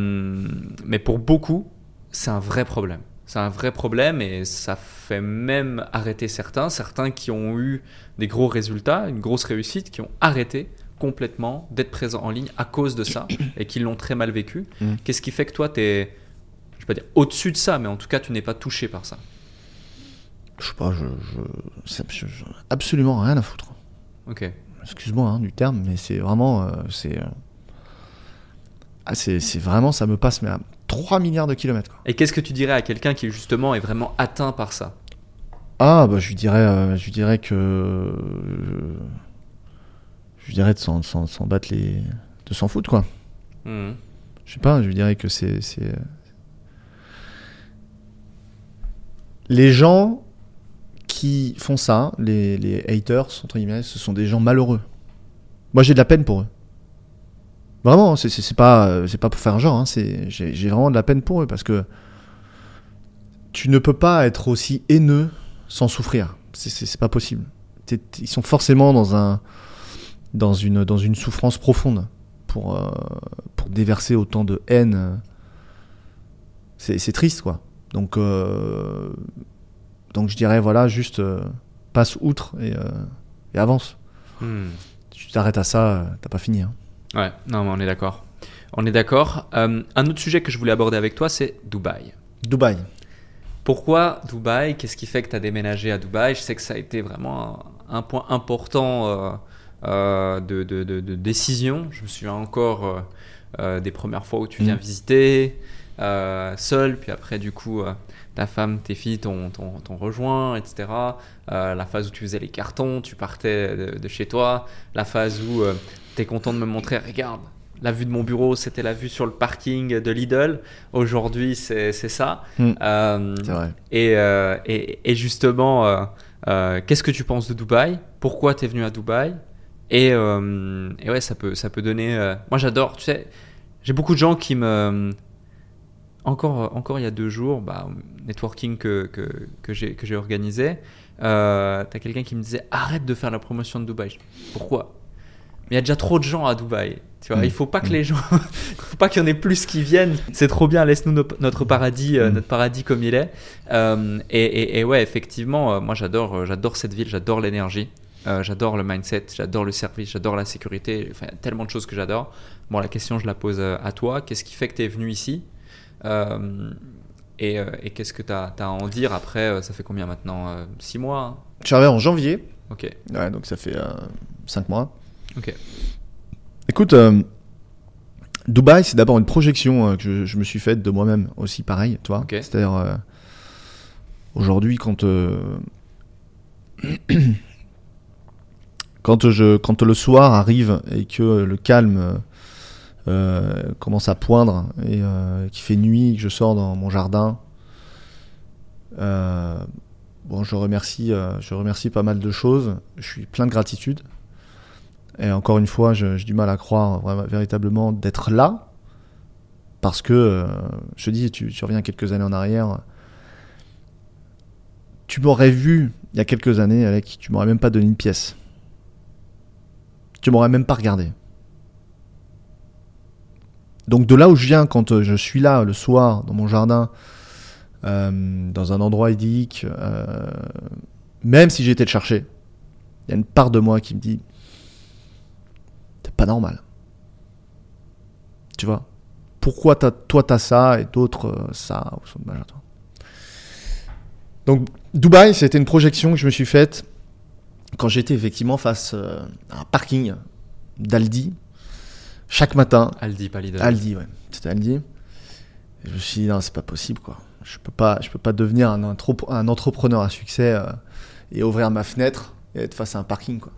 mais pour beaucoup, c'est un vrai problème. C'est un vrai problème et ça fait même arrêter certains, certains qui ont eu des gros résultats, une grosse réussite, qui ont arrêté complètement d'être présents en ligne à cause de ça et qui l'ont très mal vécu. Mm. Qu'est-ce qui fait que toi, tu es, je vais pas dire au-dessus de ça, mais en tout cas, tu n'es pas touché par ça? Je sais pas, je, je, absolument rien à foutre. Ok. Excuse-moi hein, du terme, mais c'est vraiment, euh, c'est, euh, ah, c'est, c'est vraiment, ça me passe mais à 3 milliards de kilomètres. quoi. Et qu'est-ce que tu dirais à quelqu'un qui justement est vraiment atteint par ça? Ah bah je lui dirais, euh, je lui dirais que, euh, je lui dirais de s'en, s'en, s'en battre les, de s'en foutre quoi. Mhm. Je sais pas, je lui dirais que c'est. c'est, Les gens qui font ça, les, les haters, entre guillemets, ce sont des gens malheureux. Moi, j'ai de la peine pour eux. Vraiment, c'est, c'est, c'est pas, euh, c'est pas pour faire genre, hein, c'est, j'ai, j'ai vraiment de la peine pour eux parce que tu ne peux pas être aussi haineux sans souffrir. C'est, c'est, c'est pas possible. T'es- ils sont forcément dans, un, dans, une, dans une souffrance profonde pour, euh, pour déverser autant de haine. C'est, c'est triste, quoi. Donc, euh, donc je dirais, voilà, juste euh, passe outre et, et avance. Hmm. Tu t'arrêtes à ça, t'as pas fini. hein. Ouais, non, mais on est d'accord. On est d'accord. Euh, un autre sujet que je voulais aborder avec toi, c'est Dubaï. Dubaï. Pourquoi Dubaï? Qu'est-ce qui fait que tu as déménagé à Dubaï? Je sais que ça a été vraiment un, un point important euh, euh, de, de- de- de décision. Je me souviens encore des premières fois où tu viens Mm. visiter seul, puis après, du coup, ta femme, tes filles t'ont rejoint, etc. Euh, la phase où tu faisais les cartons, tu partais de, de chez toi. La phase où content de me montrer, regarde. La vue de mon bureau, c'était la vue sur le parking de Lidl. Aujourd'hui, c'est ça. Mm. Euh, C'est vrai. et, euh, et, et justement, euh, qu'est-ce que tu penses de Dubaï? Pourquoi tu es venu à Dubaï? Et, et ouais, ça peut, ça peut donner. Moi, j'adore. Tu sais, j'ai beaucoup de gens qui me. Encore, encore il y a deux jours, bah, networking que, que, que j'ai organisé, euh, t'as quelqu'un qui me disait arrête de faire la promotion de Dubaï. Pourquoi? Mais il y a déjà trop de gens à Dubaï. Tu vois, Mm. il faut pas que Mm. les gens, il faut pas qu'il y en ait plus qui viennent. C'est trop bien, laisse-nous no- notre paradis, euh, Mm. notre paradis comme il est. Euh, et, et- et ouais, effectivement, euh, moi j'adore, j'adore cette ville, j'adore l'énergie, j'adore le mindset, j'adore le service, j'adore la sécurité. Enfin, il y a tellement de choses que j'adore. Bon, la question je la pose à toi. Qu'est-ce qui fait que tu es venu ici? Et, et qu'est-ce que tu as, à en dire après Ça fait combien maintenant? 6 mois hein Je suis arrivé en janvier. Ok, Ouais, donc ça fait 5 mois. Ok. Écoute, euh, Dubaï, c'est d'abord une projection euh, que je, je me suis faite de moi-même aussi, pareil. Ok. C'est-à-dire, euh, aujourd'hui, quand, quand, je, quand le soir arrive et que le calme commence à poindre et qu'il fait nuit, que je sors dans mon jardin, euh, bon, je remercie, euh, je remercie pas mal de choses. Je suis plein de gratitude. Et encore une fois, j'ai du mal à croire vraiment, véritablement d'être là. Parce que, euh, je te dis, tu, reviens quelques années en arrière. Tu m'aurais vu il y a quelques années, Alec, tu m'aurais même pas donné une pièce. tu m'aurais même pas regardé. Donc de là où je viens, quand euh, je suis là le soir dans mon jardin, euh, dans un endroit idyllique, même si été le chercher, il y a une part de moi qui me dit, pas normal. Tu vois? Pourquoi as, toi t'as ça et d'autres ça Donc Dubaï, c'était une projection que je me suis faite quand j'étais effectivement face à un parking d'Aldi chaque matin. Aldi, pas Lidl. Aldi, ouais. C'était Aldi. Et je me suis dit, non, c'est pas possible, quoi. Je peux pas, je peux pas devenir un, un entrepreneur à succès euh, et ouvrir ma fenêtre et être face à un parking, quoi.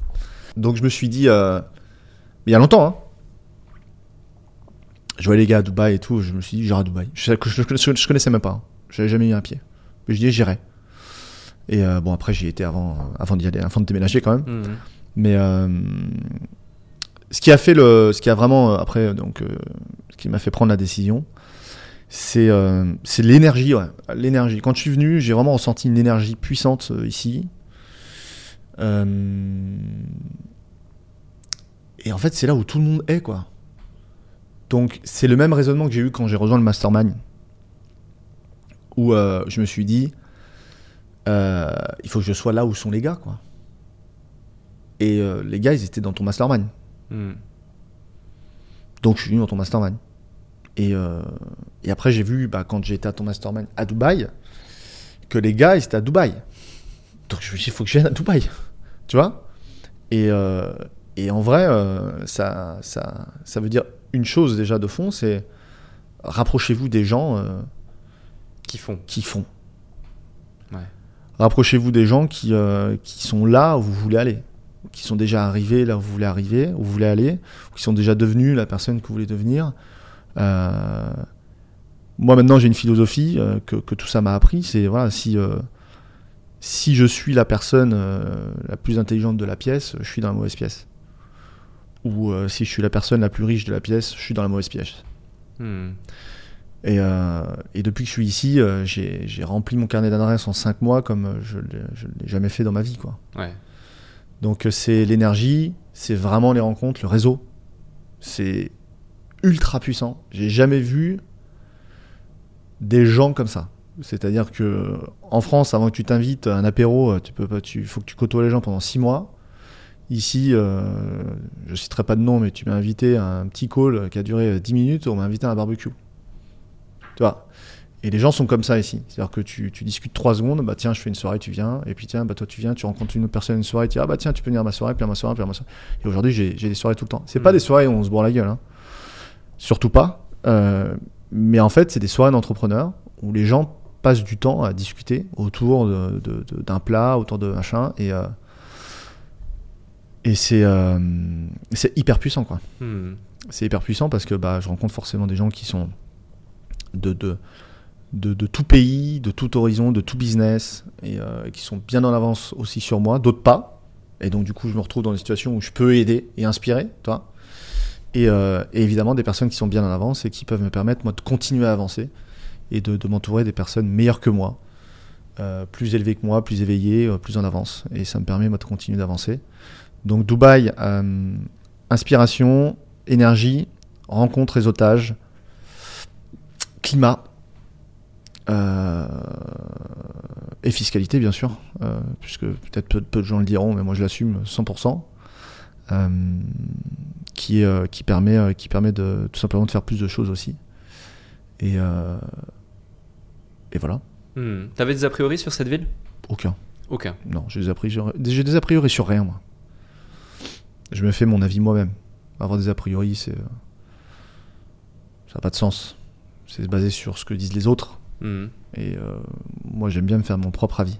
Donc je me suis dit, euh, il y a longtemps, hein. Je voyais les gars à Dubaï et tout, je me suis dit, j'irai à Dubaï. Je, je, connaissais même pas. Hein. J'avais jamais mis un pied. Mais je dis, j'irai. Et euh, bon, après, j'y étais avant, avant d'y aller, avant de déménager quand même. Mmh. Mais ce qui a fait le, ce qui a vraiment euh, après euh, donc, euh, ce qui m'a fait prendre la décision, c'est c'est l'énergie, ouais, l'énergie. Quand je suis venu, j'ai vraiment ressenti une énergie puissante ici. Et en fait, c'est là où tout le monde est, quoi. Donc, c'est le même raisonnement que j'ai eu quand j'ai rejoint le mastermind, où je me suis dit, il faut que je sois là où sont les gars, quoi. Et les gars, ils étaient dans ton mastermind. Hmm. Donc je suis venu dans ton mastermind. Et, euh, et après, j'ai vu, bah, quand j'étais à ton mastermind à Dubaï, que les gars, ils étaient à Dubaï. Donc je me suis dit, il faut que je vienne à Dubaï. Tu vois? Et, euh, et, en vrai, euh, ça, ça, ça veut dire une chose déjà de fond, c'est rapprochez-vous des gens qui font. Qui font. Rapprochez-vous des gens qui, qui sont là où vous voulez aller qui sont déjà arrivés là où vous voulez arriver, où vous voulez aller, ou qui sont déjà devenus la personne que vous voulez devenir. Euh, moi maintenant j'ai une philosophie euh, que, que, tout ça m'a appris, c'est voilà si euh, si je suis la personne la plus intelligente de la pièce, je suis dans la mauvaise pièce. Ou si je suis la personne la plus riche de la pièce, je suis dans la mauvaise pièce. Hmm. Et, et, depuis que je suis ici, j'ai rempli mon carnet d'adresses en 5 mois comme je ne l'ai jamais fait dans ma vie. Quoi. Ouais. Donc euh, c'est l'énergie, c'est vraiment les rencontres, le réseau. C'est ultra puissant. J'ai jamais vu des gens comme ça. C'est-à-dire que en France, avant que tu t'invites à un apéro, euh, tu peux pas, tu faut que tu côtoies les gens pendant six mois. Ici, euh, je citerai pas de nom, mais tu m'as invité à un petit call qui a duré 10 minutes, on m'a invité à un barbecue. Tu vois? Et les gens sont comme ça ici. C'est-à-dire que tu, tu, discutes trois secondes, bah tiens, je fais une soirée, tu viens, et puis tiens, bah toi tu viens, tu rencontres une autre personne une soirée, tu dis ah bah tiens, tu peux venir à ma soirée, puis à ma soirée, puis à ma soirée. Et aujourd'hui, j'ai des soirées tout le temps. C'est pas mm. des soirées où on se bourre la gueule, hein. surtout pas. Euh, mais en fait, c'est des soirées d'entrepreneurs où les gens passent du temps à discuter autour d'un de, de, plat, autour de machin, et euh, et c'est euh, c'est hyper puissant quoi. Mm. C'est hyper puissant parce que bah je rencontre forcément des gens qui sont de, de de, tout pays, de tout horizon, de tout business, et euh, qui sont bien en avance aussi sur moi, d'autres pas. Et donc du coup, je me retrouve dans des situations où je peux aider et inspirer, toi. Et, euh, et évidemment, des personnes qui sont bien en avance et qui peuvent me permettre, moi, de continuer à avancer et de, m'entourer des personnes meilleures que moi, euh, plus élevées que moi, plus éveillées, plus en avance. Et ça me permet, moi, de continuer d'avancer. Donc Dubaï, inspiration, énergie, rencontre, réseautage, climat euh, et fiscalité, bien sûr, euh, puisque peut-être peu, de gens le diront, mais moi je l'assume 100%, euh, qui, qui, permet, qui permet de, tout simplement de faire plus de choses aussi. Et, et voilà. Hmm. T'avais des a priori sur cette ville? Aucun. Aucun. Non, j'ai des, a priori, j'ai des a priori sur rien, moi. Je me fais mon avis moi-même. Avoir des a priori, c'est. Ça n'a pas de sens. C'est basé sur ce que disent les autres Mhm. Et euh, moi, j'aime bien me faire mon propre avis.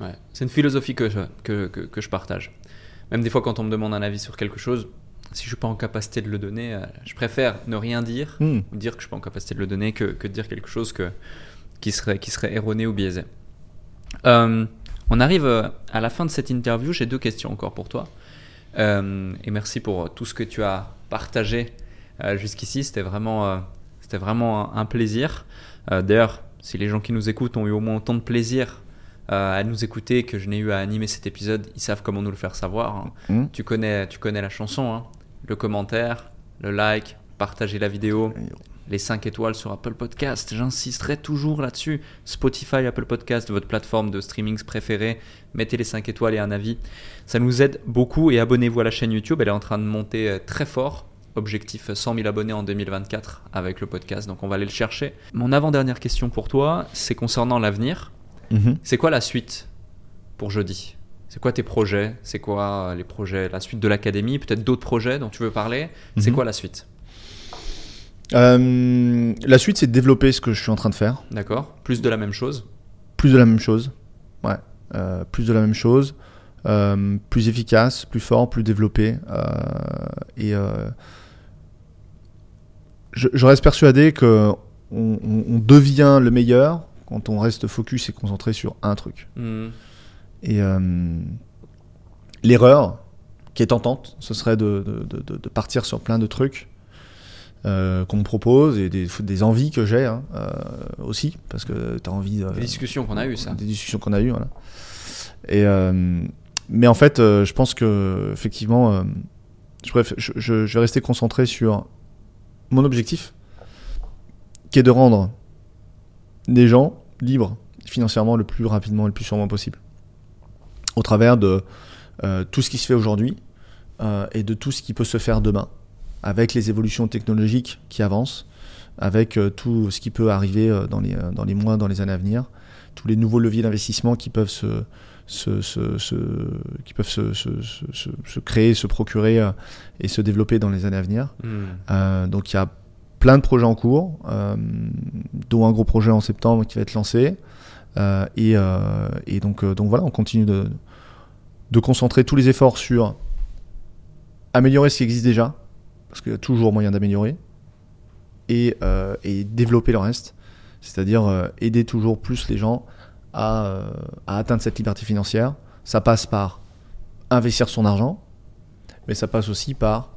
Ouais. C'est une philosophie que je, que, que, je partage. Même des fois, quand on me demande un avis sur quelque chose, si je suis pas en capacité de le donner, euh, je préfère ne rien dire, hmm. ou dire que je suis pas en capacité de le donner, que, que de dire quelque chose que, qui, serait, qui serait erroné ou biaisé. Euh, on arrive à la fin de cette interview. J'ai deux questions encore pour toi. Et merci pour tout ce que tu as partagé jusqu'ici. C'était vraiment, c'était vraiment un plaisir. Euh, d'ailleurs, si les gens qui nous écoutent ont eu au moins autant de plaisir euh, à nous écouter, que je n'ai eu à animer cet épisode, ils savent comment nous le faire savoir. hein. Hmm. Tu, connais, tu connais la chanson, hein. le commentaire, le like, partager la vidéo, les 5 étoiles sur Apple Podcast. J'insisterai toujours là-dessus. Spotify, Apple Podcast, votre plateforme de streaming préférée. Mettez les 5 étoiles et un avis. Ça nous aide beaucoup et abonnez-vous à la chaîne YouTube. Elle est en train de monter euh, très fort. Objectif 100 000 abonnés en 2024 avec le podcast. Donc on va aller le chercher. Mon avant-dernière question pour toi, c'est concernant l'avenir. Mhm. C'est quoi la suite pour jeudi? C'est quoi tes projets? C'est quoi euh, les projets? La suite de l'académie? Peut-être d'autres projets dont tu veux parler? C'est Mhm. quoi la suite? Euh, la suite, c'est de développer ce que je suis en train de faire. D'accord Plus de la même chose Plus de la même chose. Ouais. Euh, plus de la même chose. Euh, plus efficace, plus fort, plus développé. Et je, je reste persuadé que on, on- on devient le meilleur quand on reste focus et concentré sur un truc. Hmm. Et l'erreur qui est tentante, ce serait de, de- de- de- de partir sur plein de trucs euh, qu'on me propose et des, des envies que j'ai hein, euh, aussi, parce que tu as envie. de- Des discussions qu'on a eues, ça. Des discussions qu'on a eues, voilà. Et, euh, mais en fait, euh, je pense que effectivement, euh, je, préfère- je- je- je vais rester concentré sur mon objectif, qui est de rendre des gens libres financièrement le plus rapidement et le plus sûrement possible, au travers de euh, tout ce qui se fait aujourd'hui euh, et de tout ce qui peut se faire demain, avec les évolutions technologiques qui avancent, avec euh, tout ce qui peut arriver euh, dans les, euh, dans les mois, dans les années à venir, tous les nouveaux leviers d'investissement qui peuvent se, se, se- se- qui peuvent se, créer, se procurer et se développer dans les années à venir. Hmm. Euh, donc il y a plein de projets en cours, euh, dont un gros projet en septembre qui va être lancé. Euh, et, et donc, donc voilà, on continue de, de concentrer tous les efforts sur améliorer ce qui existe déjà, parce qu'il y a toujours moyen d'améliorer, et, euh, développer le reste, c'est-à-dire euh, aider toujours plus les gens à, euh, à atteindre cette liberté financière. Ça passe par investir son argent, mais ça passe aussi par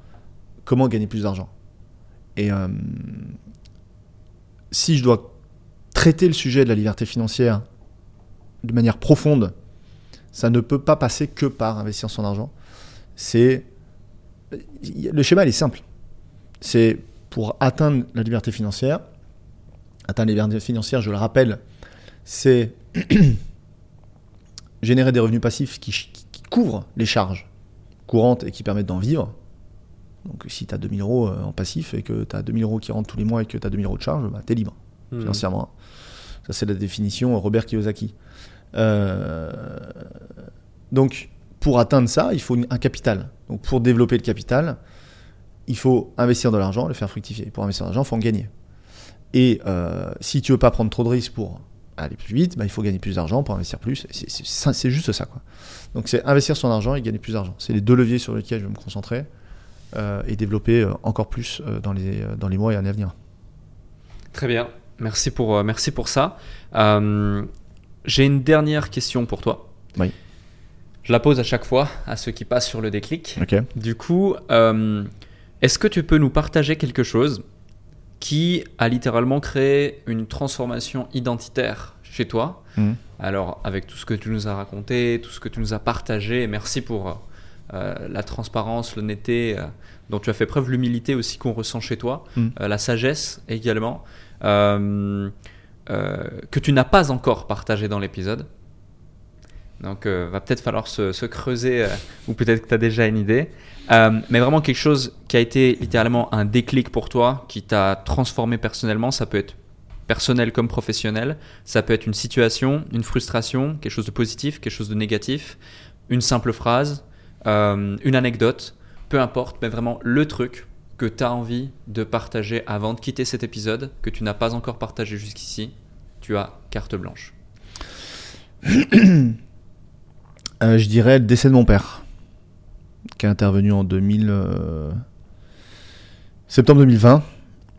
comment gagner plus d'argent. Et si je dois traiter le sujet de la liberté financière de manière profonde, ça ne peut pas passer que par investir son argent. C'est le schéma il est simple. C'est pour atteindre la liberté financière. Atteindre la liberté financière, je le rappelle, c'est générer des revenus passifs qui, qui couvrent les charges courantes et qui permettent d'en vivre. Donc si tu as 2000 euros euh, en passif et que tu as 2000 euros qui rentrent tous les mois et que tu as 2000 euros de charge, bah, tu es libre Hmm. financièrement. Ça, c'est la définition Robert Kiyosaki. Euh, donc, pour atteindre ça, il faut un capital. Donc, pour développer le capital, il faut investir de l'argent, le faire fructifier. Pour investir de l'argent, il faut en gagner. Et euh, si tu veux pas prendre trop de risques pour aller plus vite, bah, il faut gagner plus d'argent pour investir plus. C'est- juste ça. Quoi. Donc, c'est investir son argent et gagner plus d'argent. C'est les deux leviers sur lesquels je vais me concentrer euh, et développer euh, encore plus dans, les, dans les mois et années à venir. Très bien. Merci pour, merci pour ça. Euh, J'ai une dernière question pour toi. Oui. Je la pose à chaque fois à ceux qui passent sur le déclic. Du coup, euh, est-ce que tu peux nous partager quelque chose qui a littéralement créé une transformation identitaire chez toi Mhm. Alors, avec tout ce que tu nous as raconté, tout ce que tu nous as partagé, merci pour euh, la transparence, l'honnêteté euh, dont tu as fait preuve, l'humilité aussi qu'on ressent chez toi, euh, la sagesse également, euh, euh, que tu n'as pas encore partagé dans l'épisode. Donc, euh, va peut-être falloir se, se creuser, euh, ou peut-être que tu as déjà une idée. Euh, mais vraiment quelque chose qui a été littéralement un déclic pour toi, qui t'a transformé personnellement. Ça peut être personnel comme professionnel. Ça peut être une situation, une frustration, quelque chose de positif, quelque chose de négatif, une simple phrase, euh, une anecdote, peu importe, mais vraiment le truc que tu as envie de partager avant de quitter cet épisode, que tu n'as pas encore partagé jusqu'ici. Tu as carte blanche. Euh, je dirais le décès de mon père, qui est intervenu en 2000, euh, septembre 2020,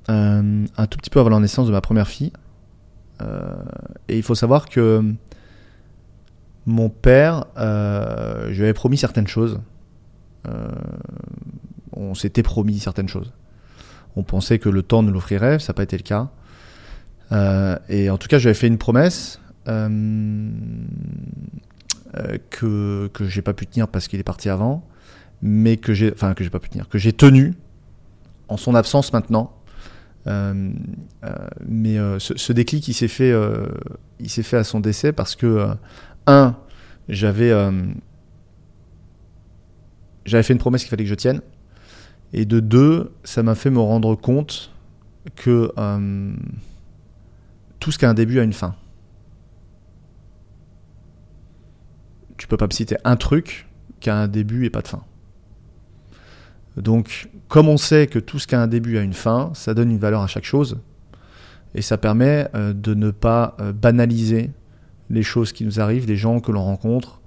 euh, un tout petit peu avant la naissance de ma première fille. Et il faut savoir que mon père, je lui avais promis certaines choses. On s'était promis certaines choses. On pensait que le temps nous l'offrirait, ça n'a pas été le cas. Et en tout cas, j'avais fait une promesse euh, que, que j'ai pas pu tenir parce qu'il est parti avant, mais que j'ai, enfin que j'ai pas pu tenir, que j'ai tenu en son absence maintenant. Euh, euh, mais ce, déclic, il s'est fait, il s'est fait à son décès parce que un, j'avais, j'avais fait une promesse qu'il fallait que je tienne, et de deux, ça m'a fait me rendre compte que tout ce qui a un début a une fin. Tu peux pas me citer un truc qui a un début et pas de fin. Donc, comme on sait que tout ce qui a un début a une fin, ça donne une valeur à chaque chose. Et ça permet euh, de ne pas euh, banaliser les choses qui nous arrivent, les gens que l'on rencontre,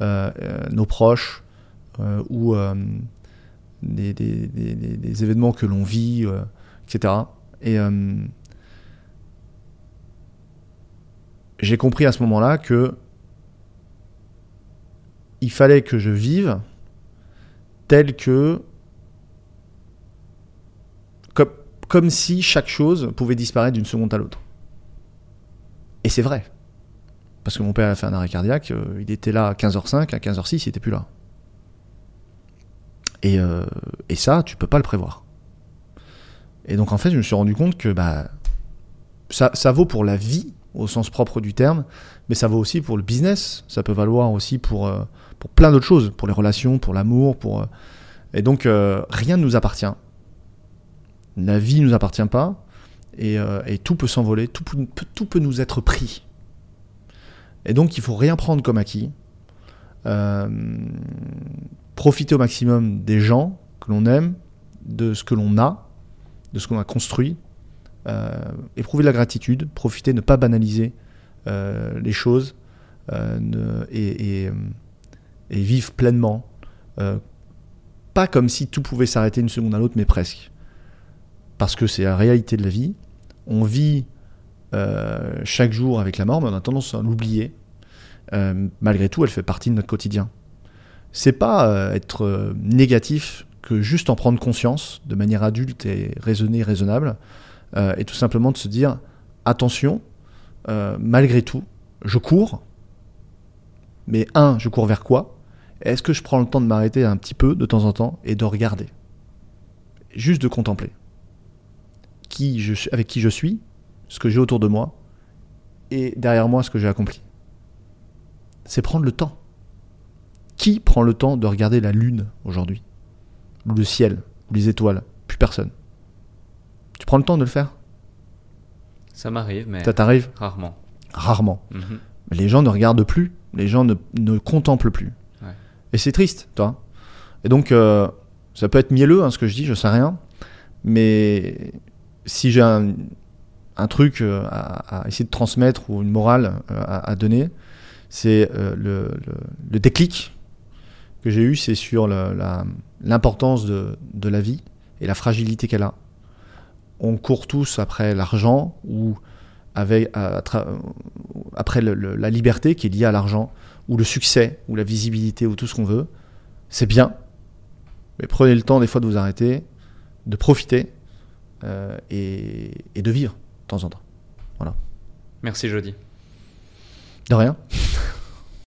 euh, nos proches, ou des, des- événements que l'on vit, etc. Et j'ai compris à ce moment-là que il fallait que je vive tel que comme, comme si chaque chose pouvait disparaître d'une seconde à l'autre. Et c'est vrai. Parce que mon père a fait un arrêt cardiaque, euh, il était là à 15h05, à 15h06, il était plus là. Et, euh, et ça, tu peux pas le prévoir. Et donc en fait, je me suis rendu compte que bah, ça, ça vaut pour la vie, au sens propre du terme, mais ça vaut aussi pour le business, ça peut valoir aussi pour, euh, pour plein d'autres choses, pour les relations, pour l'amour, pour... euh, Et donc euh, rien ne nous appartient. La vie ne nous appartient pas, et, euh, et tout peut s'envoler, tout peut, tout peut nous être pris. Et donc il faut rien prendre comme acquis. Profiter au maximum des gens que l'on aime, de ce que l'on a, de ce qu'on a construit, éprouver de la gratitude, profiter, ne pas banaliser les choses et, et vivre pleinement. Euh, pas comme si tout pouvait s'arrêter une seconde à l'autre, mais presque. Parce que c'est la réalité de la vie. On vit euh, chaque jour avec la mort, mais on a tendance à l'oublier. Euh, malgré tout, elle fait partie de notre quotidien. C'est pas être négatif que juste en prendre conscience de manière adulte et raisonnée, raisonnable, et tout simplement de se dire attention, malgré tout, je cours, mais un, je cours vers quoi? Est-ce que je prends le temps de m'arrêter un petit peu de temps en temps et de regarder Juste de contempler. Qui je avec qui je suis, ce que j'ai autour de moi, et derrière moi ce que j'ai accompli. C'est prendre le temps. Qui prend le temps de regarder la lune aujourd'hui? Ou le ciel Ou les étoiles Plus personne. Tu prends le temps de le faire? Ça m'arrive, mais Ça t'arrive? rarement. Rarement. Mhm. Mais les gens ne regardent plus, les gens ne, ne contemplent plus. Et c'est triste, toi. Et donc, euh, ça peut être mielleux, hein, ce que je dis, je sais rien. Mais si j'ai un, truc euh, à, essayer de transmettre ou une morale euh, à, donner, c'est le, déclic que j'ai eu, c'est sur l'importance de, la vie et la fragilité qu'elle a. On court tous après l'argent ou après la liberté qui est liée à l'argent, ou le succès, ou la visibilité, ou tout ce qu'on veut, c'est bien. Mais prenez le temps des fois de vous arrêter, de profiter euh, et, et de vivre de temps en temps. Merci, Jody. De rien.